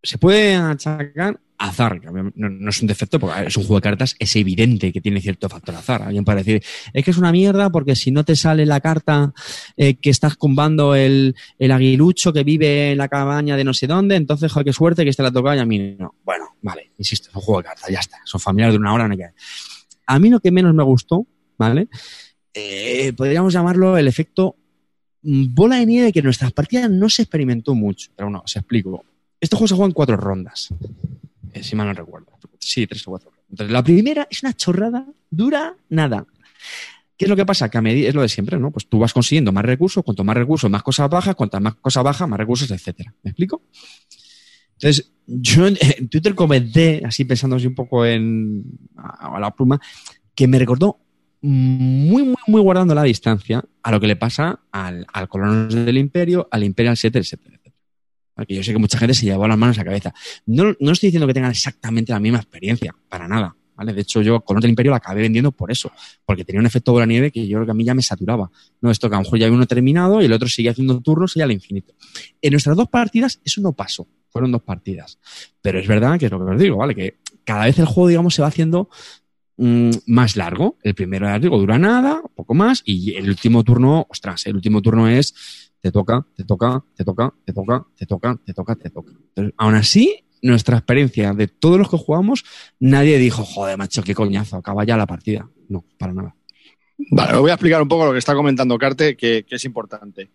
se puede achacar azar, no, no es un defecto, porque es un juego de cartas, es evidente que tiene cierto factor azar. Alguien puede decir, es que es una mierda porque si no te sale la carta eh, que estás combando el, el aguilucho que vive en la cabaña de no sé dónde, entonces, joder, qué suerte que este la toca y a mí no. Bueno, vale, insisto, es un juego de cartas, ya está. Son familiares de una hora, no hay que... A mí lo que menos me gustó, ¿vale? Eh, podríamos llamarlo el efecto bola de nieve que en nuestras partidas no se experimentó mucho. Pero no, os explico. Este juego se juega en cuatro rondas, eh, si mal no recuerdo. Sí, tres o cuatro. Entonces, la primera es una chorrada, dura nada. ¿Qué es lo que pasa? Que a medida es lo de siempre, ¿no? Pues tú vas consiguiendo más recursos, cuanto más recursos, más cosas bajas, cuantas más cosas bajas, más recursos, etcétera. ¿Me explico? Entonces, yo en, Twitter comenté, así pensando un poco en a la pluma, que me recordó muy, muy, muy guardando la distancia a lo que le pasa al, al Colonos del Imperio, al Imperial 7, etcétera. Porque yo sé que mucha gente se llevó las manos a la cabeza. No, no estoy diciendo que tengan exactamente la misma experiencia, para nada. ¿vale? De hecho, yo Colonos del Imperio la acabé vendiendo por eso, porque tenía un efecto bola nieve que yo creo que a mí ya me saturaba. No, esto que a lo mejor ya había uno terminado y el otro sigue haciendo turnos y al infinito. En nuestras dos partidas eso no pasó. Fueron dos partidas. Pero es verdad que es lo que os digo, ¿vale? Que cada vez el juego, digamos, se va haciendo mm, más largo. El primero, os digo, dura nada, poco más, y el último turno, ostras, el último turno es te toca, te toca, te toca, te toca, te toca, te toca, te toca. Entonces, aún así, nuestra experiencia de todos los que jugamos, nadie dijo, joder, macho, qué coñazo, acaba ya la partida. No, para nada. Vale, os voy a explicar un poco lo que está comentando Carte, que es importante.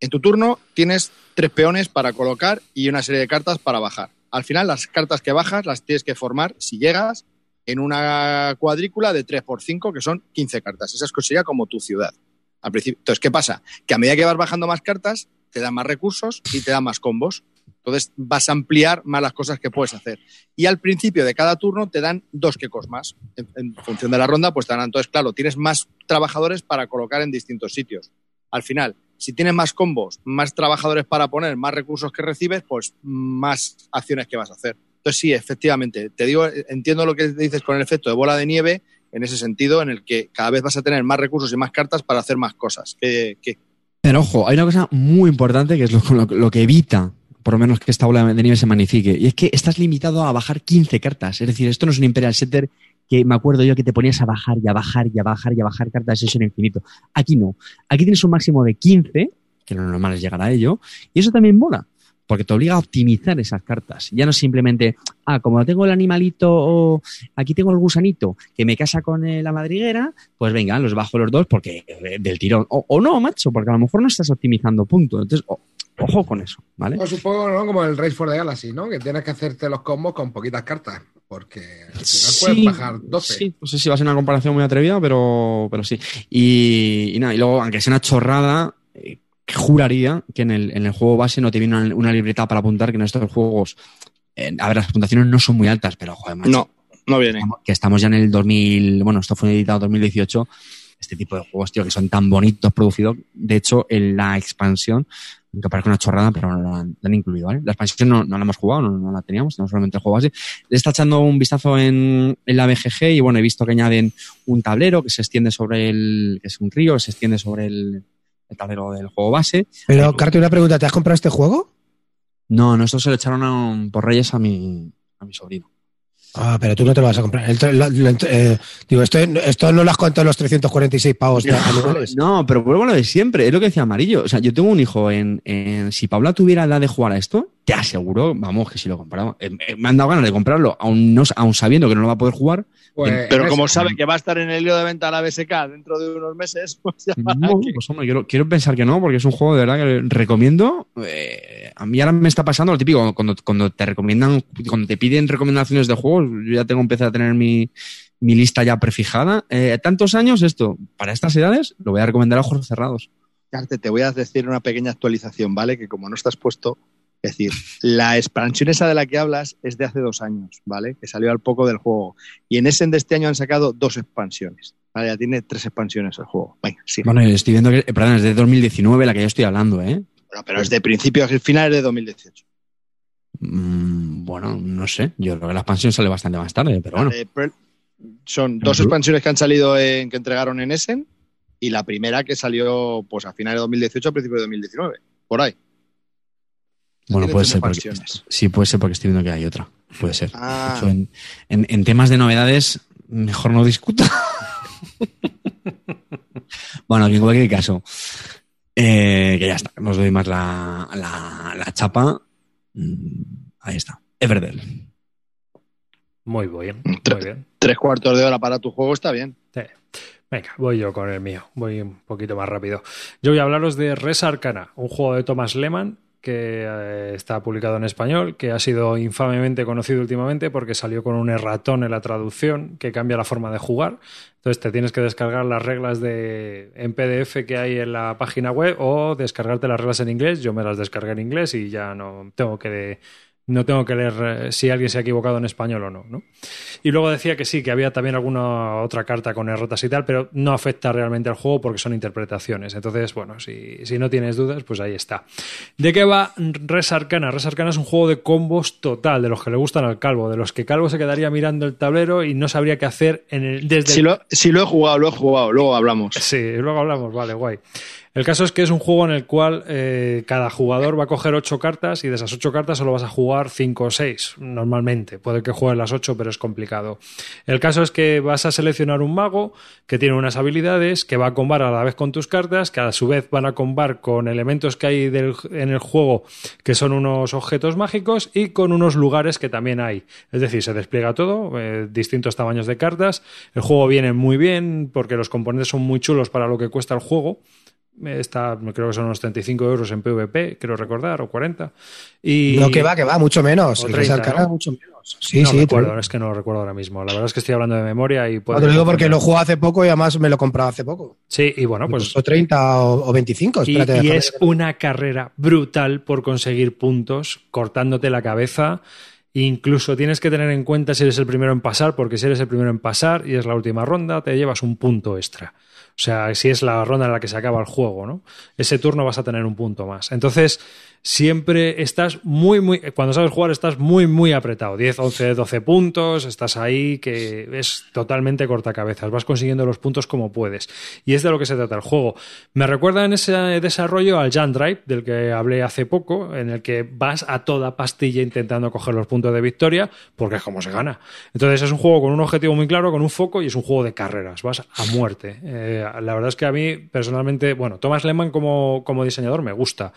En tu turno tienes tres peones para colocar y una serie de cartas para bajar. Al final, las cartas que bajas las tienes que formar, si llegas, en una cuadrícula de 3x5, que son 15 cartas. Esa es sería como tu ciudad. Entonces, ¿qué pasa? Que a medida que vas bajando más cartas, te dan más recursos y te dan más combos. Entonces vas a ampliar más las cosas que puedes hacer. Y al principio de cada turno te dan dos quecos más. En, en función de la ronda, pues te dan. Entonces, claro, tienes más trabajadores para colocar en distintos sitios. Al final, si tienes más combos, más trabajadores para poner, más recursos que recibes, pues más acciones que vas a hacer. Entonces, sí, efectivamente, te digo, entiendo lo que dices con el efecto de bola de nieve, en ese sentido, en el que cada vez vas a tener más recursos y más cartas para hacer más cosas. Pero ojo, hay una cosa muy importante que es lo, lo, lo que evita por lo menos que esta bola de nieve se magnifique. Y es que estás limitado a bajar 15 cartas. Es decir, esto no es un Imperial Setter que me acuerdo yo que te ponías a bajar y a bajar y a bajar y a bajar cartas de sesión infinito. Aquí no. Aquí tienes un máximo de 15, que lo normal es llegar a ello, y eso también mola, porque te obliga a optimizar esas cartas. Ya no simplemente, ah, como tengo el animalito o aquí tengo el gusanito que me casa con la madriguera, pues venga, los bajo los dos porque del tirón. O, o no, macho, porque a lo mejor no estás optimizando punto. Entonces, oh, Ojo con eso, ¿vale? Pues supongo, ¿no? Como el Race for the Galaxy, ¿no? Que tienes que hacerte los combos con poquitas cartas. Porque al final sí, puedes bajar 12. Sí, no sé si va a ser una comparación muy atrevida, pero, pero sí. Y, y nada, y luego, aunque sea una chorrada, eh, juraría que en el, en el juego base no te viene una, una, libreta para apuntar que en estos juegos. Eh, a ver, las puntuaciones no son muy altas, pero joder, macho, No, no viene. Que estamos ya en el 2000. Bueno, esto fue editado en 2018 este tipo de juegos, tío, que son tan bonitos producidos. De hecho, en la expansión, aunque parezca una chorrada, pero no la han, la han incluido, ¿vale? La expansión no, no, la hemos jugado, no, no, la teníamos, tenemos solamente el juego así. Le está echando un vistazo en, en, la BGG y bueno, he visto que añaden un tablero que se extiende sobre el, que es un río, que se extiende sobre el, el tablero del juego base. Pero, Carte, una pregunta, ¿te has comprado este juego? No, no, esto se lo echaron a, por Reyes a mi, a mi sobrino. Ah, pero tú no te lo vas a comprar. El, eh, digo, esto, esto, no lo has contado los 346 pavos no, anuales. No, pero vuelvo a lo de siempre. Es lo que decía Amarillo. O sea, yo tengo un hijo en, en si Paula tuviera edad de jugar a esto, te aseguro, vamos, que si lo compraba. Eh, me han dado ganas de comprarlo, aún, no, aún sabiendo que no lo va a poder jugar. Pues, pero como sabe que va a estar en el lío de venta la BSK dentro de unos meses, pues ya no, pues hombre, quiero, quiero, pensar que no, porque es un juego de verdad que recomiendo. Eh, a mí ahora me está pasando lo típico, cuando, cuando te recomiendan, cuando te piden recomendaciones de juegos, yo ya tengo empezado a tener mi, mi lista ya prefijada. Eh, tantos años esto, para estas edades, lo voy a recomendar a ojos cerrados. Te voy a decir una pequeña actualización, ¿vale? Que como no estás puesto, es decir, la expansión esa de la que hablas es de hace dos años, ¿vale? Que salió al poco del juego. Y en Essen de este año han sacado dos expansiones. ¿vale? Ya tiene tres expansiones el juego. Venga. Bueno, estoy viendo que, perdón, es de 2019 la que yo estoy hablando, ¿eh? Bueno, pero es de principios, el final es de 2018. Mm, bueno, no sé. Yo creo que la expansión sale bastante más tarde, pero bueno. Eh, son dos expansiones que han salido en, que entregaron en Essen y la primera que salió pues a finales de 2018 a principios de 2019. Por ahí. Bueno, puede tres ser. Porque, sí, puede ser porque estoy viendo que hay otra. Puede ser. Ah. De hecho, en, en- en temas de novedades, mejor no discuto. bueno, en cualquier caso, eh, que ya está. Nos doy más la, la, la chapa. Mm, Ahí está. Everdell. Muy bien, Tre- muy bien. Tres cuartos de hora para tu juego está bien. Sí. Venga, voy yo con el mío. Voy un poquito más rápido. Yo voy a hablaros de Res Arcana, un juego de Thomas Lehmann que eh, está publicado en español, que ha sido infamemente conocido últimamente porque salió con un erratón en la traducción que cambia la forma de jugar. Entonces te tienes que descargar las reglas de, en PDF que hay en la página web o descargarte las reglas en inglés. Yo me las descargué en inglés y ya no tengo que no tengo que leer eh, si alguien se ha equivocado en español o no, ¿no? Y luego decía que sí, que había también alguna otra carta con errotas y tal, pero no afecta realmente al juego porque son interpretaciones. Entonces, bueno, si, si no tienes dudas, pues ahí está. ¿De qué va Res Arcana? Res Arcana es un juego de combos total, de los que le gustan al calvo, de los que calvo se quedaría mirando el tablero y no sabría qué hacer en el, desde Si lo, si lo he jugado, lo he jugado, luego hablamos. Sí, luego hablamos, vale, guay. El caso es que es un juego en el cual eh, cada jugador va a coger ocho cartas y de esas ocho cartas solo vas a jugar cinco o seis, normalmente. Puede que juegues las ocho, pero es complicado. El caso es que vas a seleccionar un mago que tiene unas habilidades, que va a combar a la vez con tus cartas, que a su vez van a combar con elementos que hay en el juego, que son unos objetos mágicos, y con unos lugares que también hay. Es decir, se despliega todo, eh, distintos tamaños de cartas. El juego viene muy bien porque los componentes son muy chulos para lo que cuesta el juego. Está, creo que son unos 35 euros en PvP, creo recordar, o 40. Y No, que va, que va, mucho menos. O El Res 30, Arcana, ¿no? mucho menos. Sí, no sí. recuerdo, te- es que no lo recuerdo ahora mismo. La verdad es que estoy hablando de memoria y No, puedo te lo digo porque lo jugué hace poco y además me lo he comprado hace poco. Sí, y bueno, Pues, costó 30 o, o 25. Y, Espérate, y es una carrera brutal por conseguir puntos, cortándote la cabeza. Incluso tienes que tener en cuenta si eres el primero en pasar, porque si eres el primero en pasar y es la última ronda, te llevas un punto extra. O sea, si es la ronda en la que se acaba el juego, ¿no? Ese turno vas a tener un punto más. Entonces, siempre estás muy, muy. Cuando sabes jugar, estás muy, muy apretado. 10, 11, 12 puntos, estás ahí, que es totalmente cortacabezas. Vas consiguiendo los puntos como puedes. Y es de lo que se trata el juego. Me recuerda en ese desarrollo al Jan Drive, del que hablé hace poco, en el que vas a toda pastilla intentando coger los puntos de victoria, porque es como se gana. Entonces, es un juego con un objetivo muy claro, con un foco, y es un juego de carreras. Vas a muerte. Eh, la verdad es que a mí, personalmente, bueno, Thomas Lehmann como, como diseñador me gusta.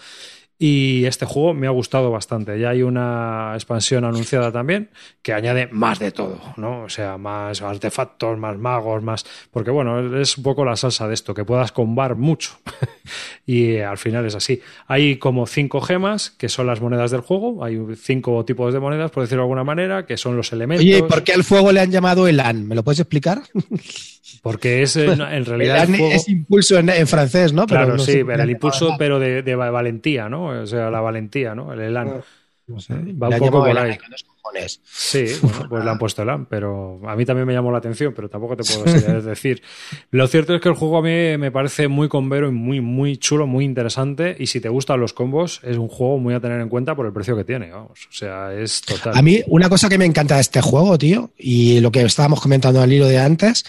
Y este juego me ha gustado bastante. Ya hay una expansión anunciada también que añade más de todo, ¿no? O sea, más artefactos, más magos, más. Porque bueno, es un poco la salsa de esto, que puedas combar mucho. y eh, al final es así. Hay como cinco gemas, que son las monedas del juego. Hay cinco tipos de monedas, por decirlo de alguna manera, que son los elementos. Oye, ¿y por qué al fuego le han llamado Elan? ¿Me lo puedes explicar? Porque es, en realidad. El juego- es impulso en, en francés, ¿no? Claro, no sí, pero el impulso, pero de, de valentía, ¿no? O sea, la valentía, ¿no? El elan. Elan. No sé, Va un poco por ahí. Sí, bueno, pues le han puesto elan, pero a mí también me llamó la atención, pero tampoco te puedo es decir. Lo cierto es que el juego a mí me parece muy convero y muy, muy chulo, muy interesante. Y si te gustan los combos, es un juego muy a tener en cuenta por el precio que tiene, vamos. O sea, es total. A mí, una cosa que me encanta de este juego, tío, y lo que estábamos comentando al hilo de antes,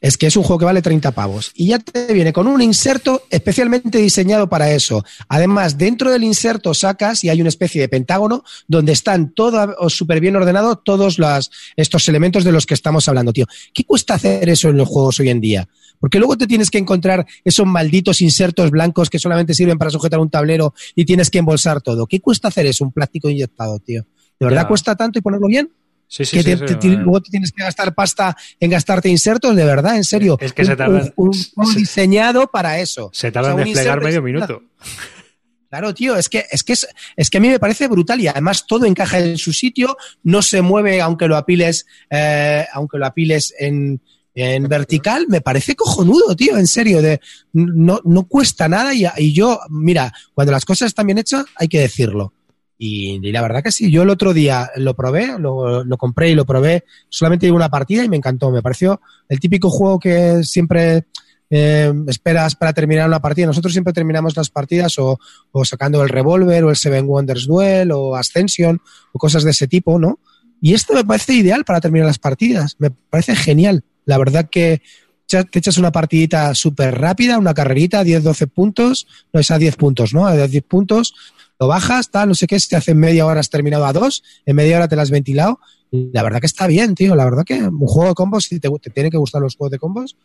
es que es un juego que vale 30 pavos. Y ya te viene con un inserto especialmente diseñado para eso. Además, dentro del inserto sacas y hay una especie de pentágono donde están todo súper bien ordenados todos las, estos elementos de los que estamos hablando, tío. ¿Qué cuesta hacer eso en los juegos hoy en día? Porque luego te tienes que encontrar esos malditos insertos blancos que solamente sirven para sujetar un tablero y tienes que embolsar todo. ¿Qué cuesta hacer eso, un plástico inyectado, tío? ¿De verdad Ya. cuesta tanto y ponerlo bien? Sí, sí, que sí, te- sí, te- te- luego te tienes que gastar pasta en gastarte insertos, de verdad, en serio. Es que Un- se tardan- Un, un se- diseñado para eso. se tarda O sea, en un desplegar medio minuto. Claro, tío, es que, es, que es, es que a mí me parece brutal y además todo encaja en su sitio, no se mueve aunque lo apiles, eh, aunque lo apiles en, en vertical, me parece cojonudo, tío, en serio, de, no, no cuesta nada y, y yo, mira, cuando las cosas están bien hechas, hay que decirlo. Y, la verdad que sí, yo el otro día lo probé, lo, compré y lo probé, solamente una partida y me encantó, me pareció el típico juego que siempre eh, esperas para terminar una partida. Nosotros siempre terminamos las partidas o, sacando el Revolver o el Seven Wonders Duel o Ascension o cosas de ese tipo, ¿no? Y esto me parece ideal para terminar las partidas. Me parece genial. La verdad que te echas una partidita súper rápida, una carrerita, 10-12 puntos, no es a 10 puntos, ¿no? A 10 puntos, lo bajas, tal, no sé qué, si te hace media hora has terminado a dos, en media hora te la has ventilado. La verdad que está bien, tío. La verdad que un juego de combos, si te, te tienen que gustar los juegos de combos,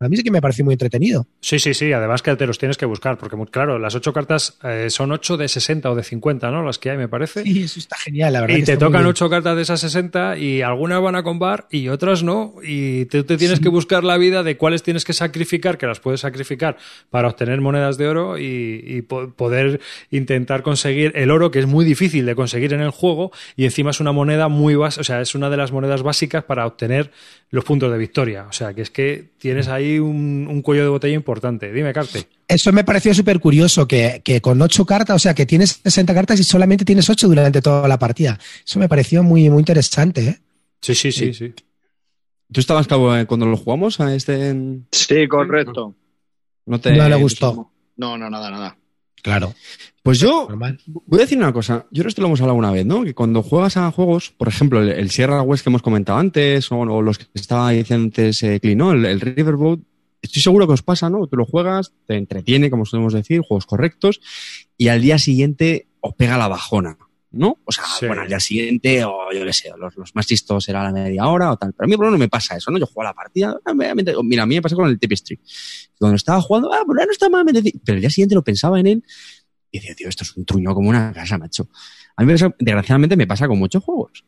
a mí sí que me parece muy entretenido. Sí, sí, sí. Además que te los tienes que buscar, porque muy claro, las ocho cartas eh, son ocho de 60 o de 50, ¿no? Las que hay, me parece. Sí, eso está genial, la verdad. Y que te tocan ocho cartas de esas 60 y algunas van a combar y otras no. Y tú te tienes que buscar la vida de cuáles tienes que sacrificar, que las puedes sacrificar para obtener monedas de oro y, y po- poder intentar conseguir el oro, que es muy difícil de conseguir en el juego y encima es una moneda muy básica, o sea, es una de las monedas básicas para obtener los puntos de victoria. O sea, que es que tienes ahí un, un cuello de botella importante. Dime, Carte. Eso me pareció súper curioso, que, que con ocho cartas, o sea, que tienes 60 cartas y solamente tienes ocho durante toda la partida. Eso me pareció muy, muy interesante, ¿eh? Sí, sí, sí, sí. ¿Tú estabas Cabo, eh, cuando lo jugamos a este? en- Sí, correcto. No, te, No le gustó. No, no, nada, nada. Claro. Pues yo Normal. voy a decir una cosa. Yo esto lo hemos hablado una vez, ¿no? Que cuando juegas a juegos, por ejemplo, el, el Sierra West que hemos comentado antes, o, o los que estaba diciendo antes eh, Clean, ¿no? El, el Riverboat, estoy seguro que os pasa, ¿no? Tú lo juegas, te entretiene, como solemos decir, juegos correctos, y al día siguiente os pega la bajona, ¿no? O sea, Sí. bueno, al día siguiente, o yo qué sé, los, los más chistos será la media hora o tal. Pero a mí por lo menos no me pasa eso, ¿no? Yo juego a la partida, ah, mira, a mí me pasa con el Tapestry. Cuando estaba jugando, ah, pues no está mal, me decía- pero el día siguiente lo pensaba en él y decía, tío, esto es un truño como una casa, macho. A mí, desgraciadamente, me pasa con muchos juegos.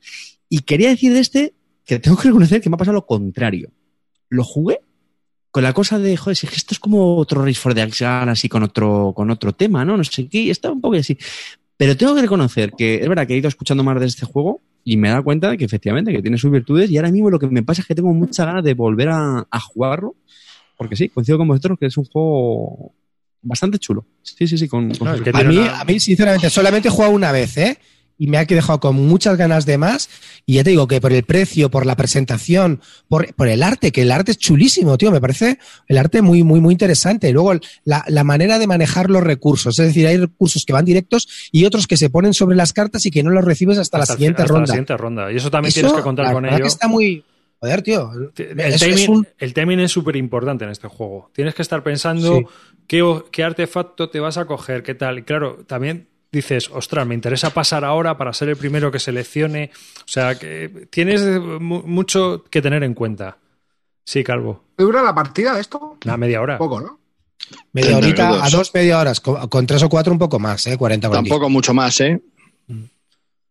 Y quería decir de este que tengo que reconocer que me ha pasado lo contrario. Lo jugué con la cosa de, joder, si esto es como otro Race for the Axiom, así con otro, con otro tema, ¿no? No sé qué, estaba un poco así. Pero tengo que reconocer que es verdad que he ido escuchando más de este juego y me he dado cuenta de que efectivamente que tiene sus virtudes y ahora mismo lo que me pasa es que tengo muchas ganas de volver a, a jugarlo porque sí, coincido con vosotros que es un juego bastante chulo. Sí, sí, sí, con, con No, sus es que A mí, una- a mí, sinceramente, solamente he jugado una vez, ¿eh? Y me ha dejado con muchas ganas de más. Y ya te digo que por el precio, por la presentación, por, por el arte, que el arte es chulísimo, tío. Me parece el arte muy, muy, muy interesante. Y luego la, la manera de manejar los recursos. Es decir, hay recursos que van directos y otros que se ponen sobre las cartas y que no los recibes hasta, la Hasta siguiente hasta ronda. la siguiente ronda. Y eso también Eso, tienes que contar la con ello. que está muy. Joder, tío. El timing, es un- el timing es súper importante en este juego. Tienes que estar pensando Sí. qué, qué artefacto te vas a coger, qué tal. Y claro, también dices, ostras, me interesa pasar ahora para ser el primero que seleccione. O sea, que tienes mu- mucho que tener en cuenta. Sí, Calvo. ¿Dura la partida de esto? Una media hora. Poco, ¿no? Media 30 horita a dos, media horas. Con, con tres o cuatro un poco más, ¿eh? 40 con Tampoco mucho más, ¿eh?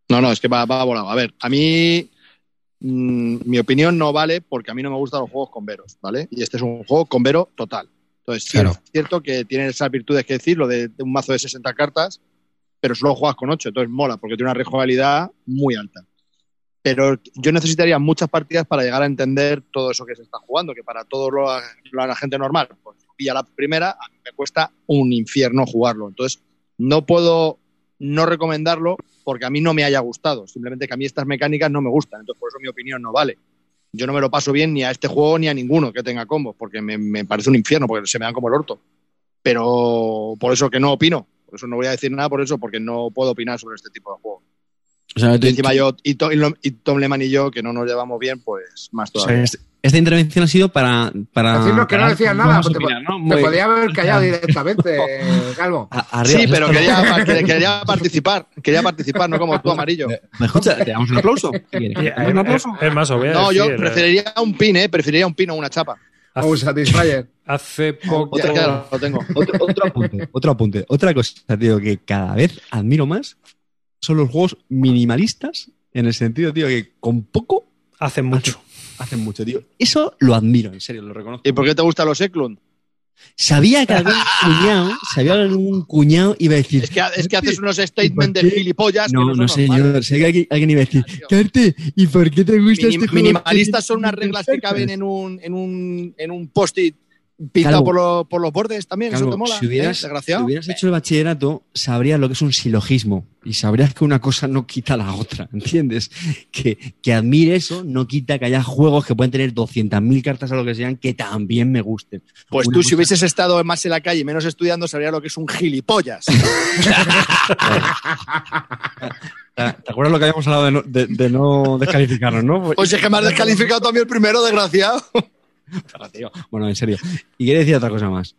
No, no, es que va, va volado. A ver, a mí mm, mi opinión no vale porque a mí no me gustan los juegos con veros, ¿vale? Y este es un juego con vero total. Entonces, sí, Claro. es cierto que tiene esas virtudes que decir, lo de, de un mazo de 60 cartas, pero solo juegas con 8, entonces mola porque tiene una rejugabilidad muy alta. Pero yo necesitaría muchas partidas para llegar a entender todo eso que se está jugando, que para todo lo, la gente normal, pues pilla la primera, a mí me cuesta un infierno jugarlo. Entonces, no puedo no recomendarlo porque a mí no me haya gustado. Simplemente que a mí estas mecánicas no me gustan. Entonces, por eso mi opinión no vale. Yo no me lo paso bien ni a este juego ni a ninguno que tenga combos, porque me, me parece un infierno, porque se me dan como el orto. Pero por eso que no opino. Por eso no voy a decir nada por eso, porque no puedo opinar sobre este tipo de juegos. O sea, Y tú- encima yo, y, Tom, y Tom Lehman y yo, que no nos llevamos bien, pues más o sea, todavía. es- esta intervención ha sido para. para Decirnos que no decías nada, te, opinar, ¿no? te Muy- podía haber callado directamente, Calvo. A- arriba, Sí, pero quería, pa- quería- quería participar. Quería participar, no como tú, amarillo. ¿Me escucha? ¿Te damos un aplauso? ¿Qué quieres? Y, ¿Te damos un eh, aplauso? es más, os voy a No, yo eh, preferiría un pin, ¿eh? Preferiría un pin o una chapa. Hace, Un Satisfyer. hace poco. Otra lo tengo. Otro, otro apunte, otro apunte. Otra cosa, tío, que cada vez admiro más son los juegos minimalistas, en el sentido, tío, que con poco Hacen mucho. hacen mucho, tío. Eso lo admiro, en serio, lo reconozco. ¿Y por qué te gustan los Eklund? Sabía que algún cuñado, sabía que algún cuñado iba a decir. Es que, es que haces unos statements de gilipollas. No, que no, normales. señor. Sé que alguien, iba a decir. Carte, ¿y por qué te gusta Minim- este juego? minimalistas son unas reglas que caben en un, en un, en un post-it pintado por, lo- por los bordes también, eso te mola. si hubieras, ¿eh? Si hubieras hecho el bachillerato, sabrías lo que es un silogismo y sabrías que una cosa no quita la otra, ¿entiendes? Que, que admire eso no quita que haya juegos que pueden tener 200.000 cartas o lo que sean que también me gusten. Pues Una tú, si hubieses estado más en la calle y menos estudiando, sabrías lo que es un gilipollas. ¿Te te acuerdas lo que habíamos hablado de no, de- de no descalificarnos, no? Pues es que me has descalificado también el primero, desgraciado. Pero, tío, Bueno, en serio. Y quería decir otra cosa más.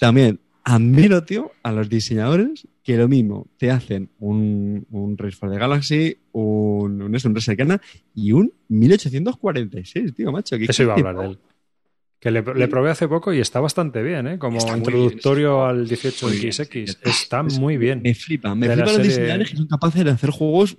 También admiro, tío, a los diseñadores que lo mismo te hacen un, un Race for the Galaxy, un, un, un Race Arcana y un 1846, tío, macho. que- Eso iba a hablar de él. Que le, le probé hace poco y está bastante bien, ¿eh? Como introductorio bien, al Muy bien, 18XX. sí. Está Es- muy bien. Me flipa, me De la flipan los serie- diseñadores que son capaces de hacer juegos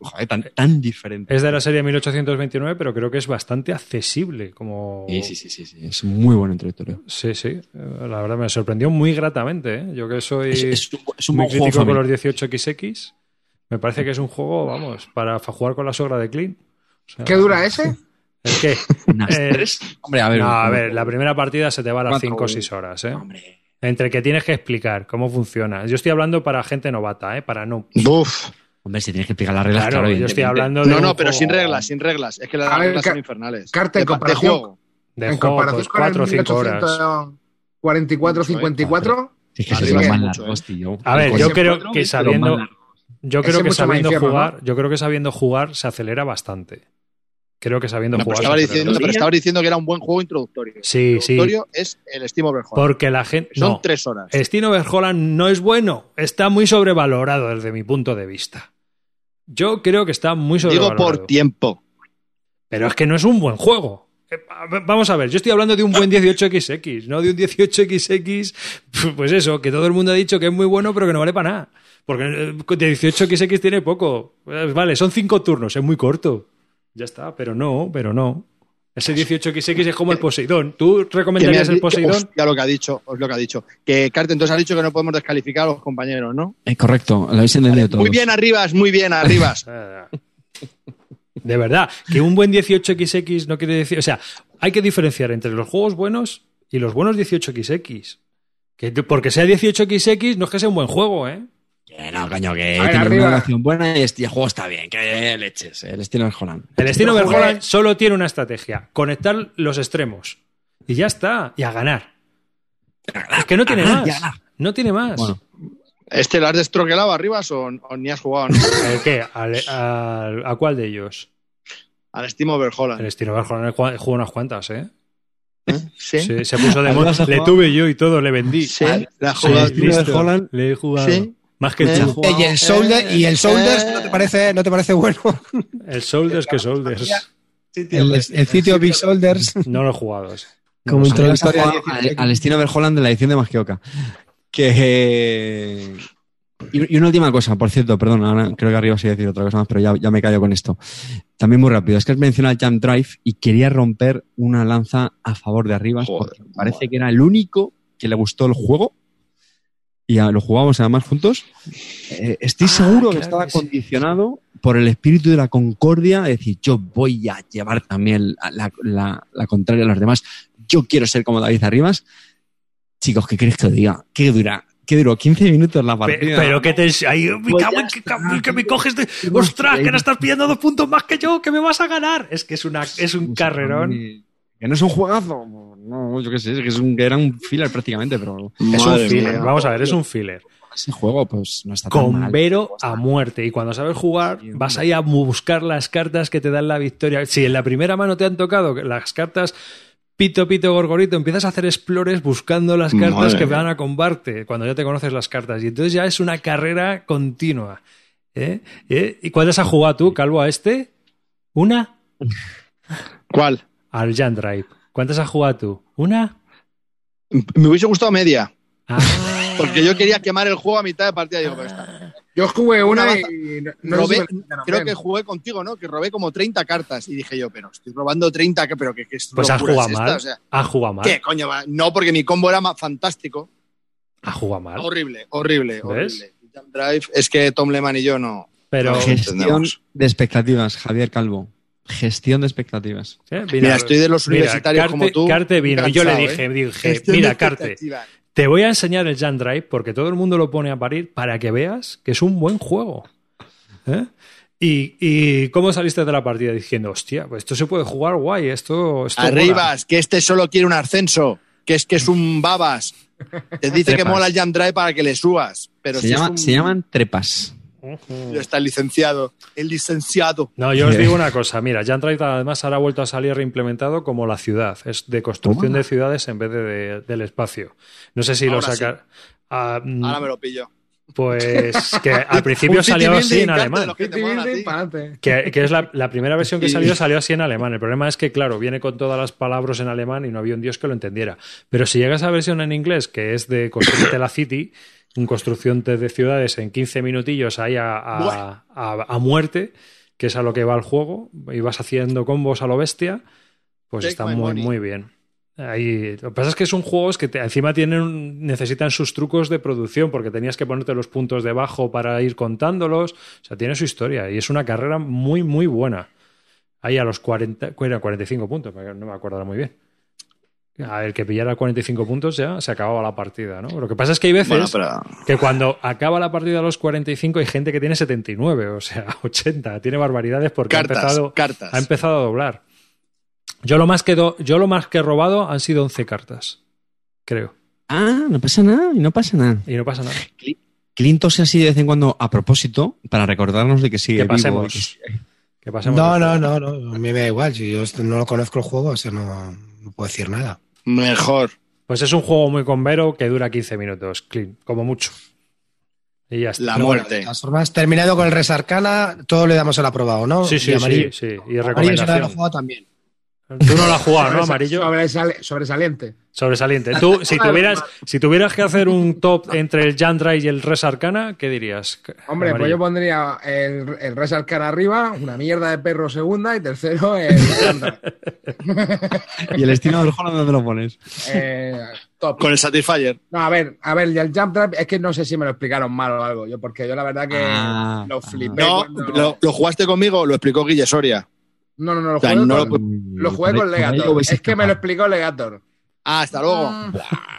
joder, tan, tan diferentes. Es de la serie 1829, pero creo que es bastante accesible. Como... Sí, sí, sí, sí, sí, es muy buen introductorio. Sí, sí. La verdad me sorprendió muy gratamente. ¿eh? Yo que soy Es, es un, es un muy buen juego crítico con los 18XX, me parece que es un juego, vamos, para jugar con la sogra de Clean. O sea, ¿Qué dura ese? ¿El qué? Unas Eh, tres. Hombre, a ver. no, a ver, la primera partida se te va a las Cuatro, 5 o 6 horas, ¿eh? Hombre. Entre que tienes que explicar cómo funciona. Yo estoy hablando para gente novata, ¿eh? Para no. Buf. Hombre, si tienes que explicar las reglas, Claro, claro. yo estoy hablando de. No, no, pero juego sin reglas, sin reglas. Es que las A reglas son infernales. Carta en de, de juego. De en juego, comparación pues con 4 o el 5 horas. 1844, Si es que se largos, tío. A ver, Pues yo creo que sabiendo-. Yo creo que sabiendo jugar, yo creo que sabiendo jugar se acelera bastante. Creo que sabiendo No, pero jugar. estaba se diciendo, pero estaba diciendo que era un buen juego introductorio. Sí, sí. introductorio es el Steam Overhaul. Porque la gente. Son No, tres horas. Steam Overholland no es bueno. Está muy sobrevalorado desde mi punto de vista. Yo creo que está muy Digo sobrevalorado. por tiempo. Pero es que no es un buen juego. Eh, Vamos a ver, yo estoy hablando de un buen 18XX, no de un 18XX, pues eso, que todo el mundo ha dicho que es muy bueno, pero que no vale para nada. Porque eh, de 18XX tiene poco. Eh, Vale, son cinco turnos, es muy corto. Ya está, pero no, pero no. Ese 18XX es como el Poseidón. ¿Tú has recomendarías el Poseidón? Hostia, lo que ha dicho, os lo que ha dicho. Que Carter, entonces ha dicho que no podemos descalificar a los compañeros, ¿no? Eh, correcto, lo habéis entendido todos. Muy bien, Arribas, muy bien, Arribas. De verdad, que un buen 18XX no quiere decir. O sea, hay que diferenciar entre los juegos buenos y los buenos 18XX. Que porque sea 18XX no es que sea un buen juego, ¿eh? Que no, coño, que ver, tiene arriba. una relación buena y este juego está bien. Que leches, el estilo de Holland. El jugué- Overholland solo tiene una estrategia: conectar los extremos. Y ya está, y a ganar. Es que no tiene ganar, más. No tiene más. Bueno, ¿Este lo has destroquelado, Arribas, o, o ni has jugado, no? ¿El qué? ¿Al- al- ¿A cuál de ellos? Al Steam Overholland. El destino Overholland jugó unas cuantas, ¿eh? ¿Sí? Sí, se puso de ¿Al moda. Le tuve yo y todo, le vendí. Sí, la has Sí, el estilo Le he jugado. Sí. Más que Eh, tú. Y el Soldier, y el Eh. ¿no te parece, no te parece bueno? El Shoulders que Shoulders. El, el sitio Big Shoulders. No lo he jugado. No Como lo sé. intro- Habías historia jugado de- al, al estilo de Holland de la edición de Masqueoka. Que. Y, y una última cosa, por cierto, perdón, ahora creo que arriba se iba a decir otra cosa más, pero ya, ya me callo con esto. También muy rápido, es que has mencionado el Jump Drive y quería romper una lanza a favor de arriba, Joder, porque me parece que era el único que le gustó el juego y ya lo jugamos además juntos. Eh, estoy Ah, seguro que claro estaba que sí. condicionado por el espíritu de la concordia, es decir, yo voy a llevar también la, la- la contraria a los demás, yo quiero ser como David Arribas. Chicos, ¿qué queréis que os diga? ¿Qué dura? ¿Qué duró? ¿15 minutos la partida? Pero que te. Ay, me Pues cago en que, está. que me coges de. ¡Ostras! Que ahora estás pillando dos puntos más que yo, que me vas a ganar. Es que es, una, es un carrerón. Que no es un juegazo. No, yo qué sé, es que es un, que era un filler prácticamente, pero Es un filler. mía. Vamos a ver, es un filler. ese juego pues no está tan Con mal. Vero a muerte. Y cuando sabes jugar, vas ahí a buscar las cartas que te dan la victoria. Si en la primera mano te han tocado las cartas pito, pito, gorgorito, empiezas a hacer explores buscando las cartas Madre que van a combarte, cuando ya te conoces las cartas. Y entonces ya es una carrera continua. ¿Eh? ¿Eh? ¿Y cuántas has jugado tú, Calvo, a este? ¿Una? ¿Cuál? Al Jan Drive. ¿Cuántas has jugado tú? ¿Una? Me hubiese gustado media. Ah. Porque yo quería quemar el juego a mitad de partida. Digo, pero está. Yo jugué una Una y no, no Robé- creo que jugué contigo, ¿no? Que robé como 30 cartas. Y dije yo, pero estoy robando 30, que- pero que, que es Pues has jugado mal. O sea, Has jugado mal. ¿Qué coño? No, porque mi combo era más fantástico. Has jugado mal. Horrible, horrible, ¿Ves? horrible. Jump Drive, es que Tom Lehman y yo no. Pero No, Gestión de expectativas, Javier Calvo. Gestión de expectativas. ¿eh? Mira, estoy de los mira, universitarios Carte- como tú. Carte vino. y yo le dije, ¿eh? dije Gestión de mira, Carte, te voy a enseñar el Jan Drive porque todo el mundo lo pone a parir para que veas que es un buen juego. ¿Eh? Y, y cómo saliste de la partida diciendo, hostia, pues esto se puede jugar guay, esto, esto mola". Arribas, que este solo quiere un ascenso, que es que es un babas. Te dice que mola el Jam Drive para que le subas. Pero Se, si llama- un- se llaman trepas. Está el licenciado. El licenciado. No, yo os digo una cosa, mira, Jan Drive además ahora ha vuelto a salir reimplementado como la ciudad, es de construcción de ciudades en vez de, de- del espacio. No sé si lo sacar. Ah, mm, Ahora me lo pillo. Pues que al principio salió así en alemán. que es la, la primera versión que salió, salió así en alemán. El problema es que, claro, viene con todas las palabras en alemán y no había un dios que lo entendiera. Pero si llega esa versión en inglés, que es de construirte la city, un construcción de de ciudades en 15 minutillos ahí a, a- Buah. a- a muerte, que es a lo que va el juego, y vas haciendo combos a lo bestia, pues Take está muy, money. muy bien. Ahí, lo que pasa es que son juegos que te- encima tienen necesitan sus trucos de producción porque tenías que ponerte los puntos debajo para ir contándolos. O sea, tiene su historia y es una carrera muy, muy buena. Ahí a los 40, ¿cuál era? 45 puntos, no me acuerdo muy bien. A el que pillara 45 puntos ya se acababa la partida, ¿no? Lo que pasa es que hay veces Bueno, pero que cuando acaba la partida a los 45 hay gente que tiene 79, o sea, 80. Tiene barbaridades porque ha empezado, cartas. ha empezado a doblar. Yo lo más que do- yo lo más que he robado han sido 11 cartas, creo. Ah, no pasa nada, y no pasa nada. Y no pasa nada. Clint tose así de vez en cuando a propósito para recordarnos de que sigue Que vivo. pasemos. y que- pasemos No, no, no, no. A mí me da igual. Si yo no lo conozco el juego, o sea, no, no puedo decir nada. Mejor. Pues es un juego muy convero que dura 15 minutos, clean, como mucho. Y ya está. La Pero bueno, muerte. de todas formas, terminado con el Resarcana, todo le damos el aprobado, ¿no? Sí, sí, Y sí, amarillo. sí. Y Amarillo se lo ha recomendación. jugado también. Tú no lo has jugado, ¿no, amarillo? sobresale- sobresaliente. Sobresaliente. Tú, si tuvieras, si tuvieras que hacer un top entre el Jandra y el Res Arcana, ¿qué dirías? Hombre, pues yo pondría el, el Res Arcana arriba, una mierda de perro segunda y tercero el Sandra. ¿Y el estilo del juego dónde lo pones? Eh, top. Con el Satisfyer. No, a ver, a ver, y el Jump Trap es que no sé si me lo explicaron mal o algo, yo porque yo la verdad que Ah, lo flipé. No, cuando- lo, lo jugaste conmigo, lo explicó Guille Soria. No, no, no, lo O sea, jugué, no con, lo- lo jugué con Legator. Es que me lo explicó Legator. Ah, hasta luego. Mm.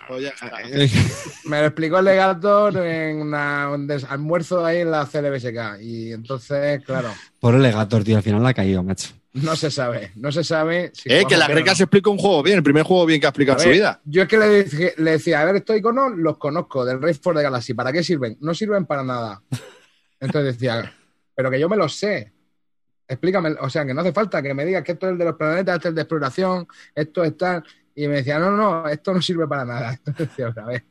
Pues ya está. Me lo explicó Legator en una- un almuerzo ahí en la CLBSK. Y entonces, claro, Por el legator, tío, al final la ha caído, macho. no se sabe. No se sabe si. Eh, que la Greca no. se explica un juego bien, el primer juego bien que ha explicado en su vida. Yo es que le, dije- le decía, a ver, estos iconos los conozco del Race for the Galaxy. ¿Para qué sirven? No sirven para nada. Entonces decía, pero que yo me los sé. Explícame, o sea, que no hace falta que me digas que esto es el de los planetas, esto es el de exploración, esto es tal. Y me decía, no, no, esto no sirve para nada. Entonces decía, a ver,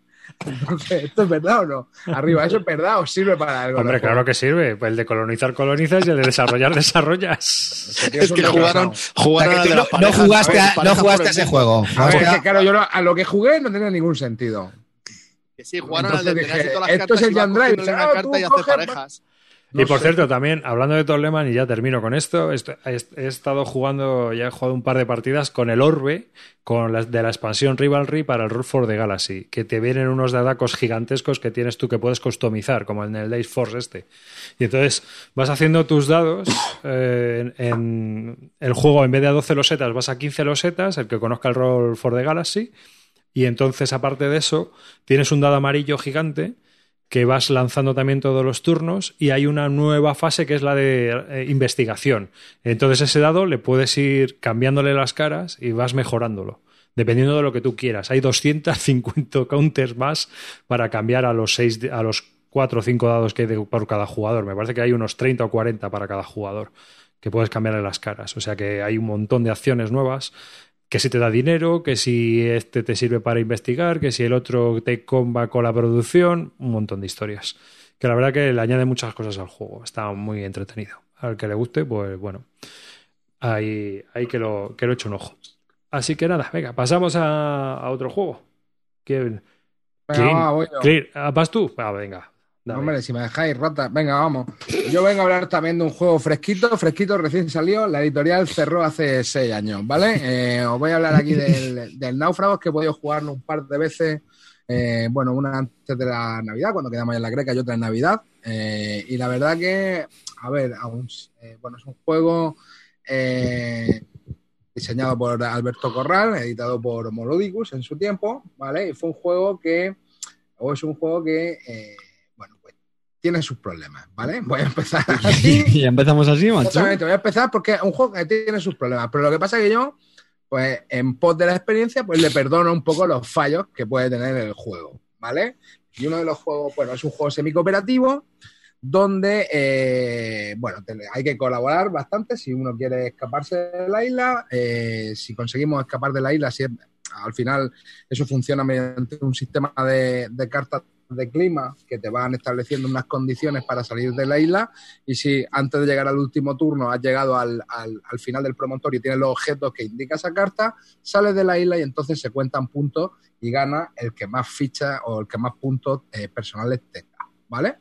entonces, ¿esto es verdad o no? Arriba, ¿eso es verdad o sirve para algo? Hombre, No, claro que sirve. Pues el de colonizar, colonizas y el de desarrollar, desarrollas. Es que jugaron, desgraciado. O jugaron sea, a que de no, no jugaste, ver, a, no jugaste a el ese juego. A ver, es que claro, yo lo- a lo que jugué no tenía ningún sentido. Que sí, jugaron al de Entonces tener así dije, todas las esto es cartas el y vas Jan Drive. cogiéndole una Ah, carta tú y hacer coges- y por sé. cierto, también, hablando de Torleman, y ya termino con esto, est- he, estado jugando, ya he jugado un par de partidas con el Orbe, con las de la expansión Rivalry para el Root for the Galaxy, que te vienen unos dadacos gigantescos que tienes tú que puedes customizar, como en el Days Force este. Y entonces vas haciendo tus dados eh, en, en el juego, en vez de a 12 losetas, vas a 15 losetas, el que conozca el Roll for the Galaxy, y entonces, aparte de eso, tienes un dado amarillo gigante que vas lanzando también todos los turnos y hay una nueva fase que es la de eh, investigación. Entonces ese dado le puedes ir cambiándole las caras y vas mejorándolo, dependiendo de lo que tú quieras. Hay 250 counters más para cambiar a los seis, a los cuatro o cinco dados que hay por cada jugador. Me parece que hay unos 30 o 40 para cada jugador que puedes cambiarle las caras. O sea que hay un montón de acciones nuevas que si te da dinero, que si este te sirve para investigar, que si el otro te comba con la producción, un montón de historias. Que la verdad que le añade muchas cosas al juego. Está muy entretenido. Al que le guste, pues bueno, ahí, ahí que, lo, que lo eche un ojo. Así que nada, venga, pasamos a, a otro juego. ¿Quién? Venga, Clean. va, voy yo. Clean. Ah, ¿Vas tú? Ah, venga. Dame. Hombre, si me dejáis rata, venga, vamos. Yo vengo a hablar también de un juego fresquito, fresquito, recién salió. La editorial cerró hace seis años, ¿vale? Eh, os voy a hablar aquí del, del Náufragos, que he podido jugarlo un par de veces. eh, bueno, una antes de la Navidad, cuando quedamos en la Greca, y otra en Navidad. Eh, y la verdad que, a ver, aún, bueno, es un juego diseñado por Alberto Corral, editado por Molodicus en su tiempo, ¿vale? Y fue un juego que, o es un juego que, tiene sus problemas, ¿vale? Voy a empezar así. y empezamos así, macho. Exactamente, voy a empezar porque es un juego que tiene sus problemas, pero lo que pasa es que yo, pues en pos de la experiencia, pues le perdono un poco los fallos que puede tener el juego, ¿vale? Y uno de los juegos, bueno, es un juego semi-cooperativo donde, eh, bueno, hay que colaborar bastante si uno quiere escaparse de la isla. eh, si conseguimos escapar de la isla, si es- al final eso funciona mediante un sistema de, de cartas de clima que te van estableciendo unas condiciones para salir de la isla y si antes de llegar al último turno has llegado al, al- al final del promontorio y tienes los objetos que indica esa carta, sales de la isla y entonces se cuentan puntos y gana el que más fichas o el que más puntos eh, personales tenga, ¿vale?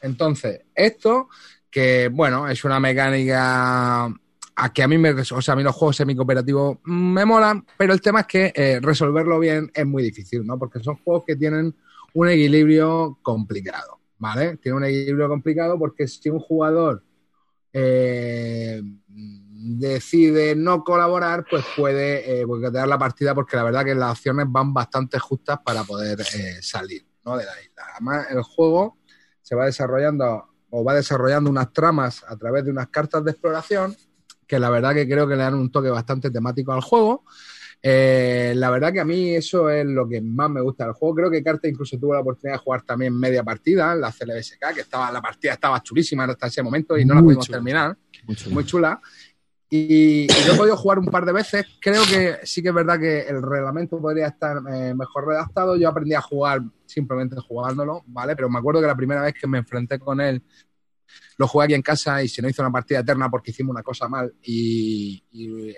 Entonces, esto que, bueno, es una mecánica a que a mí me, o sea, a mí los juegos semi-cooperativos me molan, pero el tema es que eh, resolverlo bien es muy difícil, ¿no? Porque son juegos que tienen un equilibrio complicado, ¿vale? Tiene un equilibrio complicado porque si un jugador eh, decide no colaborar, pues puede eh, boicotear la partida porque la verdad que las acciones van bastante justas para poder eh, salir ¿no? de la isla. Además, el juego se va desarrollando o va desarrollando unas tramas a través de unas cartas de exploración que la verdad que creo que le dan un toque bastante temático al juego. Eh, la verdad que a mí eso es lo que más me gusta del juego. Creo que Carta incluso tuvo la oportunidad de jugar también media partida en la CLBSK, que estaba, la partida estaba chulísima hasta ese momento y no la Muy pudimos chula. terminar Muy chulo. muy chula. Y, y yo he podido jugar un par de veces. Creo que sí que es verdad que el reglamento podría estar eh, mejor redactado. Yo aprendí a jugar simplemente jugándolo, ¿vale? Pero me acuerdo que la primera vez que me enfrenté con él, lo jugué aquí en casa y se nos hizo una partida eterna porque hicimos una cosa mal y,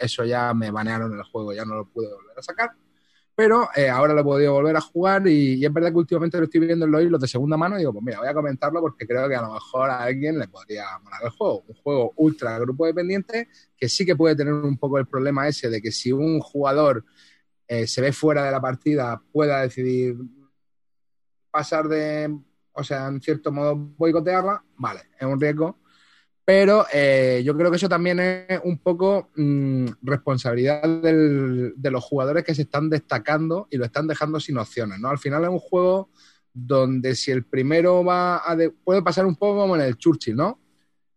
eso ya me banearon el juego, ya no lo pude volver a sacar. Pero eh, ahora lo he podido volver a jugar y, y es verdad que últimamente lo estoy viendo en los hilos de segunda mano y digo, pues mira, voy a comentarlo porque creo que a lo mejor a alguien le podría molar el juego. Un juego ultra grupo dependiente que sí que puede tener un poco el problema ese de que si un jugador eh, se ve fuera de la partida pueda decidir pasar de, o sea, en cierto modo boicotearla, vale, es un riesgo. Pero eh, yo creo que eso también es un poco mm, responsabilidad de los jugadores que se están destacando y lo están dejando sin opciones, ¿no? Al final es un juego donde si el primero va a... de- puede pasar un poco como en el Churchill, ¿no?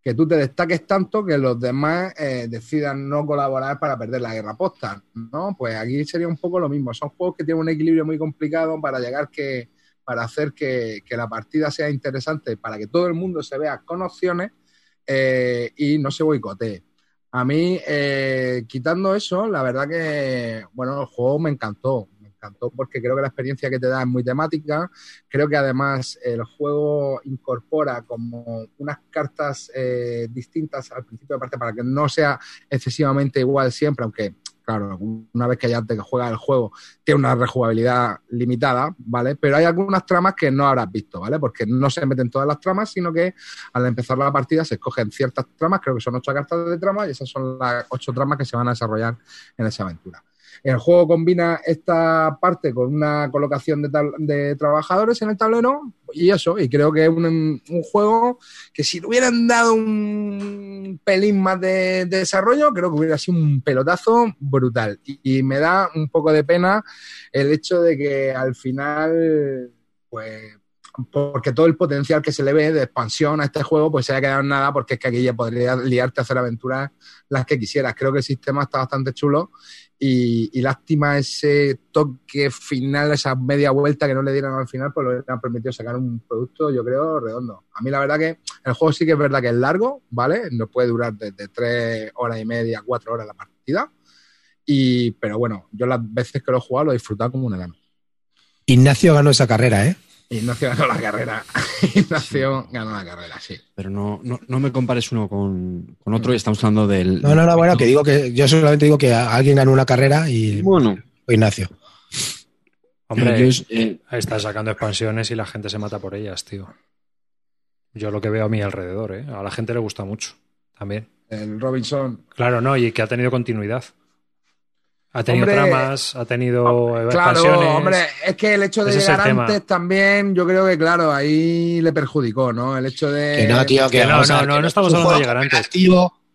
Que tú te destaques tanto que los demás eh, decidan no colaborar para perder la guerra posta, ¿no? Pues aquí sería un poco lo mismo. Son juegos que tienen un equilibrio muy complicado para llegar que... para hacer que, que la partida sea interesante, para que todo el mundo se vea con opciones eh, y no se boicotee. A mí, eh, quitando eso, la verdad que, bueno, el juego me encantó. Me encantó porque creo que la experiencia que te da es muy temática. Creo que además el juego incorpora como unas cartas eh, distintas al principio de parte para que no sea excesivamente igual siempre, aunque, claro, una vez que ya te juegas el juego, tiene una rejugabilidad limitada, ¿vale? Pero hay algunas tramas que no habrás visto, ¿vale? Porque no se meten todas las tramas, sino que al empezar la partida se escogen ciertas tramas, creo que son ocho cartas de trama, y esas son las ocho tramas que se van a desarrollar en esa aventura. El juego combina esta parte con una colocación de, de trabajadores en el tablero y eso, y creo que es un, un juego que si le hubieran dado un pelín más de, de desarrollo, creo que hubiera sido un pelotazo brutal. Y, y me da un poco de pena el hecho de que al final, pues, porque todo el potencial que se le ve de expansión a este juego, pues se haya quedado en nada, porque es que aquí ya podría liarte a hacer aventuras las que quisieras. Creo que el sistema está bastante chulo y, y lástima ese toque final, esa media vuelta que no le dieron al final, pues lo han permitido sacar un producto, yo creo, redondo. A mí la verdad que el juego sí que es verdad que es largo, ¿vale? Nos puede durar desde tres horas y media, cuatro horas la partida. Y, pero bueno, yo las veces que lo he jugado lo he disfrutado como un enano. Ignacio ganó esa carrera, ¿eh? Ignacio ganó la carrera. Ignacio ganó la carrera, sí. Pero no, no, no me compares uno con, con otro y estamos hablando del. No, no, no, bueno, que digo que yo solamente digo que alguien ganó una carrera y Bueno, fue Ignacio. Hombre, yo es- eh, está sacando expansiones y la gente se mata por ellas, tío. Yo lo que veo a mi alrededor, ¿eh? A la gente le gusta mucho también. El Robinson. Claro, no, y que ha tenido continuidad. Ha tenido Hombre, tramas, ha tenido Claro, expansiones. hombre, es que el hecho de Ese llegar antes también, yo creo que, claro, ahí le perjudicó, ¿no? El hecho de. Que no, tío, que, que no, no, no, no estamos hablando de llegar antes.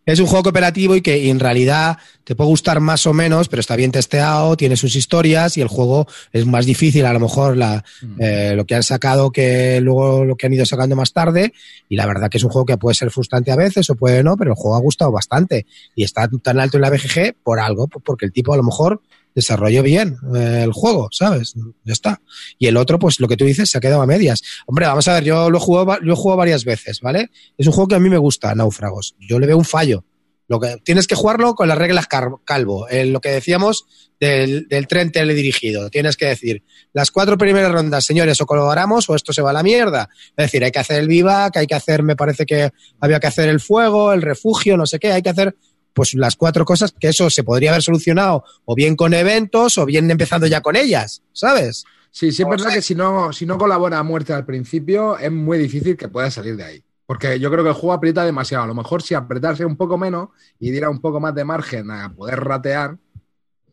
Es un juego cooperativo y que en realidad te puede gustar más o menos, pero está bien testeado, tiene sus historias y el juego es más difícil, a lo mejor la, eh, lo que han sacado que luego lo que han ido sacando más tarde. Y la verdad que es un juego que puede ser frustrante a veces o puede no, pero el juego ha gustado bastante y está tan alto en la BGG por algo, porque el tipo a lo mejor desarrolló bien eh, el juego, ¿sabes? Ya está. Y el otro, pues lo que tú dices, se ha quedado a medias. Hombre, vamos a ver, yo lo he jugado, lo varias veces, ¿vale? Es un juego que a mí me gusta, Náufragos. Yo le veo un fallo. Lo que, tienes que jugarlo con las reglas calvo. Eh, lo que decíamos del, del tren teledirigido. Tienes que decir, las cuatro primeras rondas, señores, o colaboramos o esto se va a la mierda. Es decir, hay que hacer el vivac, hay que hacer, me parece que había que hacer el fuego, el refugio, no sé qué, hay que hacer pues las cuatro cosas que eso se podría haber solucionado o bien con eventos o bien empezando ya con ellas, ¿sabes? Sí, sí es verdad que si no, si no colabora a muerte al principio, es muy difícil que pueda salir de ahí. Porque yo creo que el juego aprieta demasiado. A lo mejor si apretase un poco menos y diera un poco más de margen a poder ratear,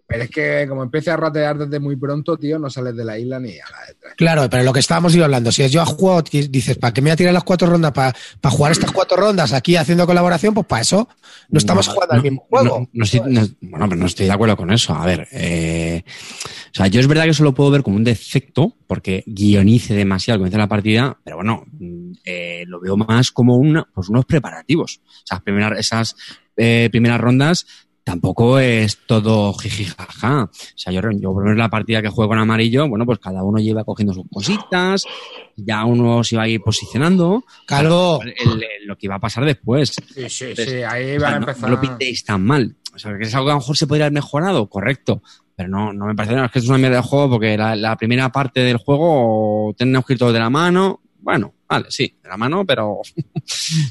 pero es que como empiece a ratear desde muy pronto, tío, no sales de la isla ni a la de tres. Claro, pero lo que estábamos ido hablando, si yo he jugado, dices, ¿para qué me voy a tirar las cuatro rondas? ¿Para, para jugar estas cuatro rondas aquí haciendo colaboración? Pues para eso no estamos No, jugando al no, mismo juego. no, no estoy- no- bueno, pero no estoy de acuerdo con eso. A ver, eh, o sea, yo es verdad que eso lo puedo ver como un defecto, porque guionice demasiado, comienza la partida, pero bueno, mm, eh, lo veo más como una, pues unos preparativos. O sea, primeras, esas eh, primeras rondas tampoco es todo jijijaja. O sea, yo, yo por lo menos la partida que juego con amarillo, bueno, pues cada uno lleva cogiendo sus cositas, ya uno se va a ir posicionando. Calvo. El- el- lo que iba a pasar después. Sí, sí, Entonces, sí, ahí O sea, van a no, empezar. no lo pintéis tan mal. O sea, que es algo que a lo mejor se podría haber mejorado, correcto. Pero no, no me parece no, es que es una mierda de juego porque la, la primera parte del juego tenemos que ir todos de la mano. Bueno, vale, sí, de la mano, pero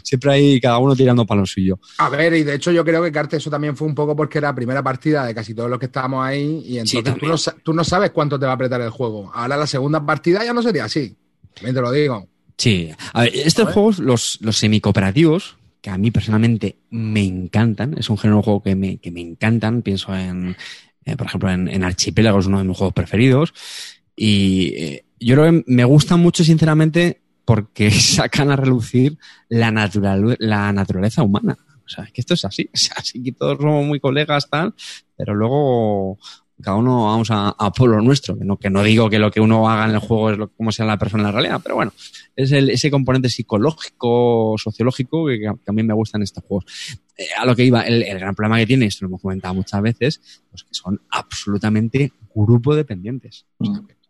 siempre hay cada uno tirando para lo suyo. A ver, y de hecho yo creo que Carte eso también fue un poco porque era la primera partida de casi todos los que estábamos ahí y entonces tú, no, sa- tú no sabes cuánto te va a apretar el juego. Ahora la segunda partida ya no sería así. También te lo digo. Sí, a ver, estos ver. juegos, los, los semicooperativos, que a mí personalmente me encantan, es un género de juego que me, que me encantan, pienso en, eh, por ejemplo, en, en Archipiélago, es uno de mis juegos preferidos, y eh, yo creo que me gustan mucho, sinceramente, porque sacan a relucir la, natural, la naturaleza humana. O sea, es que esto es así, o sea, sí que todos somos muy colegas, tal, pero luego cada uno vamos a, a por lo nuestro, que no, que no digo que lo que uno haga en el juego es lo, como sea la persona en la realidad, pero bueno, es el, ese componente psicológico, sociológico que, mí me gustan estos juegos. Eh, a lo que iba, el, el gran problema que tiene, esto lo hemos comentado muchas veces, pues que son absolutamente grupo dependientes.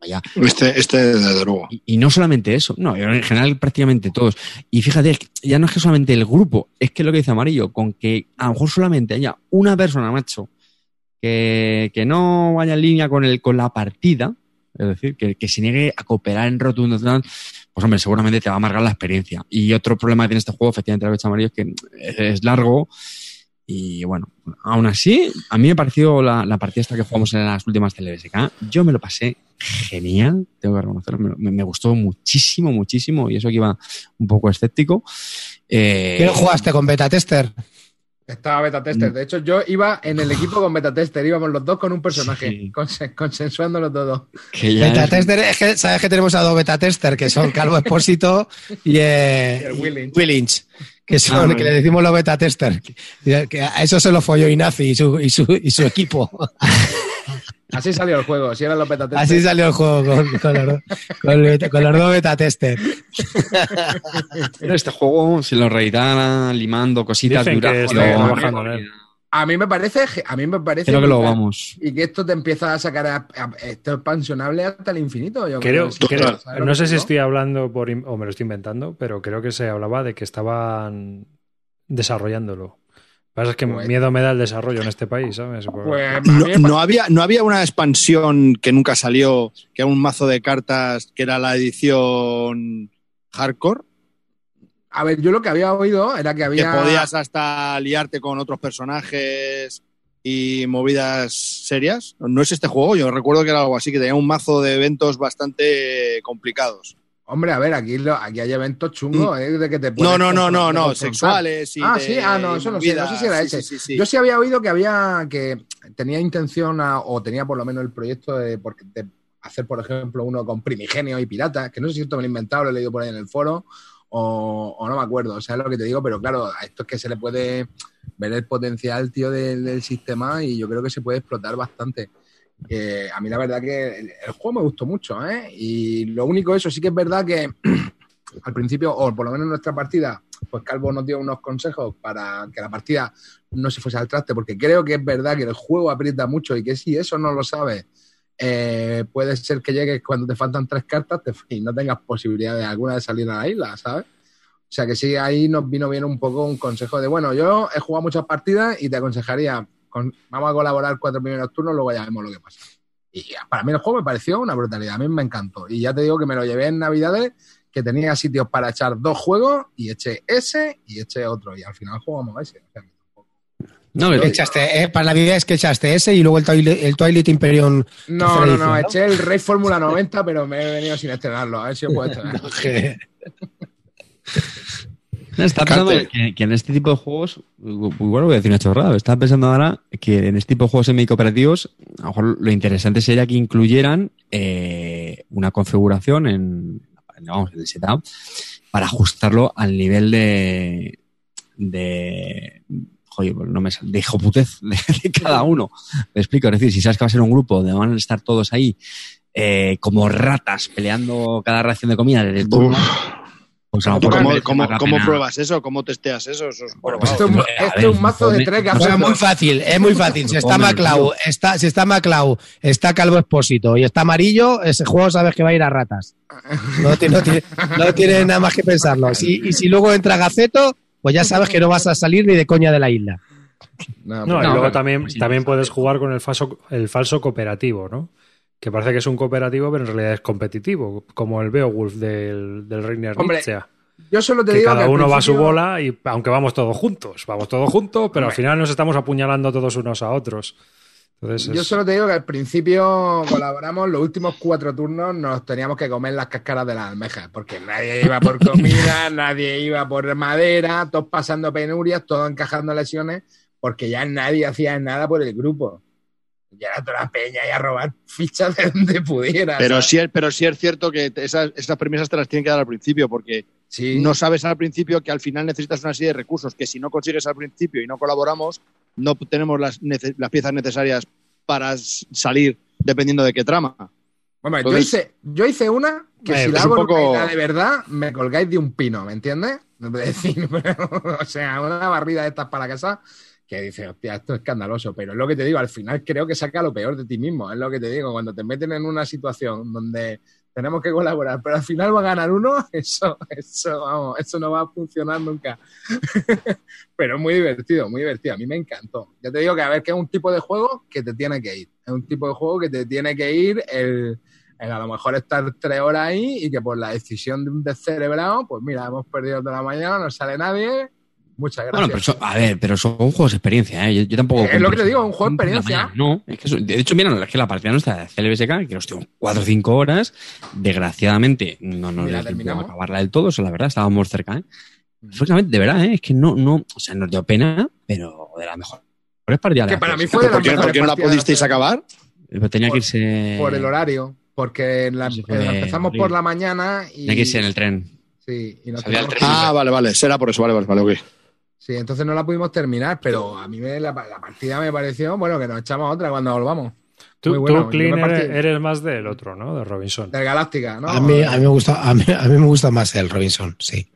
Vaya, Este, este desde luego. y, y no solamente eso, no, en general prácticamente todos. Y fíjate, ya no es que solamente el grupo, es que lo que dice Amarillo, con que a lo mejor solamente haya una persona, macho, que, que no vaya en línea con, el, con la partida, es decir, que, que se niegue a cooperar en rotundo, pues hombre, seguramente te va a amargar la experiencia. Y otro problema que tiene este juego, efectivamente, lo que dicho Amarillo, es que es largo. Y bueno, aún así, a mí me pareció la, la partida esta que jugamos en las últimas del. Yo me lo pasé genial, tengo que reconocerlo. Me, me gustó muchísimo, muchísimo. Y eso que iba un poco escéptico. Eh, ¿Qué jugaste con beta tester? Estaba beta tester. De hecho, yo iba en el equipo con beta tester. Íbamos los dos con un personaje, Sí. consen- consensuándolo todo. que ya Beta es- tester, es que sabes que tenemos a dos beta tester, que son Calvo Expósito y, eh, Y el Willings. Willings, que son, que le decimos los beta tester. Que, que a eso se lo folló Inazi y su, y su, y su equipo. Así salió el juego. Si eran los beta tester. Así salió el juego con, con los, dos- con los dos beta tester. Pero este juego, si lo reeditan limando cositas, Dicen A mí me parece, a mí me parece Creo que lo vamos. y que esto te empieza a sacar a, a- esto expansionable hasta el infinito. Yo Creo, ¿sabes creo- lo no sé si estoy hablando por, o me lo estoy inventando, pero creo que se hablaba de que estaban desarrollándolo. Lo que pasa es que Pues- miedo me da el desarrollo en este país, ¿sabes? Pues no había, no había una expansión que nunca salió, que era un mazo de cartas que era la edición hardcore, A ver, yo lo que había oído era que que había. podías hasta liarte con otros personajes y movidas serias. No es este juego, yo recuerdo que era algo así, que tenía un mazo de eventos bastante complicados. Hombre, a ver, aquí, lo- aquí hay eventos chungos, ¿eh? De que te No, no, no, no, no, sexuales y Ah, de sí, ah, no, eso no sé, no sé si era ese. sí, sí, sí. Yo sí había oído que había que tenía intención a- o tenía por lo menos el proyecto de, de hacer, por ejemplo, uno con primigenio y piratas, que no sé si esto me lo he inventado, lo he leído por ahí en el foro, o, no me acuerdo, o sea, es lo que te digo, pero claro, a esto es que se le puede ver el potencial, tío, del, sistema y yo creo que se puede explotar bastante. A mí la verdad que el, el juego me gustó mucho, ¿eh? Y lo único, eso sí que es verdad que al principio, o por lo menos en nuestra partida, pues Calvo nos dio unos consejos para que la partida no se fuese al traste, porque creo que es verdad que el juego aprieta mucho y que si eso no lo sabes, eh, puede ser que llegues cuando te faltan tres cartas y no tengas posibilidad de alguna de salir a la isla, ¿sabes? O sea que sí, ahí nos vino bien un poco un consejo de, bueno, yo he jugado muchas partidas y te aconsejaría, con- vamos a colaborar cuatro primeros turnos, luego ya vemos lo que pasa. Y para mí el juego me pareció una brutalidad, a mí me encantó. Y ya te digo que me lo llevé en Navidades, que tenía sitios para echar dos juegos y eché ese y eché otro. Y al final jugamos ese. No, ¿Qué echaste, eh, para Navidad es que echaste ese y luego el Twilight, el Twilight Imperium. no, no, no, eché el Rey Fórmula 90, pero me he venido sin estrenarlo. A ver si lo puedo estrenar. Estaba pensando que en este tipo de juegos, igual voy a decir una chorrada, estaba pensando ahora que en este tipo de juegos semi-cooperativos, a lo mejor lo interesante sería que incluyeran eh, una configuración en, vamos, en el setup para ajustarlo al nivel de, de joder, pues no me sale, de hijoputez de, de cada uno. Me explico, es decir, si sabes que va a ser un grupo donde van a estar todos ahí eh, como ratas peleando cada ración de comida desde el turno, pues a lo mejor ¿Cómo, pruebas eso? ¿Cómo testeas eso? Eso es Bueno, probado. Esto es un- a esto ver, es un mazo de tres O sea, gafitas. muy fácil, es muy fácil. Si está Maclau, está, si está Maclau, está Calvo Expósito y está amarillo, ese juego sabes que va a ir a ratas. No, ti- no tiene, no tiene nada más que pensarlo. Si- y si luego entra Gaceto, pues ya sabes que no vas a salir ni de coña de la isla. No, y No, luego también, sí, también puedes jugar con el falso, el falso cooperativo, ¿no? Que parece que es un cooperativo, pero en realidad es competitivo, como el Beowulf del, del Reiner Hombre, Nietzsche. Yo solo te Que digo cada que uno va a su bola y aunque vamos todos juntos, vamos todos juntos, pero al final nos estamos apuñalando todos unos a otros. Entonces Yo es- solo te digo que al principio colaboramos, los últimos cuatro turnos nos teníamos que comer las cáscaras de las almejas, porque nadie iba por comida, nadie iba por madera, todos pasando penurias, todos encajando lesiones, porque ya nadie hacía nada por el grupo. Ya era toda la peña y a robar fichas de donde pudiera. Pero ¿sabes? sí, es- pero sí es cierto que esas, esas premisas te las tienen que dar al principio, porque Sí. no sabes al principio que al final necesitas una serie de recursos que si no consigues al principio y no colaboramos, no tenemos las, piezas necesarias para salir dependiendo de qué trama. Hombre, yo, hice, yo hice una que Eh, si la hago en poco- de verdad, me colgáis de un pino, ¿me entiendes? O sea, una barrida de estas para casa que dice, hostia, esto es escandaloso, pero es lo que te digo, al final creo que saca lo peor de ti mismo, es lo que te digo, cuando te meten en una situación donde tenemos que colaborar, pero al final va a ganar uno, eso, eso, vamos, eso no va a funcionar nunca. pero es muy divertido, muy divertido, a mí me encantó. Ya te digo que a ver, que es un tipo de juego que te tiene que ir, es un tipo de juego que te tiene que ir el, el a lo mejor estar tres horas ahí y que por la decisión de un descerebrado, pues mira, hemos perdido toda la mañana, no sale nadie, muchas gracias. Bueno, pero eso- a ver, pero son juegos de experiencia, ¿eh? Yo, yo tampoco. Es lo que te digo, un juego de experiencia. No, es que eso- de hecho, mira, es que la partida nuestra de CLBSK, que nos dio 4 o 5 horas, desgraciadamente no nos la terminamos. acabarla del todo, eso la verdad, estábamos cerca, ¿eh? Francamente, de verdad, ¿eh? Es que no, no, o sea, nos dio pena, pero de la mejor. Mejores partidas. Que para mí fue de ¿Por qué, por qué no la pudisteis acabar? Pero tenía por- que irse. por el horario, porque en la- Sí, eh, fue empezamos por la mañana y... Tenía que irse en el tren. Sí, y nos Salía el tren. Ah, vale, vale. Será por eso, vale, vale, vale, ok. Sí, entonces no la pudimos terminar, pero a mí me- la, la partida me pareció, bueno, que nos echamos otra cuando volvamos. tú, muy bueno, tú, Clean, eres, más del otro, ¿no? De Robinson. Del Galáctica, ¿no? A, mí, a, mí me gusta, a, mí, a mí me gusta más el Robinson, sí.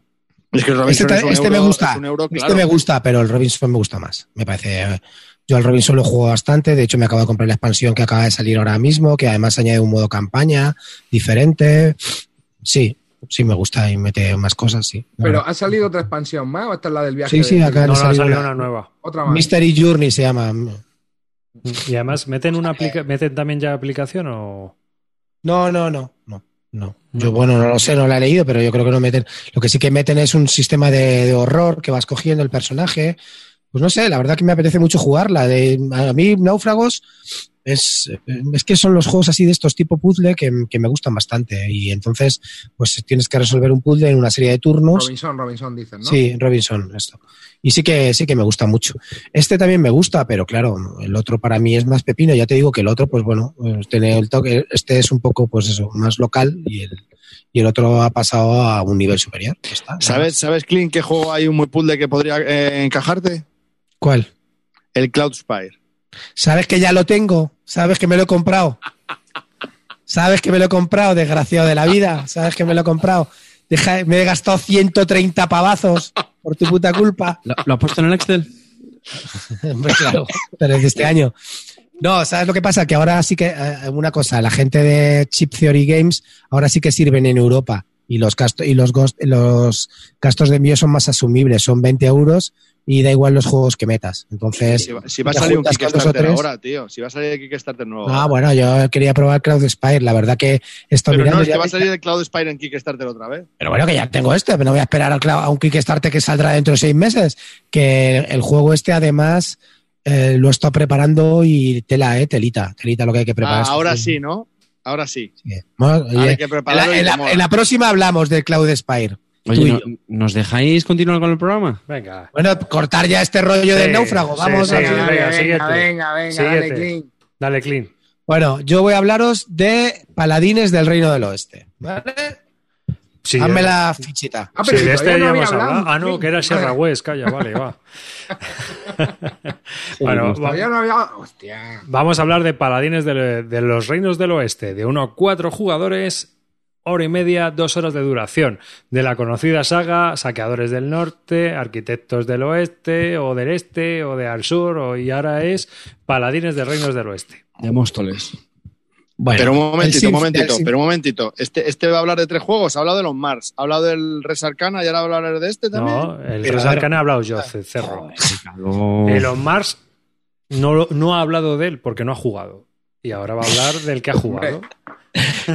Es que el Robinson Este, es un este euro, me gusta, es un euro, este me gusta, pero el Robinson me gusta más. Me parece. Yo al Robinson lo juego bastante. De hecho, me acabo de comprar la expansión que acaba de salir ahora mismo, que además añade un modo campaña diferente. Sí, sí me gusta y mete más cosas, sí. Pero verdad. ¿ha salido otra expansión más o esta es la del viaje? Sí, sí, acá No, ha salido salido una- una nueva. Otra más. Mystery Journey se llama. Y además, ¿meten, una aplica- ¿meten también ya aplicación o...? No, no, no, no. No. Yo, bueno, no lo sé, no la he leído, pero yo creo que no meten. Lo que sí que meten es un sistema de, de horror que vas cogiendo el personaje. Pues no sé, la verdad que me apetece mucho jugarla. De, a mí, Náufragos, es, es que son los juegos así de estos tipo puzzle que, que me gustan bastante. Y entonces, pues tienes que resolver un puzzle en una serie de turnos. Robinson, Robinson dicen, ¿no? Sí, Robinson, esto. Y sí que sí que me gusta mucho. Este también me gusta, pero claro, el otro para mí es más pepino. Ya te digo que el otro, pues bueno, pues tiene el toque. Este es un poco, pues eso, más local y el, y el otro ha pasado a un nivel superior. Está, ¿Sabes, ¿Sabes, Clint, qué juego hay un muy puzzle que podría eh, encajarte? ¿Cuál? El Cloud Spire. ¿Sabes que ya lo tengo? ¿Sabes que me lo he comprado? ¿Sabes que me lo he comprado, desgraciado de la vida? ¿Sabes que me lo he comprado? Deja- me he gastado 130 pavazos por tu puta culpa. ¿Lo, lo has puesto en el Excel? Hombre, claro, pero es de este año. No, ¿sabes lo que pasa? Que ahora sí que, eh, una cosa, la gente de Chip Theory Games ahora sí que sirven en Europa y los, gastos y los, los gastos de envío son más asumibles, son 20 euros y da igual los juegos que metas. Entonces, Si va, si va a salir un Kickstarter ahora, tío. Si va a salir Kickstarter nuevo. Ah, bueno, yo quería probar Cloud Spire. La verdad que estoy Pero mirando. no, es que va a salir el Cloud Spire en Kickstarter otra vez. Pero bueno, que ya tengo este, pero no voy a esperar a un Kickstarter que saldrá dentro de seis meses. Que el juego este, además, eh, lo está preparando y tela, eh, telita, telita lo que hay que preparar. Ah, ahora sí, ¿no? Ahora sí. Sí. Bueno, Ahora oye, hay que en, la, en la- en la próxima hablamos de Cloud Spire. Oye, y ¿no- yo. ¿nos dejáis continuar con el programa? Venga. Bueno, cortar ya este rollo del Sí, náufrago. sí, Vamos sí, a venga, venga, venga, venga, dale, Clint. Dale, Clean. Bueno, yo voy a hablaros de Paladines del Reino del Oeste. ¿Vale? Sí, Hazme eh, la fichita. Ah, sí, pero de este no ya había hemos hablado. hablado. Ah, no, que era Sierra Vale. West. Calla, vale, va. bueno, va- Todavía no había. Hostia. vamos a hablar de Paladines de, de los Reinos del Oeste, de 1 a 4 jugadores, hora y media, dos horas de duración, de la conocida saga Saqueadores del Norte, Arquitectos del Oeste, o del Este, o de al Sur, o, y ahora es Paladines de Reinos del Oeste. De Móstoles. Bueno, pero un momentito, un momentito, pero un momentito. Este, este va a hablar de tres juegos. Ha hablado de los Mars, ha hablado del Res Arcana y ahora va a hablar de este también. No, el Pero, Res. Arcana ha hablado yo, Ce- Cerro. Calor. Elon Mars no, lo- no ha hablado de él porque no ha jugado. Y ahora va a hablar del que ha jugado.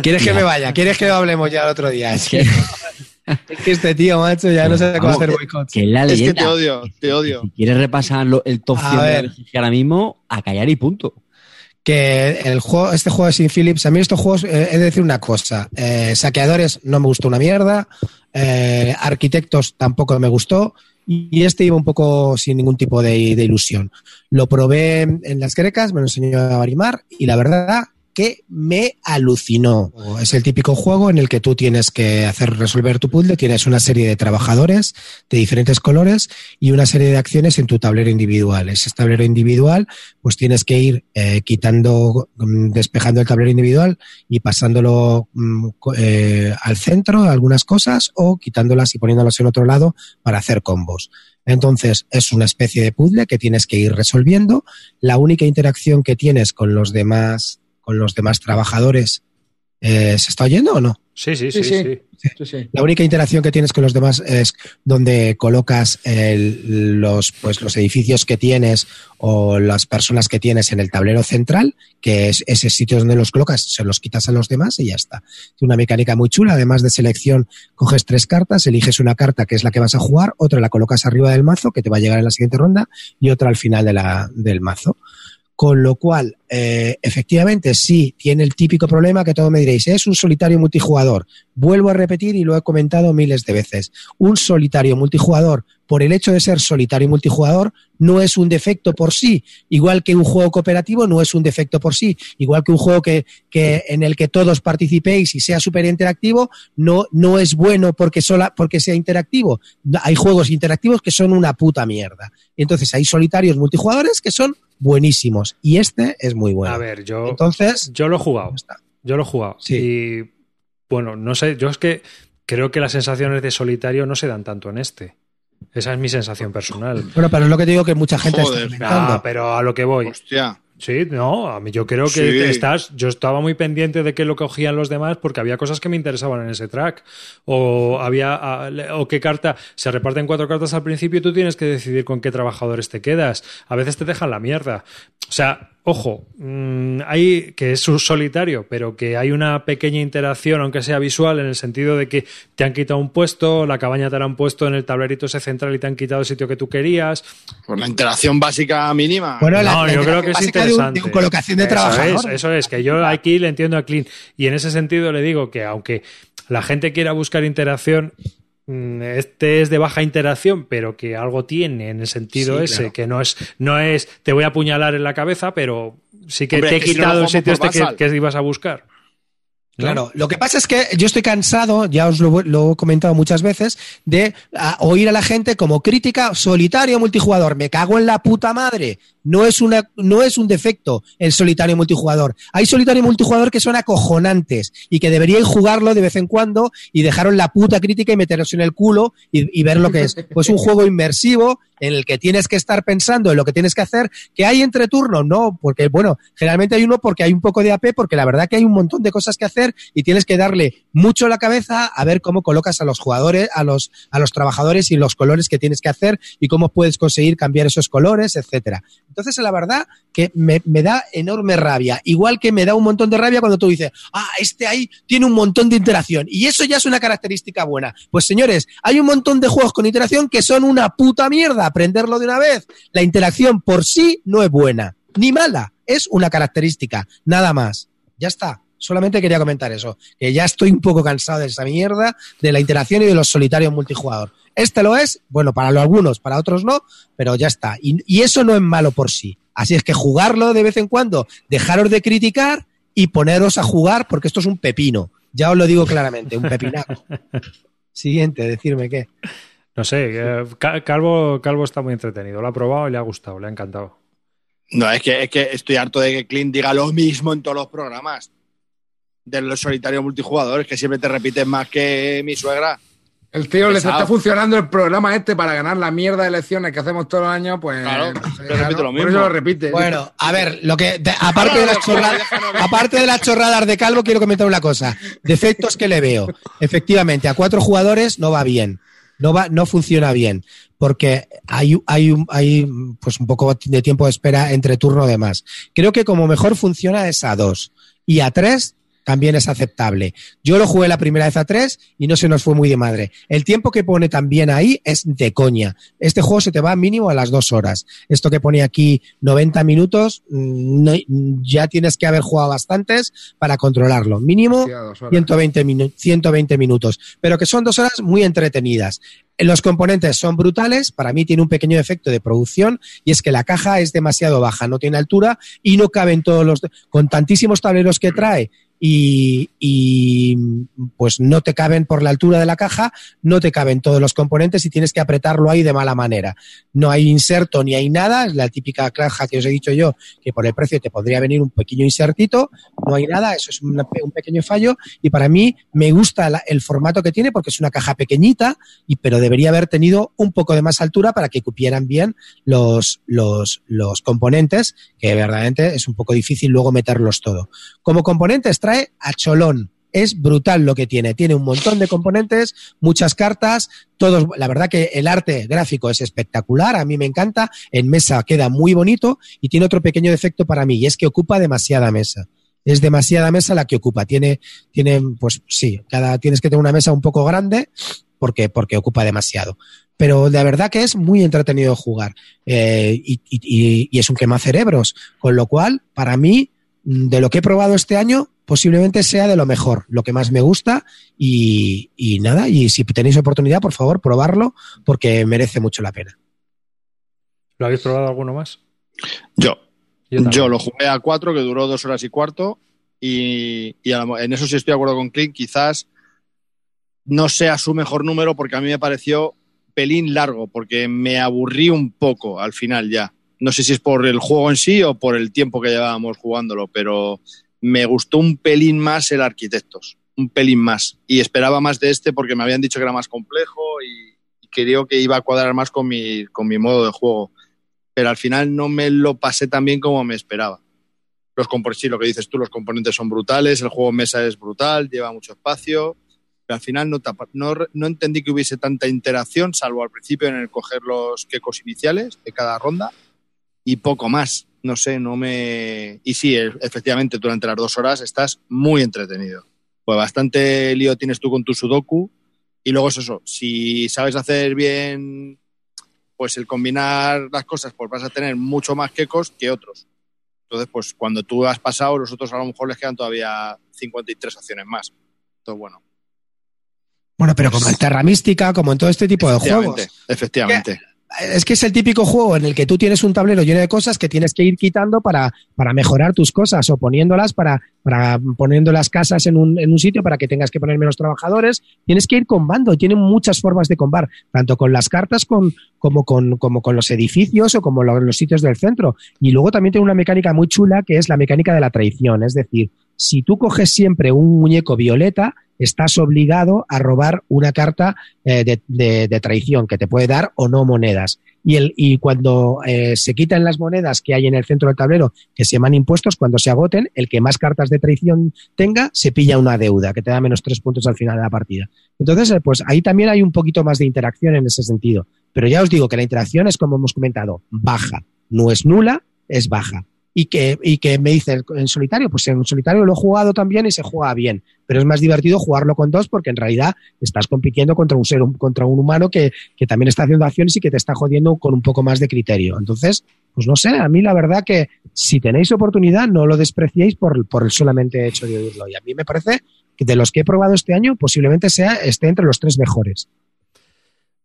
¿Quieres que me vaya? ¿Quieres que hablemos ya el otro día? Es que, es que este tío, macho, ya no sé cómo hacer boicots. Que la es que leyenda. te odio, te odio. Si quieres repasar lo- el top A 100 de BGG ahora mismo, a callar y punto. que el juego, este juego de Sin Phillips, a mí estos juegos, eh, he de decir una cosa, eh, saqueadores no me gustó una mierda, eh, arquitectos tampoco me gustó, y, y este iba un poco sin ningún tipo de, de ilusión. Lo probé en las grecas, me lo enseñó a Barimar, y la verdad que me alucinó. Es el típico juego en el que tú tienes que hacer resolver tu puzzle, tienes una serie de trabajadores de diferentes colores y una serie de acciones en tu tablero individual. Ese tablero individual, pues tienes que ir eh, quitando, mm, despejando el tablero individual y pasándolo mm, eh, al centro, algunas cosas, o quitándolas y poniéndolas en otro lado para hacer combos. Entonces, es una especie de puzzle que tienes que ir resolviendo. La única interacción que tienes con los demás, con los demás trabajadores, eh, ¿se está oyendo o no? Sí, sí, sí, Sí, sí. sí. Sí, sí. La única interacción que tienes con los demás es donde colocas el- los, pues, los edificios que tienes o las personas que tienes en el tablero central, que es ese sitio donde los colocas, se los quitas a los demás y ya está. Es una mecánica muy chula, además de selección, coges tres cartas, eliges una carta que es la que vas a jugar, otra la colocas arriba del mazo, que te va a llegar en la siguiente ronda, y otra al final de la, del mazo. Con lo cual, eh, efectivamente, sí, tiene el típico problema que todos me diréis, es un solitario multijugador. Vuelvo a repetir y lo he comentado miles de veces. Un solitario multijugador, por el hecho de ser solitario multijugador, no es un defecto por sí. Igual que un juego cooperativo no es un defecto por sí. Igual que un juego que, que en el que todos participéis y sea súper interactivo, no, no es bueno porque, sola, porque sea interactivo. Hay juegos interactivos que son una puta mierda. Entonces hay solitarios multijugadores que son buenísimos. Y este es muy bueno. A ver, yo, Entonces, yo lo he jugado. está. Yo lo he jugado. Sí. Y bueno, no sé, yo es que creo que las sensaciones de solitario no se dan tanto en este. Esa es mi sensación personal. Bueno, pero es lo que te digo que mucha gente Joder. está comentando. Ah, pero a lo que voy. Hostia. Sí, no, a mí yo creo que Sí. estás. Yo estaba muy pendiente de qué lo cogían los demás porque había cosas que me interesaban en ese track. O había. O qué carta. Se reparten cuatro cartas al principio y tú tienes que decidir con qué trabajadores te quedas. A veces te dejan la mierda. O sea, ojo, mm, hay que es un solitario, pero que hay una pequeña interacción, aunque sea visual, en el sentido de que te han quitado un puesto, la cabaña te la han puesto en el tablerito ese central y te han quitado el sitio que tú querías. Pues la interacción básica mínima. Bueno, la- No, la yo creo que es básica de un- interesante. de un colocación de Eso trabajadores. es, eso es, que yo aquí le entiendo a Clean. Y en ese sentido le digo que aunque la gente quiera buscar interacción, este es de baja interacción, pero que algo tiene en el sentido Sí, ese, claro. que no es, no es te voy a apuñalar en la cabeza, pero sí que Hombre, te he quitado el sitio este que ibas a buscar. Claro, lo que pasa es que yo estoy cansado, ya os lo, lo he comentado muchas veces, de a, oír a la gente como crítica solitario multijugador. Me cago en la puta madre. No es, una, no es un defecto el solitario multijugador. Hay solitario multijugador que son acojonantes y que deberíais jugarlo de vez en cuando y dejaros la puta crítica y meteros en el culo y, y ver lo que es. Pues un juego inmersivo en el que tienes que estar pensando en lo que tienes que hacer, que hay entre turnos, no, porque bueno, generalmente hay uno porque hay un poco de AP, porque la verdad que hay un montón de cosas que hacer y tienes que darle mucho la cabeza a ver cómo colocas a los jugadores, a los, a los trabajadores y los colores que tienes que hacer y cómo puedes conseguir cambiar esos colores, etcétera. Entonces, la verdad que me, me da enorme rabia, igual que me da un montón de rabia cuando tú dices, ah, este ahí tiene un montón de interacción y eso ya es una característica buena. Pues señores, hay un montón de juegos con interacción que son una puta mierda, aprenderlo de una vez. La interacción por sí no es buena, ni mala, es una característica, nada más. Ya está. Solamente quería comentar eso, que ya estoy un poco cansado de esa mierda, de la interacción y de los solitarios multijugador. Este lo es, bueno, para algunos, para otros no, pero ya está. Y, y eso no es malo por sí. Así es que jugarlo de vez en cuando, dejaros de criticar y poneros a jugar, porque esto es un pepino. Ya os lo digo claramente, un pepinaco. Siguiente, decirme qué. No sé, eh, Ca- Calvo, Calvo está muy entretenido. Lo ha probado y le ha gustado, le ha encantado. No, es que, es que estoy harto de que Clint diga lo mismo en todos los programas. De los solitarios multijugadores, que siempre te repiten más que mi suegra. El tío les está funcionando el programa este para ganar la mierda de elecciones que hacemos todos los años, pues. Claro, no sé, lo Por mismo. eso lo repite. Bueno, a ver, lo que de- aparte de las chorradas, aparte de las chorradas de Calvo, quiero comentar una cosa. Defectos que le veo. Efectivamente, a cuatro jugadores no va bien. No va, no funciona bien. Porque hay, hay, un- hay pues un poco de tiempo de espera entre turno de más. Creo que como mejor funciona es a dos. Y a tres también es aceptable. Yo lo jugué la primera vez a tres y no se nos fue muy de madre. El tiempo que pone también ahí es de coña. Este juego se te va mínimo a las dos horas. Esto que pone aquí 90 minutos, mm, no- ya tienes que haber jugado bastantes para controlarlo. Mínimo Hostia, dos horas. 120, minu- 120 minutos, pero que son dos horas muy entretenidas. Los componentes son brutales, para mí tiene un pequeño efecto de producción y es que la caja es demasiado baja, no tiene altura y no caben todos los... con tantísimos tableros que trae y, y, pues no te caben por la altura de la caja, no te caben todos los componentes y tienes que apretarlo ahí de mala manera. No hay inserto ni hay nada, es la típica caja que os he dicho yo, que por el precio te podría venir un pequeño insertito, no hay nada, eso es un pequeño fallo y para mí me gusta el formato que tiene porque es una caja pequeñita, y, pero debería haber tenido un poco de más altura para que cupieran bien los, los, los componentes, que verdaderamente es un poco difícil luego meterlos todo. Como componentes trae a cholón. Es brutal lo que tiene. Tiene un montón de componentes, muchas cartas, todos. La verdad que el arte gráfico es espectacular, a mí me encanta. En mesa queda muy bonito y tiene otro pequeño defecto para mí y es que ocupa demasiada mesa. Es demasiada mesa la que ocupa. Tiene, tiene, pues sí, cada tienes que tener una mesa un poco grande porque, porque ocupa demasiado. Pero la verdad que es muy entretenido jugar eh, y, y- y- es un quema cerebros. Con lo cual, para mí, de lo que he probado este año, posiblemente sea de lo mejor, lo que más me gusta y, y nada, y si tenéis oportunidad, por favor, probarlo porque merece mucho la pena. ¿Lo habéis probado alguno más? Yo, Yo lo jugué a cuatro, que duró dos horas y cuarto. Y, y a lo- en eso sí estoy de acuerdo con Clint. Quizás no sea su mejor número porque a mí me pareció pelín largo, porque me aburrí un poco al final ya. No sé si es por el juego en sí o por el tiempo que llevábamos jugándolo, pero me gustó un pelín más el Arquitectos, un pelín más. Y esperaba más de este porque me habían dicho que era más complejo y, y creo que iba a cuadrar más con mi, con mi modo de juego. Pero al final no me lo pasé tan bien como me esperaba. Los sí, lo que dices tú, los componentes son brutales, el juego mesa es brutal, lleva mucho espacio, pero al final no, no, no entendí que hubiese tanta interacción, salvo al principio en el coger los quecos iniciales de cada ronda y poco más. No sé, no me. Y sí, e- efectivamente, durante las dos horas estás muy entretenido. Pues bastante lío tienes tú con tu Sudoku. Y luego es eso, si sabes hacer bien, pues el combinar las cosas, pues vas a tener mucho más quecos que otros. Entonces, pues cuando tú has pasado, los otros a lo mejor les quedan todavía 53 acciones más. Entonces, bueno. Bueno, pero como en Terra Mística, como en todo este tipo de Efectivamente, juegos. efectivamente. Es que es el típico juego en el que tú tienes un tablero lleno de cosas que tienes que ir quitando para, para mejorar tus cosas o poniéndolas para, para poniendo las casas en un, en un sitio para que tengas que poner menos trabajadores. Tienes que ir combando y tiene muchas formas de combar, tanto con las cartas con, como, con, como con los edificios o como lo- los sitios del centro. Y luego también tiene una mecánica muy chula que es la mecánica de la traición. Es decir, si tú coges siempre un muñeco violeta, estás obligado a robar una carta eh, de, traición que te puede dar o no monedas. Y, el, y cuando eh, se quitan las monedas que hay en el centro del tablero, que se llaman impuestos, cuando se agoten, el que más cartas de traición tenga, se pilla una deuda, que te da menos tres puntos al final de la partida. Entonces, eh, pues ahí también hay un poquito más de interacción en ese sentido. Pero ya os digo que la interacción es, como hemos comentado, baja. No es nula, es baja. Y que, y que me dice en solitario, pues en solitario lo he jugado también y se juega bien. Pero es más divertido jugarlo con dos porque en realidad estás compitiendo contra un ser, contra un humano que, que también está haciendo acciones y que te está jodiendo con un poco más de criterio. Entonces, pues no sé, a mí la verdad que si tenéis oportunidad, no lo despreciéis por, por el solamente hecho de oírlo. Y a mí me parece que de los que he probado este año, posiblemente sea, esté entre los tres mejores.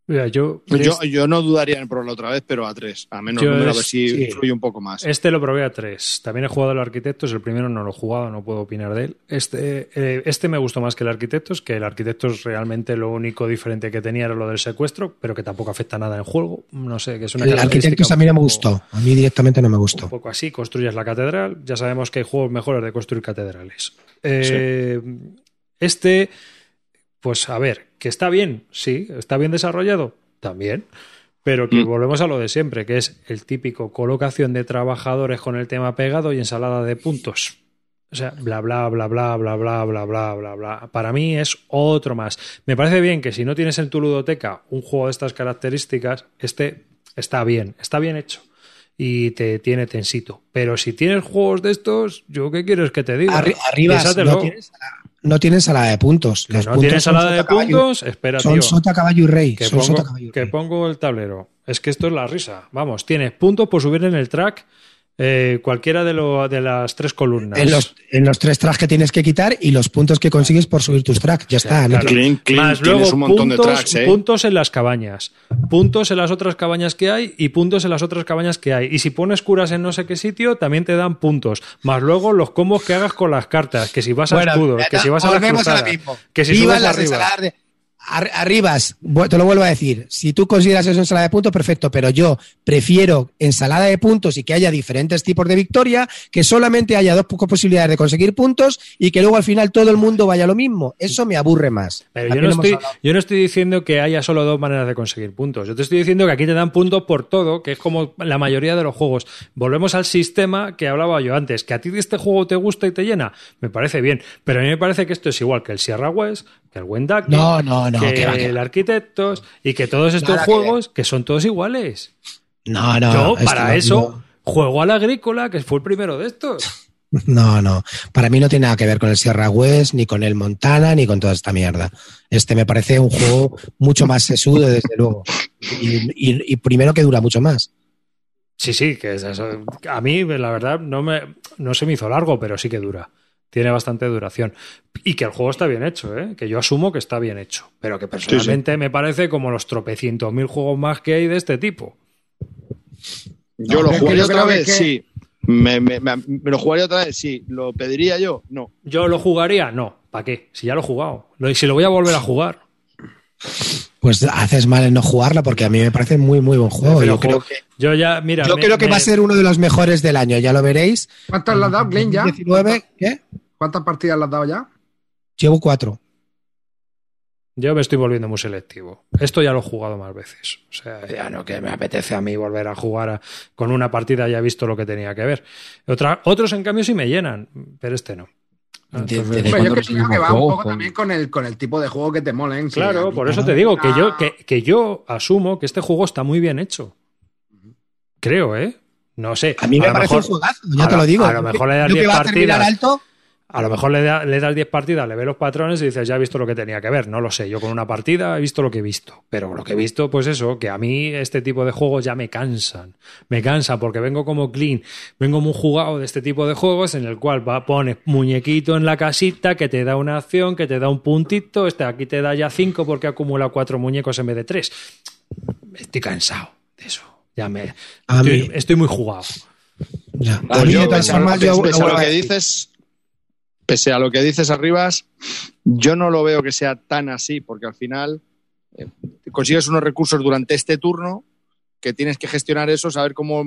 Mira, yo, Yo, yo no dudaría en probarlo otra vez, pero a tres. A menos número, a ver si sí. influye un poco más. Este lo probé a tres. También he jugado el Arquitectos. El primero no lo he jugado, no puedo opinar de él. Este, eh, este me gustó más que el Arquitectos, que el Arquitectos realmente lo único diferente que tenía era lo del secuestro, pero que tampoco afecta nada en el juego. No sé, que es una El característica arquitecto a mí no me un gustó. A mí directamente no me Un gustó. poco así, construyes la catedral. Ya sabemos que hay juegos mejores de construir catedrales. Eh, Este, pues a ver, que está bien, sí, está bien desarrollado, también. Pero que Mm. volvemos a lo de siempre, que es el típico colocación de trabajadores con el tema pegado y ensalada de puntos. O sea, bla, bla, bla, bla, bla, bla, bla, bla, bla, bla. Para mí es otro más. Me parece bien que si no tienes en tu ludoteca un juego de estas características, este está bien, está bien hecho y te tiene tensito. Pero si tienes juegos de estos, ¿yo qué quieres que te diga? Arri- arriba no tienes, no tienes salada de puntos. Que Los no puntos son salada de caballo- puntos, espera, Son tío. sota, caballo y rey. Que son sota, caballo y que rey. pongo el tablero. Es que esto es la risa. Vamos, tienes puntos por subir en el track eh, cualquiera de, lo- de las tres columnas. En los, en los tres tracks que tienes que quitar y los puntos que consigues por subir tus tracks. Ya está. no claro. te- Clean, clean, Más luego un montón puntos, de tracks, ¿eh? puntos en las cabañas, puntos en las otras cabañas que hay y puntos en las otras cabañas que hay. Y si pones curas en no sé qué sitio, también te dan puntos. Más luego los combos que hagas con las cartas, que si vas a Bueno, escudos, que si vas a las cruzadas, que si subes arriba. Arribas, te lo vuelvo a decir, si tú consideras eso ensalada de puntos, perfecto, pero yo prefiero ensalada de puntos y que haya diferentes tipos de victoria, que solamente haya dos pocas posibilidades de conseguir puntos y que luego al final todo el mundo vaya a lo mismo. Eso me aburre más. Pero yo no, estoy, hablado- yo no estoy diciendo que haya solo dos maneras de conseguir puntos. Yo te estoy diciendo que aquí te dan puntos por todo, que es como la mayoría de los juegos. Volvemos al sistema que hablaba yo antes. Que a ti este juego te gusta y te llena, me parece bien. Pero a mí me parece que esto es igual que el Sierra West, el Wendake, No, no, no, que que va, que el. Arquitectos y que todos estos Nada juegos que son todos iguales. No, no. yo, para eso, juego al agrícola, que fue el primero de estos. No, no. Para mí no tiene nada que ver con el Sierra West, ni con el Montana, ni con toda esta mierda. Este me parece un juego mucho más sesudo, desde luego. Y, y- y primero que dura mucho más. Sí, sí, que es eso. A mí, la verdad, no, me, no se me hizo largo, pero sí que dura. Tiene bastante duración. Y que el juego está bien hecho, ¿eh? Que yo asumo que está bien hecho. Pero que personalmente me parece como los tropecientos mil juegos más que hay de este tipo. Yo No, lo jugaría yo otra vez, que- sí. Me, me- me- me lo jugaría otra vez, sí. ¿Lo pediría yo? No. ¿Yo lo jugaría? No. ¿Para qué? Si ya lo he jugado. Si lo voy a volver a jugar. Pues haces mal en no jugarla porque a mí me parece muy, muy buen juego. Pero Yo creo que, Yo ya, mira. yo me- creo que me- va a ser uno de los mejores del año, ya lo veréis. ¿Cuántas le has dado, Glenn, ya? 19, ¿qué? ¿Cuántas partidas le has dado ya? Llevo cuatro. Yo me estoy volviendo muy selectivo. Esto ya lo he jugado más veces. O sea, ya no que me apetece a mí volver a jugar a- con una partida ya he visto lo que tenía que ver. Otra, otros, en cambio, sí me llenan, pero este no. Entonces, cuándo yo creo que va un juegos, poco también con el, con el tipo de juego que te molen. sí, claro, por eso te digo que yo, Ah, que, que yo asumo que este juego está muy bien hecho. Creo, ¿eh? No sé. A mí me parece mejor- un juegazo, ya a te lo- digo. a lo mejor le das Creo que 10 va a terminar partidas. alto. A lo mejor le, da- le das 10 partidas, le ves los patrones y dices, ya he visto lo que tenía que ver. No lo sé. Yo con una partida he visto lo que he visto. Pero lo que he visto, pues eso, que a mí este tipo de juegos ya me cansan. Me cansan porque vengo como clean, vengo muy jugado de este tipo de juegos en el cual va, pones muñequito en la casita que te da una acción, que te da un puntito. Este aquí te da ya 5 porque acumula 4 muñecos en vez de 3. Estoy cansado. de eso. Ya me. A estoy, mí- estoy muy jugado. Ya. Pues A mí, yo, lo que dices, pese a lo que dices Arribas, yo no lo veo que sea tan así, porque al final eh, consigues unos recursos durante este turno que tienes que gestionar eso, saber cómo,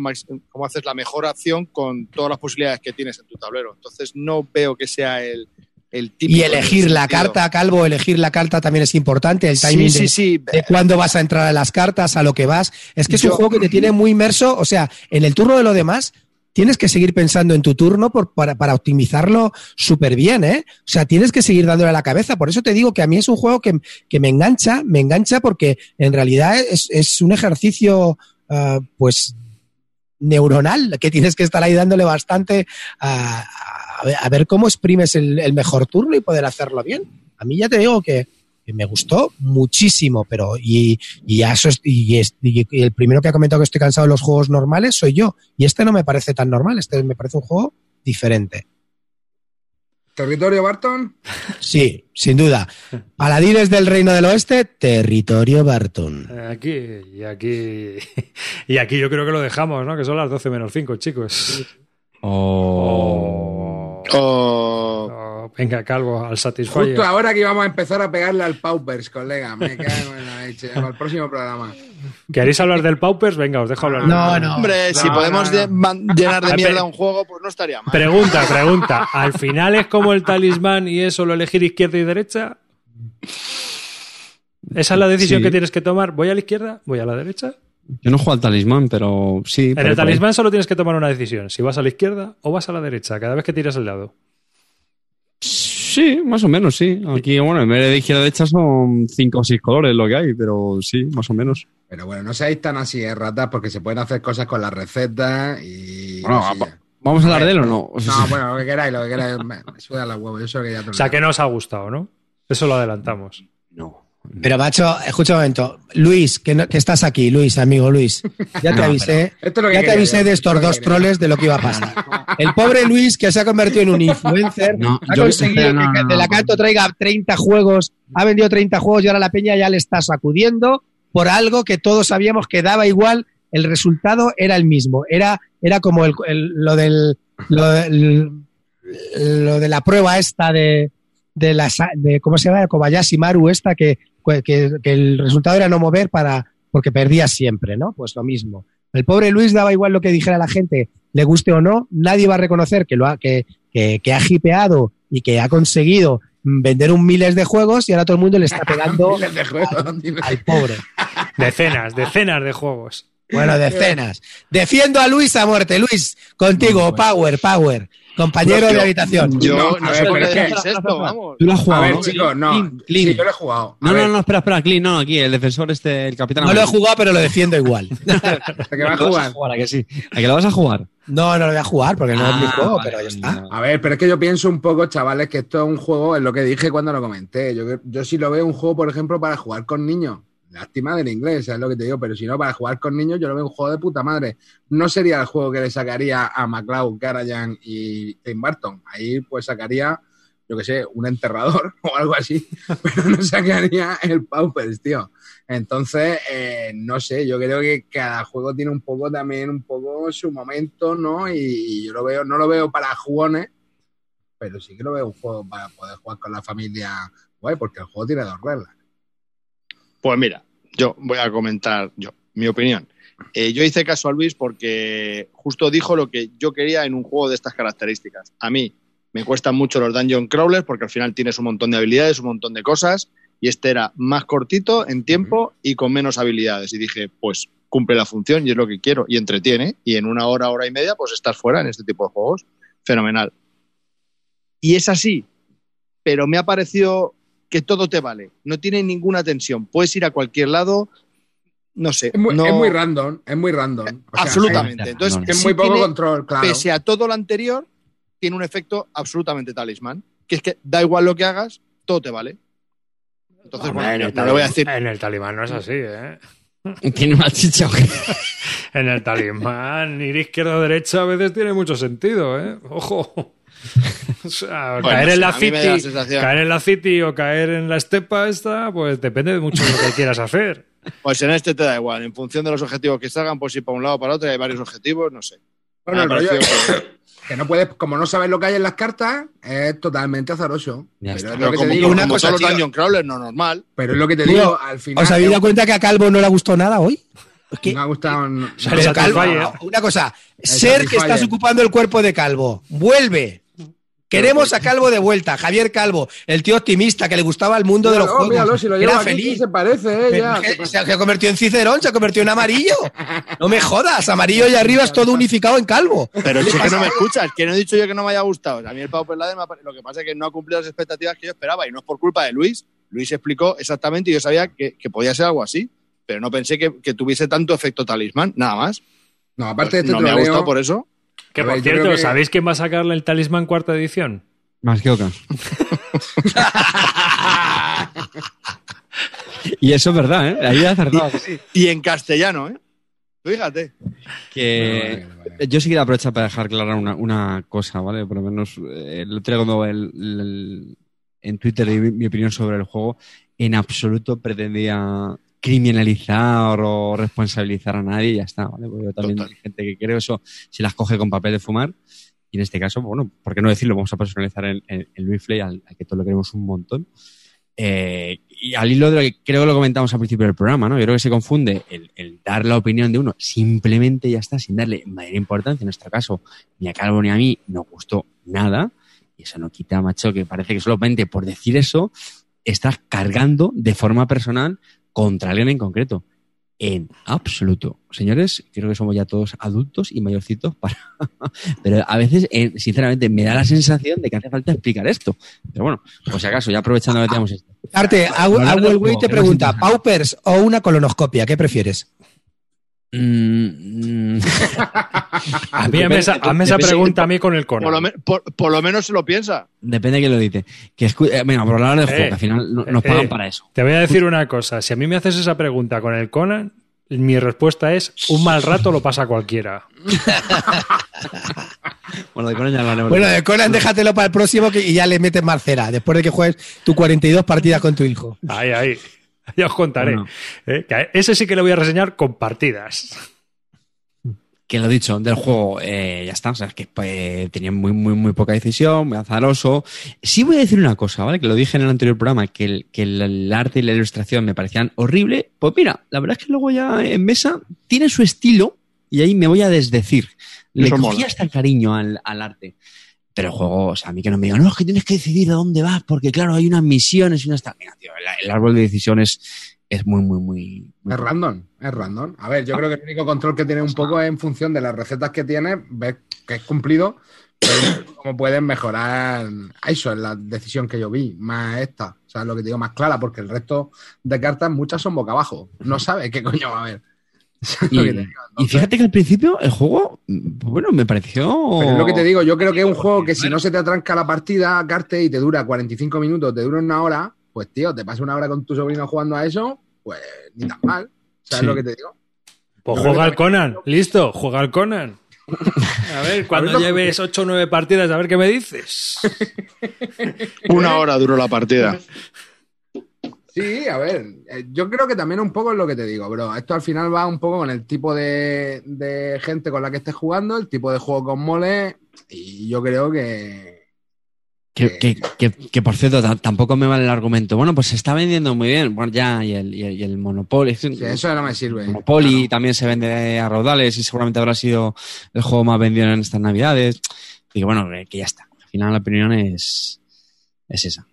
cómo haces la mejor acción con todas las posibilidades que tienes en tu tablero. Entonces no veo que sea el, el. Y elegir la carta, Calvo, elegir la carta también es importante. El timing Sí, de- sí, sí. de cuándo vas a entrar a las cartas, a lo que vas. Es que es un juego que te tiene muy inmerso. O sea, en el turno de lo demás, tienes que seguir pensando en tu turno para, para optimizarlo súper bien, ¿eh? O sea, tienes que seguir dándole a la cabeza. Por eso te digo que a mí es un juego que, que me engancha, me engancha porque en realidad es, es un ejercicio, ah, pues, neuronal, que tienes que estar ahí dándole bastante a, a ver- cómo exprimes el, el mejor turno y poder hacerlo bien. A mí ya te digo que me gustó muchísimo, pero y, y eso es- y, es- y el primero que ha comentado que estoy cansado de los juegos normales soy yo. Y este no me parece tan normal, este me parece un juego diferente. ¿Territorio Barton? Sí, sin duda. Paladines del Reino del Oeste, territorio Barton. Aquí y aquí. Y aquí yo creo que lo dejamos, ¿no? Que son las 12 menos 5, chicos. Oh. Oh. Oh, Oh, venga, calvo, al Satisfyer. Justo ahora que íbamos a empezar a pegarle al Paupers, colega. Me cago en la leche. El próximo programa. ¿Queréis hablar del Paupers? Venga, os dejo hablar. No, no. hombre, si no, podemos no, llenar de mierda un juego, pues no estaría mal. Pregunta, pregunta. ¿Al final es como el talismán y es solo elegir izquierda y derecha? ¿Esa es la decisión Sí. que tienes que tomar? ¿Voy a la izquierda? ¿Voy a la derecha? Yo no juego al talismán, pero sí. En el talismán solo tienes que tomar una decisión. Si vas a la izquierda o vas a la derecha, cada vez que tiras el dado. Sí, más o menos, sí. Aquí, bueno, en vez de izquierda derecha son cinco o seis colores lo que hay, pero sí, más o menos. Pero bueno, no seáis tan así, eh, ratas, porque se pueden hacer cosas con las recetas y. Bueno. ¿Vamos a hablar de él o no? O sea, No, bueno, lo que queráis, lo que queráis. Me, me suda la huevo, yo sé que ya te O sea, que no os ha gustado, ¿no? Eso lo adelantamos. no. Pero, macho, escucha un momento. Luis, que, no- que estás aquí, Luis, amigo Luis. Ya te No, avisé. Esto es lo que Ya te avisé yo, de esto estos que dos troles de lo que iba a pasar. El pobre Luis, que se ha convertido en un influencer, No, ha yo- conseguido no, no, que no, de la no. canto traiga 30 juegos, ha vendido 30 juegos y ahora la peña ya le está sacudiendo por algo que todos sabíamos que daba igual, el resultado era el mismo. Era, era como el- el- lo del lo, del- lo de la prueba esta de, de la de cómo se llama Kobayashi Maru esta que, que, que el resultado era no mover para porque perdía siempre, ¿no? Pues lo mismo. El pobre Luis daba igual lo que dijera la gente, le guste o no, nadie va a reconocer que lo ha, que, que, que ha hipeado y que ha conseguido vender un miles de juegos y ahora todo el mundo le está pegando Miles de juegos, al pobre. Decenas, decenas de juegos. Bueno, decenas. Defiendo a Luis a muerte. Luis, contigo, power, power. Compañero de habitación. Yo No, no, a ver, pero es que- esto, vamos. Tú lo has A jugado, ver, ¿no? chicos, no. Clean, clean. Sí, yo lo he jugado. A No, ver, no, no, espera, espera, Clean, no, aquí, el defensor este, el capitán. No lo he jugado, pero lo defiendo igual. ¿a qué va a ¿Lo vas jugar? a jugar? ¿A que sí? ¿A que lo vas a jugar? No, no lo voy a jugar porque no es mi Ah, juego, vale, pero ya está. vale. A ver, pero es que yo pienso un poco, chavales, que esto es un juego, es lo que dije cuando lo comenté. Yo, yo sí lo veo un juego, por ejemplo, para jugar con niños. Lástima del inglés, es lo que te digo, pero si no, para jugar con niños, yo lo veo un juego de puta madre. No sería el juego que le sacaría a McLeod, Karajan y Tim Burton. Ahí, pues sacaría, yo que sé, un enterrador o algo así, pero no sacaría el Paupers, tío. Entonces, eh, no sé, yo creo que cada juego tiene un poco también, un poco su momento, ¿no? Y, y yo lo veo, no lo veo para jugones, pero sí que lo veo un juego para poder jugar con la familia, guay, porque el juego tiene dos reglas. Pues mira, yo voy a comentar yo, mi opinión. Eh, yo hice caso a Luis porque justo dijo lo que yo quería en un juego de estas características. A mí me cuestan mucho los dungeon crawlers porque al final tienes un montón de habilidades, un montón de cosas, y este era más cortito en tiempo y con menos habilidades. Y dije, pues cumple la función y es lo que quiero, y entretiene, y en una hora, hora y media, pues estás fuera en este tipo de juegos. Fenomenal. Y es así, pero me ha parecido que todo te vale, no tiene ninguna tensión, puedes ir a cualquier lado, no sé, Es muy, no- es muy random, es muy random. O sea, absolutamente. es- Entonces, es sí muy poco tiene, control, claro. pese a todo lo anterior, tiene un efecto absolutamente talismán, que es que da igual lo que hagas, todo te vale. Entonces, Hombre, bueno, en, no le voy a decir, en el talibán no es así, ¿eh? ¿Tiene una chicha o qué? en el talismán, ir izquierda o derecha a veces tiene mucho sentido, ¿eh? Ojo. O sea, Bueno, caer, en la city, caer en la City o caer en la estepa esta, pues depende de mucho de lo que quieras hacer. Pues en este te da igual. En función de los objetivos que salgan, pues ir para un lado o para otro, hay varios objetivos, no sé. Bueno, el rollo es que no puedes, como no sabes lo que hay en las cartas, es totalmente azaroso. Ya Pero está. es Pero lo que te como, digo, una como cosa, todos los. Dungeon Crawlers, no normal. pero es lo que te digo, al final. ¿Os habéis dado cuenta que a Calvo no le ha gustado nada hoy? Es que, Me ha gustado. Calvo, una cosa, El ser que estás ocupando el cuerpo de Calvo, vuelve. Queremos a Calvo de vuelta, Javier Calvo, el tío optimista que le gustaba el mundo de los juegos. míralo, si lo Era aquí, feliz. se parece, eh, ya. se ha convertido en Cicerón, se ha convertido en amarillo. No me jodas, amarillo y arriba es todo unificado en calvo. Pero es que no me escuchas, que no he dicho yo que no me haya gustado. A mí el ha pare- lo que pasa es que no ha cumplido las expectativas que yo esperaba y no es por culpa de Luis. Luis explicó exactamente y yo sabía que, que podía ser algo así, pero no pensé que, que tuviese tanto efecto talismán, nada más. No, aparte de este no me ha troleo, gustado por eso. Que por ver, cierto, que- ¿sabéis quién va a sacarle el talismán cuarta edición? Más que Oca. y eso es verdad, ¿eh? Ahí ha acertado. sí. Y en castellano, ¿eh? Fíjate. Que yo sí quiero aprovechar para dejar clara una, una cosa, ¿vale? Por lo menos eh, día cuando el- el- en Twitter mi opinión sobre el juego, en absoluto pretendía criminalizar o responsabilizar a nadie y ya está, ¿vale? Porque yo también Total. hay gente que creo eso, si las coge con papel de fumar, y en este caso, bueno, ¿por qué no decirlo? Vamos a personalizar en Luis Flay, al, al que todos lo queremos un montón. Eh, y al hilo de lo que creo que lo comentamos al principio del programa, ¿no? Yo creo que se confunde el, el dar la opinión de uno simplemente ya está, sin darle mayor importancia. En nuestro caso, ni a Calvo ni a mí nos gustó nada. Y eso no quita, macho, que parece que solamente por decir eso estás cargando de forma personal contra alguien en concreto. En absoluto. Señores, creo que somos ya todos adultos y mayorcitos para. Pero a veces, eh, sinceramente, me da la sensación de que hace falta explicar esto. Pero bueno, por si acaso, ya aprovechando que tenemos esto. Arte, juego, te pregunta. ¿Paupers o una colonoscopia? ¿Qué prefieres? Mm, mm. A mí hazme esa, hazme esa Depende- pregunta a mí con el Por lo, me- por- por lo menos se lo piensa. Depende de quién lo dice. Que escu- eh, por hablar Eh, juego, que al final no- nos eh, pagan eh. para eso. Te voy a decir una cosa. Si a mí me haces esa pregunta con el Conan, mi respuesta es un mal rato lo pasa cualquiera. Bueno, de Conan ya hablaremos. Bueno, de Conan déjatelo para el próximo que, y ya le metes marcera, después de que juegues tu 42 partidas con tu hijo. Ahí, ahí. Ya os contaré. Bueno. Eh, que ese sí que le voy a reseñar con partidas. que lo dicho, del juego, eh, ya está. O sea, es que pues, tenía muy, muy, muy poca decisión, muy azaroso. Sí voy a decir una cosa, ¿vale? Que lo dije en el anterior programa, que el, que el, el arte y la ilustración me parecían horrible. Pues mira, la verdad es que luego ya en mesa tiene su estilo y ahí me voy a desdecir. Le Eso cogí mola. hasta cariño al, al arte. Pero el juego, o sea, a mí que no me digan, no, es que tienes que decidir a dónde vas, porque claro, hay unas misiones y unas... tal". Mira, tío, el, el árbol de decisiones es muy, muy, muy... muy Es random, es random. A ver, yo creo que el único control que tiene un poco es en función de las recetas que tienes, ves que es cumplido, pero cómo puedes mejorar eso es la decisión que yo vi, más esta, o sea, lo que te digo, más clara, porque el resto de cartas, muchas son boca abajo. No sabes qué coño va a haber. Y, fíjate que al principio el juego, mm, bueno, me pareció... Pero es lo que te digo, yo creo que es un juego que si no se te atranca la partida, Carte, y te dura 45 minutos, te dura una hora, pues tío, te pasas una hora con tu sobrino jugando a eso, pues ni tan mal. ¿Sabes Sí. lo que te digo? Pues juega al Conan. Listo, juega al Conan. A ver, cuando A ver, lo- lleves 8 o 9 partidas, a ver qué me dices. Una hora duró la partida. Sí, a ver, eh, yo creo que también un poco es lo que te digo, bro. Esto al final va un poco con el tipo de, de gente con la que estés jugando, el tipo de juego con mole, y yo creo que... Que, que, que, que, por cierto, ta- tampoco me vale el argumento. Bueno, pues se está vendiendo muy bien. Bueno, ya, y el, y el, y el Monopoly. sí, eso no me sirve. Monopoly también se vende a raudales y seguramente habrá sido el juego más vendido en estas navidades. Y que bueno, que ya está. Al final la opinión es, es esa.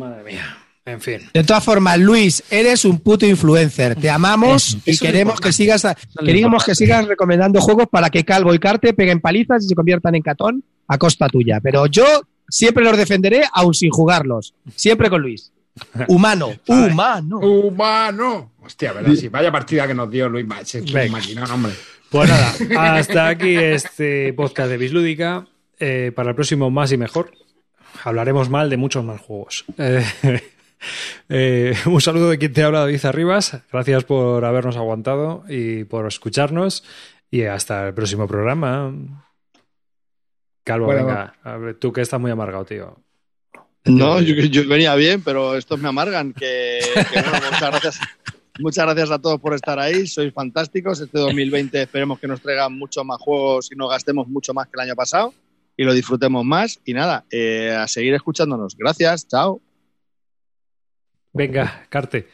Madre mía. En fin. De todas formas, Luis, eres un puto influencer. Te amamos Eso, y eso queremos que sigas, queríamos que sigas recomendando juegos para que Calvo y Carte peguen palizas y se conviertan en catón a costa tuya. Pero yo siempre los defenderé, aun sin jugarlos. Siempre con Luis. Humano, humano. ¡Humano! Hostia, ¿verdad? Sí, vaya partida que nos dio Luis Mach. Es Venga. un maquinón, hombre. Pues nada, hasta aquí este podcast de Bislúdica. Eh, para el próximo más y mejor. Hablaremos mal de muchos más juegos. Eh, Eh, un saludo de quien te habla, David Arribas. Gracias por habernos aguantado y por escucharnos. Y hasta el próximo programa. Calvo, Bueno, venga. A ver, tú que estás muy amargado, tío. No, yo, yo venía bien, pero estos me amargan. Que, que bueno, muchas gracias. Muchas gracias a todos por estar ahí. Sois fantásticos. Este 2020 esperemos que nos traigan muchos más juegos y nos gastemos mucho más que el año pasado y lo disfrutemos más. Y nada, eh, a seguir escuchándonos. Gracias. Chao. Venga, Carte.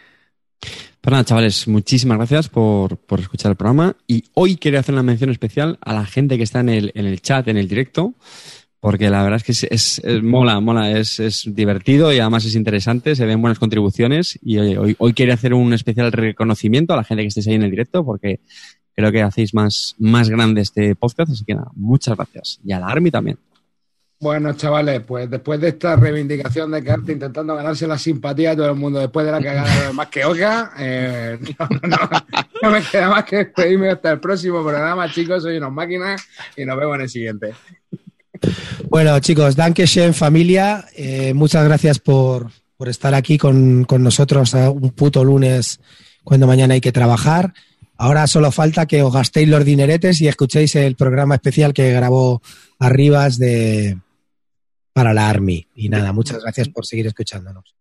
Pues nada, chavales, muchísimas gracias por, por escuchar el programa. Y hoy quería hacer una mención especial a la gente que está en el, en el chat, en el directo, porque la verdad es que es, es- es- mola, mola, es, es divertido y además es interesante, se ven buenas contribuciones. Y oye, hoy, hoy quería hacer un especial reconocimiento a la gente que estéis ahí en el directo, porque creo que hacéis más, más grande este podcast. Así que nada, muchas gracias. Y a la Army también. Bueno, chavales, pues después de esta reivindicación de Carte intentando ganarse la simpatía de todo el mundo, después de la cagada de demás que Oca, eh, no, no, no me queda más que despedirme hasta el próximo programa, chicos. Soy unos máquinas y nos vemos en el siguiente. Bueno, chicos, Dankeschön, familia. Eh, muchas gracias por, por estar aquí con, con nosotros a un puto lunes cuando mañana hay que trabajar. Ahora solo falta que os gastéis los dineretes y escuchéis el programa especial que grabó Arribas de para la Army. Y nada, muchas gracias por seguir escuchándonos.